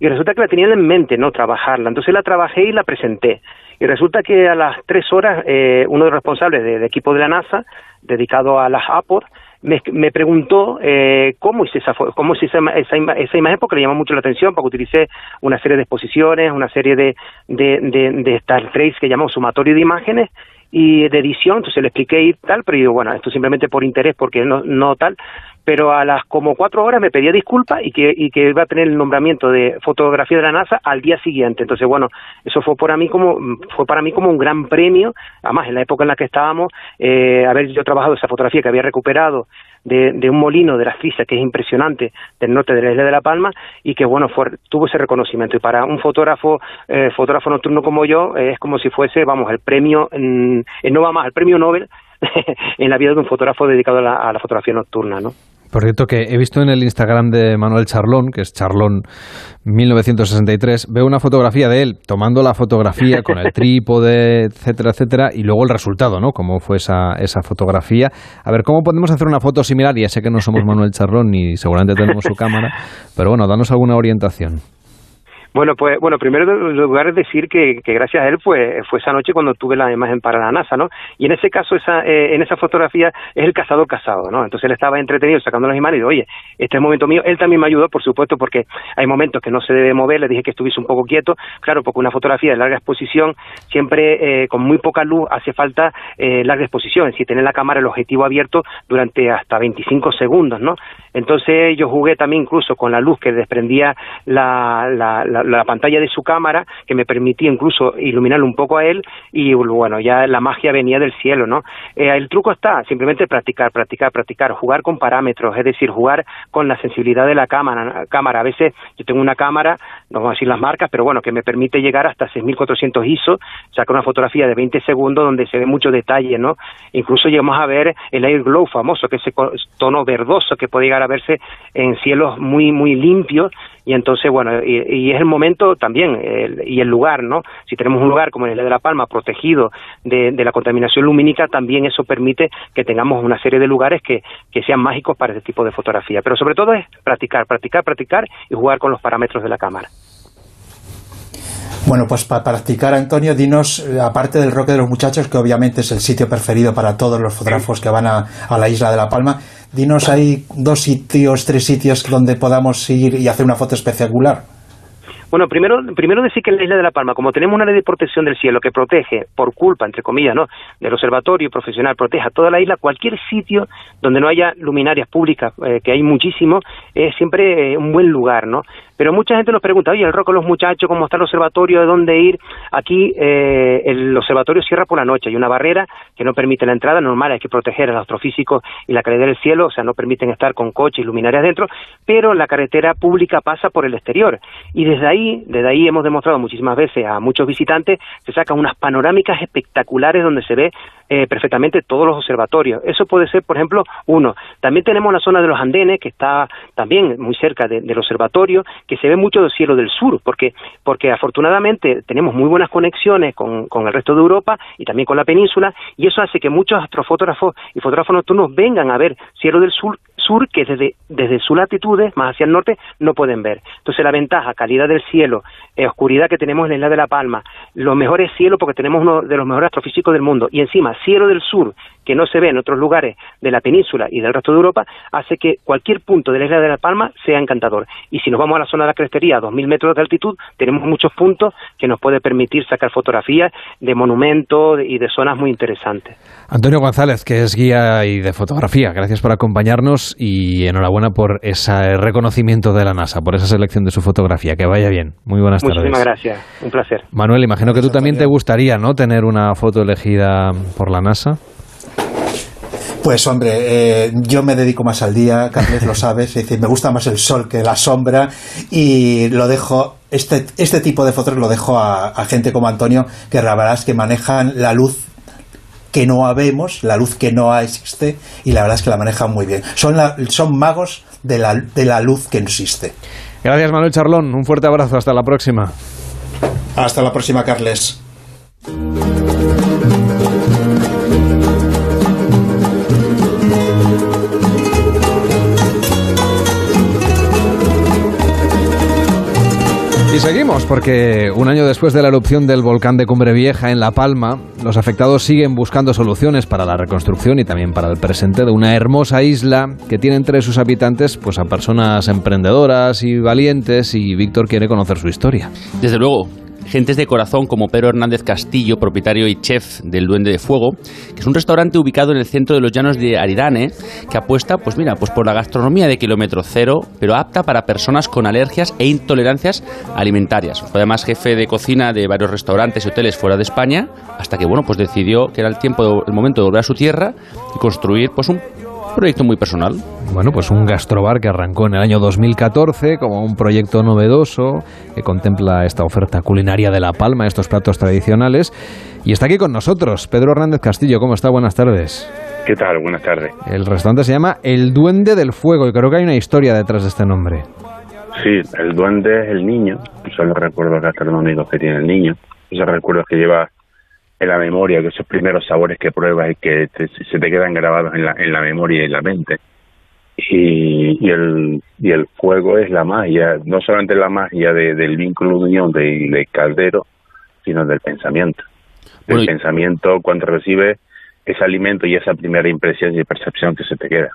y resulta que la tenían en mente, ¿no? Trabajarla. Entonces la trabajé y la presenté. Y resulta que a las tres horas, eh, uno de los responsables del equipo de la NASA, dedicado a las APOD, me, me preguntó eh, cómo hice, esa, cómo hice esa, esa, esa, imagen porque le llamó mucho la atención, porque utilicé una serie de exposiciones, una serie de, de, de, de Star Trace que llamamos sumatorio de imágenes, y de edición, entonces le expliqué y tal, pero digo, bueno, esto simplemente por interés, porque no, no tal, pero a las como cuatro horas me pedía disculpas y que, y que iba a tener el nombramiento de fotografía de la NASA al día siguiente. Entonces, bueno, eso fue para mí como, fue para mí como un gran premio, además en la época en la que estábamos, eh, haber yo trabajado esa fotografía que había recuperado de, de un molino de la Frisia, que es impresionante, del norte de la isla de La Palma, y que, bueno, fue, tuvo ese reconocimiento. Y para un fotógrafo, eh, fotógrafo nocturno como yo, es como si fuese, vamos, el premio, en, no va más, el premio Nobel en la vida de un fotógrafo dedicado a la, a la fotografía nocturna, ¿no?
Por cierto, que he visto en el Instagram de Manuel Charlón, que es Charlón 1963, veo una fotografía de él tomando la fotografía con el trípode, etcétera, etcétera, y luego el resultado, ¿no? Cómo fue esa, esa fotografía. A ver, ¿cómo podemos hacer una foto similar? Ya sé que no somos Manuel Charlón ni seguramente tenemos su cámara, pero bueno, danos alguna orientación.
Bueno, pues, bueno, primero lugar es decir que, que, gracias a él, pues, fue esa noche cuando tuve la imagen para la NASA, ¿no? Y en ese caso, esa, eh, en esa fotografía, es el cazador casado, ¿no? Entonces él estaba entretenido sacando las imágenes y digo, oye, este es el momento mío. Él también me ayudó, por supuesto, porque hay momentos que no se debe mover, le dije que estuviese un poco quieto, claro, porque una fotografía de larga exposición, siempre eh, con muy poca luz, hace falta eh, larga exposición, es decir, tener la cámara, el objetivo abierto durante hasta 25 segundos, ¿no? Entonces yo jugué también incluso con la luz que desprendía la, la, la la pantalla de su cámara que me permitía incluso iluminarlo un poco a él y bueno, ya la magia venía del cielo, ¿no? Eh, el truco está simplemente practicar, practicar, practicar, jugar con parámetros, es decir, jugar con la sensibilidad de la cámara. cámara. A veces yo tengo una cámara, no vamos a decir las marcas, pero bueno, que me permite llegar hasta 6400 ISO, sacar una fotografía de 20 segundos donde se ve mucho detalle, ¿no? Incluso llegamos a ver el air glow famoso, que es ese tono verdoso que puede llegar a verse en cielos muy, muy limpios y entonces, bueno, y, es el momento también y el lugar, ¿no? Si tenemos un lugar como el de La Palma protegido de, la contaminación lumínica, también eso permite que tengamos una serie de lugares que, que sean mágicos para este tipo de fotografía. Pero sobre todo es practicar, practicar, practicar y jugar con los parámetros de la cámara.
Bueno, pues para practicar, Antonio, dinos, eh, aparte del Roque de los Muchachos, que obviamente es el sitio preferido para todos los fotógrafos que van a, a la isla de La Palma, dinos ahí dos sitios, tres sitios donde podamos ir y hacer una foto espectacular.
Bueno, primero, primero decir que en la isla de La Palma, como tenemos una ley de protección del cielo que protege, por culpa, entre comillas, ¿no? del observatorio profesional, protege a toda la isla, cualquier sitio donde no haya luminarias públicas, eh, que hay muchísimo, es siempre eh, un buen lugar, ¿no? Pero mucha gente nos pregunta, oye, el roco los muchachos, ¿cómo está el observatorio? ¿De dónde ir? Aquí eh, el observatorio cierra por la noche, hay una barrera que no permite la entrada normal, hay que proteger al astrofísico y la calidad del cielo, o sea, no permiten estar con coches y luminarias dentro, pero la carretera pública pasa por el exterior. Y desde ahí, desde ahí hemos demostrado muchísimas veces a muchos visitantes, se sacan unas panorámicas espectaculares donde se ve eh, perfectamente todos los observatorios. Eso puede ser, por ejemplo, uno. También tenemos la zona de los andenes, que está también muy cerca del observatorio, que se ve mucho del cielo del sur, porque, porque afortunadamente tenemos muy buenas conexiones con, con el resto de Europa y también con la península, y eso hace que muchos astrofotógrafos y fotógrafos nocturnos vengan a ver cielo del sur sur que desde, desde sus latitudes, más hacia el norte, no pueden ver. Entonces la ventaja, calidad del cielo, eh, oscuridad que tenemos en la isla de La Palma, los mejores cielos porque tenemos uno de los mejores astrofísicos del mundo, y encima cielo del sur, que no se ve en otros lugares de la península y del resto de Europa, hace que cualquier punto de la isla de La Palma sea encantador. Y si nos vamos a la zona de la crestería, a 2.000 metros de altitud, tenemos muchos puntos que nos puede permitir sacar fotografías de monumentos y de zonas muy interesantes.
Antonio González, que es guía y de fotografía, gracias por acompañarnos y enhorabuena por ese reconocimiento de la NASA, por esa selección de su fotografía. Que vaya bien. Muy buenas tardes.
Muchísimas gracias. Un placer.
Manuel, imagino que tú también te gustaría, ¿no? Tener una foto elegida por la NASA.
Pues hombre, eh, yo me dedico más al día, Carles lo sabes, es decir, me gusta más el sol que la sombra y lo dejo, este, este tipo de fotos lo dejo a, gente como Antonio, que es que manejan la luz que no habemos, la luz que no existe, y la verdad es que la manejan muy bien. Son, son magos de la, de la luz que no existe.
Gracias, Manuel Charlón. Un fuerte abrazo. Hasta la próxima.
Hasta la próxima, Carles.
Y seguimos porque un año después de la erupción del volcán de Cumbre Vieja en La Palma, los afectados siguen buscando soluciones para la reconstrucción y también para el presente de una hermosa isla que tiene entre sus habitantes pues a personas emprendedoras y valientes y Víctor quiere conocer su historia.
Desde luego, gentes de corazón como Pedro Hernández Castillo, propietario y chef del Duende de Fuego, que es un restaurante ubicado en el centro de los llanos de Aridane, que apuesta, pues mira, pues por la gastronomía de kilómetro cero, pero apta para personas con alergias e intolerancias alimentarias. Fue además jefe de cocina de varios restaurantes y hoteles fuera de España, hasta que bueno, pues decidió que era el tiempo, el momento de volver a su tierra y construir pues un proyecto muy personal.
Bueno, pues un gastrobar que arrancó en el año 2014 como un proyecto novedoso que contempla esta oferta culinaria de La Palma, estos platos tradicionales. Y está aquí con nosotros Pedro Hernández Castillo. ¿Cómo está? Buenas tardes.
¿Qué tal? Buenas tardes.
El restaurante se llama El Duende del Fuego y creo que hay una historia detrás de este nombre.
Sí, el duende es el niño, son los recuerdos gastronómicos que tiene el niño, esos recuerdos que lleva en la memoria, que esos primeros sabores que pruebas y que se te quedan grabados en la, en la memoria y en la mente. Y, y, el, y el fuego es la magia, no solamente la magia del vínculo de unión de, de Caldero, sino del pensamiento. El pensamiento cuando recibe ese alimento y esa primera impresión y percepción que se te queda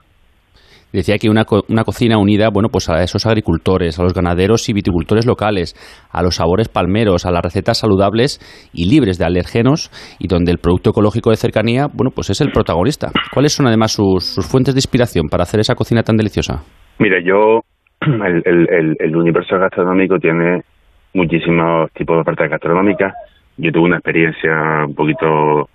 decía que una, una cocina unida, bueno, pues a esos agricultores, a los ganaderos y viticultores locales, a los sabores palmeros, a las recetas saludables y libres de alergenos y donde el producto ecológico de cercanía, bueno, pues es el protagonista. ¿Cuáles son además sus, fuentes de inspiración para hacer esa cocina tan deliciosa?
Mira, yo, el, el, universo gastronómico tiene muchísimos tipos de ofertas gastronómicas. Yo tuve una experiencia un poquito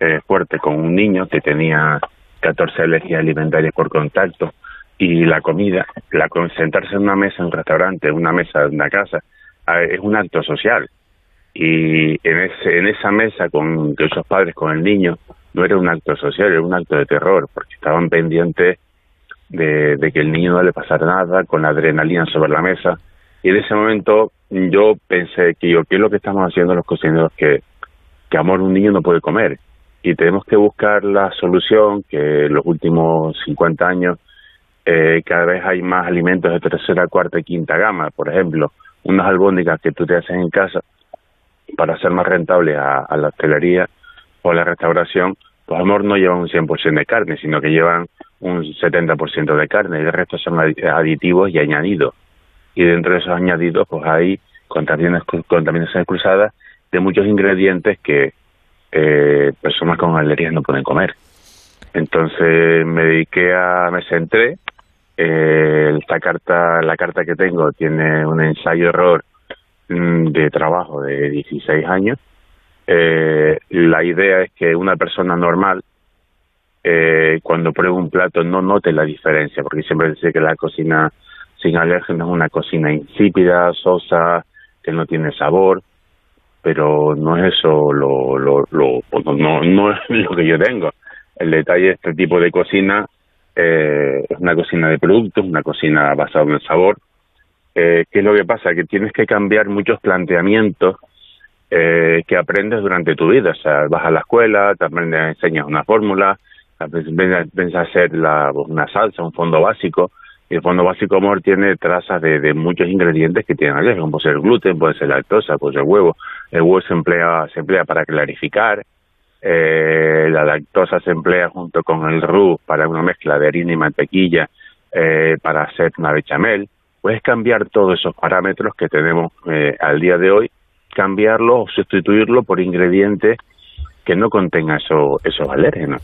eh, fuerte con un niño que tenía 14 alergias alimentarias por contacto y la comida, la sentarse en una mesa en un restaurante, en una mesa en una casa, es un acto social. Y en, ese, en esa mesa con esos padres, con el niño, no era un acto social, era un acto de terror, porque estaban pendientes de, de que el niño no le pasara nada, con la adrenalina sobre la mesa. Y en ese momento yo pensé que yo, ¿qué es lo que estamos haciendo los cocineros? Que, que amor un niño no puede comer. Y tenemos que buscar la solución que en los últimos 50 años eh, cada vez hay más alimentos de tercera, cuarta y quinta gama. Por ejemplo, unas albóndigas que tú te haces en casa para ser más rentable a, la hostelería o a la restauración, pues amor no llevan un 100% de carne, sino que llevan un 70% de carne y el resto son aditivos y añadidos. Y dentro de esos añadidos, pues hay contaminaciones cruzadas de muchos ingredientes que eh, personas con alergias no pueden comer. Entonces me dediqué a, me centré, eh, esta carta, la carta que tengo tiene un ensayo error mm, de trabajo de 16 años. Eh, la idea es que una persona normal, eh, cuando pruebe un plato, no note la diferencia, porque siempre dice que la cocina sin alérgenos es una cocina insípida, sosa, que no tiene sabor pero no es eso lo, lo, lo no, no es lo que yo tengo. El detalle de este tipo de cocina eh, es una cocina de productos, una cocina basada en el sabor. Eh, ¿Qué es lo que pasa? Que tienes que cambiar muchos planteamientos eh, que aprendes durante tu vida. O sea, vas a la escuela, te aprendes, enseñas una fórmula, aprendes a hacer la, una salsa, un fondo básico, el fondo básico amor tiene trazas de, de muchos ingredientes que tienen alergia, como puede ser gluten, puede ser lactosa, puede ser huevo. El huevo se emplea, se emplea para clarificar, eh, la lactosa se emplea junto con el roux para una mezcla de harina y mantequilla eh, para hacer una bechamel. Puedes cambiar todos esos parámetros que tenemos eh, al día de hoy, cambiarlo o sustituirlo por ingredientes que no contengan eso, esos alérgenos.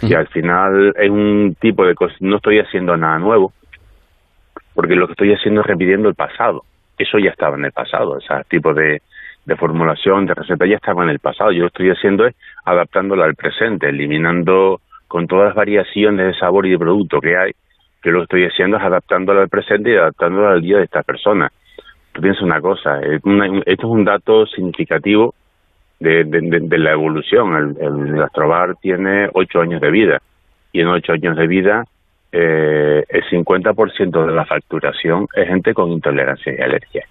Y al final es un tipo de cosas, no estoy haciendo nada nuevo, porque lo que estoy haciendo es repitiendo el pasado. Eso ya estaba en el pasado, ese tipo de, formulación, de receta ya estaba en el pasado. Yo lo estoy haciendo es adaptándolo al presente, eliminando con todas las variaciones de sabor y de producto que hay, que lo que estoy haciendo es adaptándolo al presente y adaptándolo al día de esta persona. Tú piensas una cosa, esto es un dato significativo de, de, la evolución. El, el gastrobar tiene ocho años de vida y en ocho años de vida eh, el 50% de la facturación es gente con intolerancia y alergia.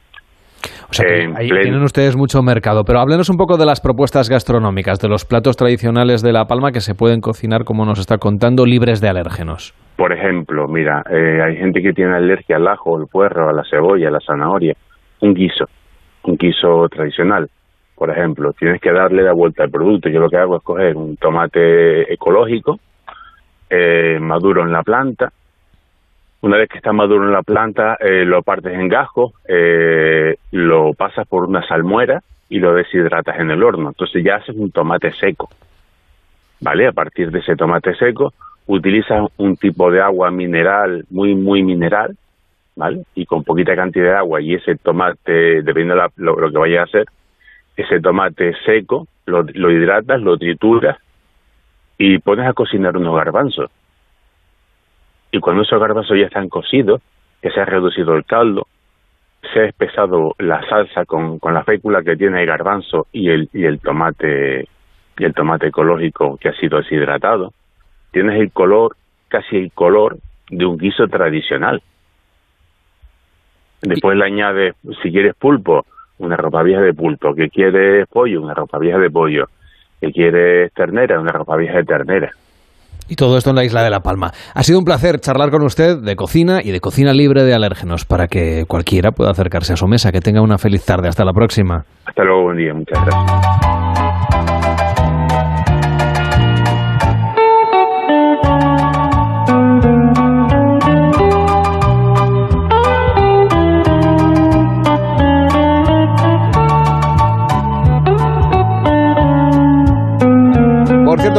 O sea, ahí tienen ustedes mucho mercado, pero háblenos un poco de las propuestas gastronómicas, de los platos tradicionales de La Palma que se pueden cocinar, como nos está contando, libres de alérgenos.
Por ejemplo, mira, eh, hay gente que tiene alergia al ajo, al puerro, a la cebolla, a la zanahoria. Un guiso, un guiso tradicional. Por ejemplo, tienes que darle la vuelta al producto. Yo lo que hago es coger un tomate ecológico, eh, maduro en la planta. Una vez que está maduro en la planta, eh, lo partes en gajos, eh, lo pasas por una salmuera y lo deshidratas en el horno. Entonces ya haces un tomate seco. ¿Vale? A partir de ese tomate seco, utilizas un tipo de agua mineral, muy, muy mineral, ¿vale? Y con poquita cantidad de agua y ese tomate, dependiendo de lo, que vayas a hacer, ese tomate seco, lo, lo hidratas, lo trituras y pones a cocinar unos garbanzos. Y cuando esos garbanzos ya están cocidos, que se ha reducido el caldo, se ha espesado la salsa con, con la fécula que tiene el garbanzo y el, y el tomate y el tomate ecológico que ha sido deshidratado, tienes el color, casi el color de un guiso tradicional. Después le añades, si quieres pulpo, una ropa vieja de pulpo, que quieres pollo, una ropa vieja de pollo, que quiere ternera, una ropa vieja de ternera.
Y todo esto en la isla de La Palma. Ha sido un placer charlar con usted de cocina y de cocina libre de alérgenos para que cualquiera pueda acercarse a su mesa. Que tenga una feliz tarde. Hasta la próxima.
Hasta luego, buen día. Muchas gracias.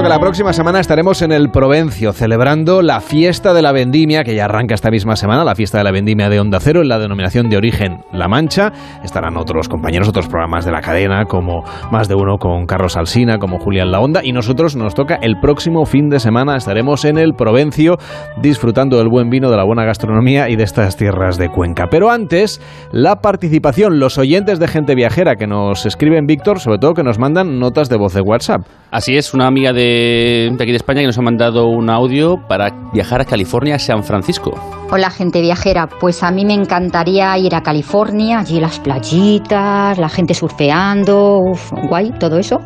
Que la próxima semana estaremos en el Provencio celebrando la fiesta de la vendimia, que ya arranca esta misma semana, la fiesta de la vendimia de Onda Cero en la denominación de origen La Mancha. Estarán otros compañeros, otros programas de la cadena, como más de uno con Carlos Alsina, como Julián La Onda, y nosotros nos toca el próximo fin de semana. Estaremos en el Provencio disfrutando del buen vino, de la buena gastronomía y de estas tierras de Cuenca. Pero antes, la participación, los oyentes de gente viajera que nos escriben, Víctor, sobre todo que nos mandan notas de voz de WhatsApp.
Así es, una amiga amiga de, de aquí de España que nos ha mandado un audio para viajar a California, a San Francisco.
Hola gente viajera, pues a mí me encantaría ir a California, allí las playitas, la gente surfeando, uf, guay, todo eso.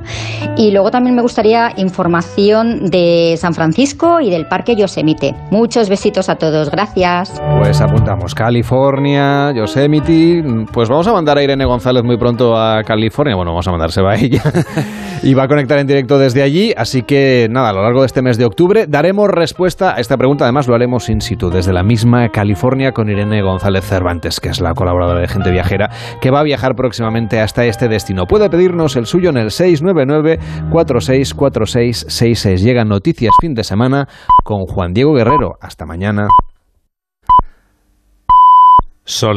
Y luego también me gustaría información de San Francisco y del Parque Yosemite. Muchos besitos a todos, gracias.
Pues apuntamos California, Yosemite. Pues vamos a mandar a Irene González muy pronto a California. Bueno, vamos a mandar, se va ella. y va a conectar en directo desde allí. Así que nada, a lo largo de este mes de octubre daremos respuesta a esta pregunta. Además, lo haremos in situ, desde la misma California, con Irene González Cervantes, que es la colaboradora de Gente Viajera, que va a viajar próximamente hasta este destino. Puede pedirnos el suyo en el 699-464666. Llegan noticias fin de semana con Juan Diego Guerrero. Hasta mañana.
Son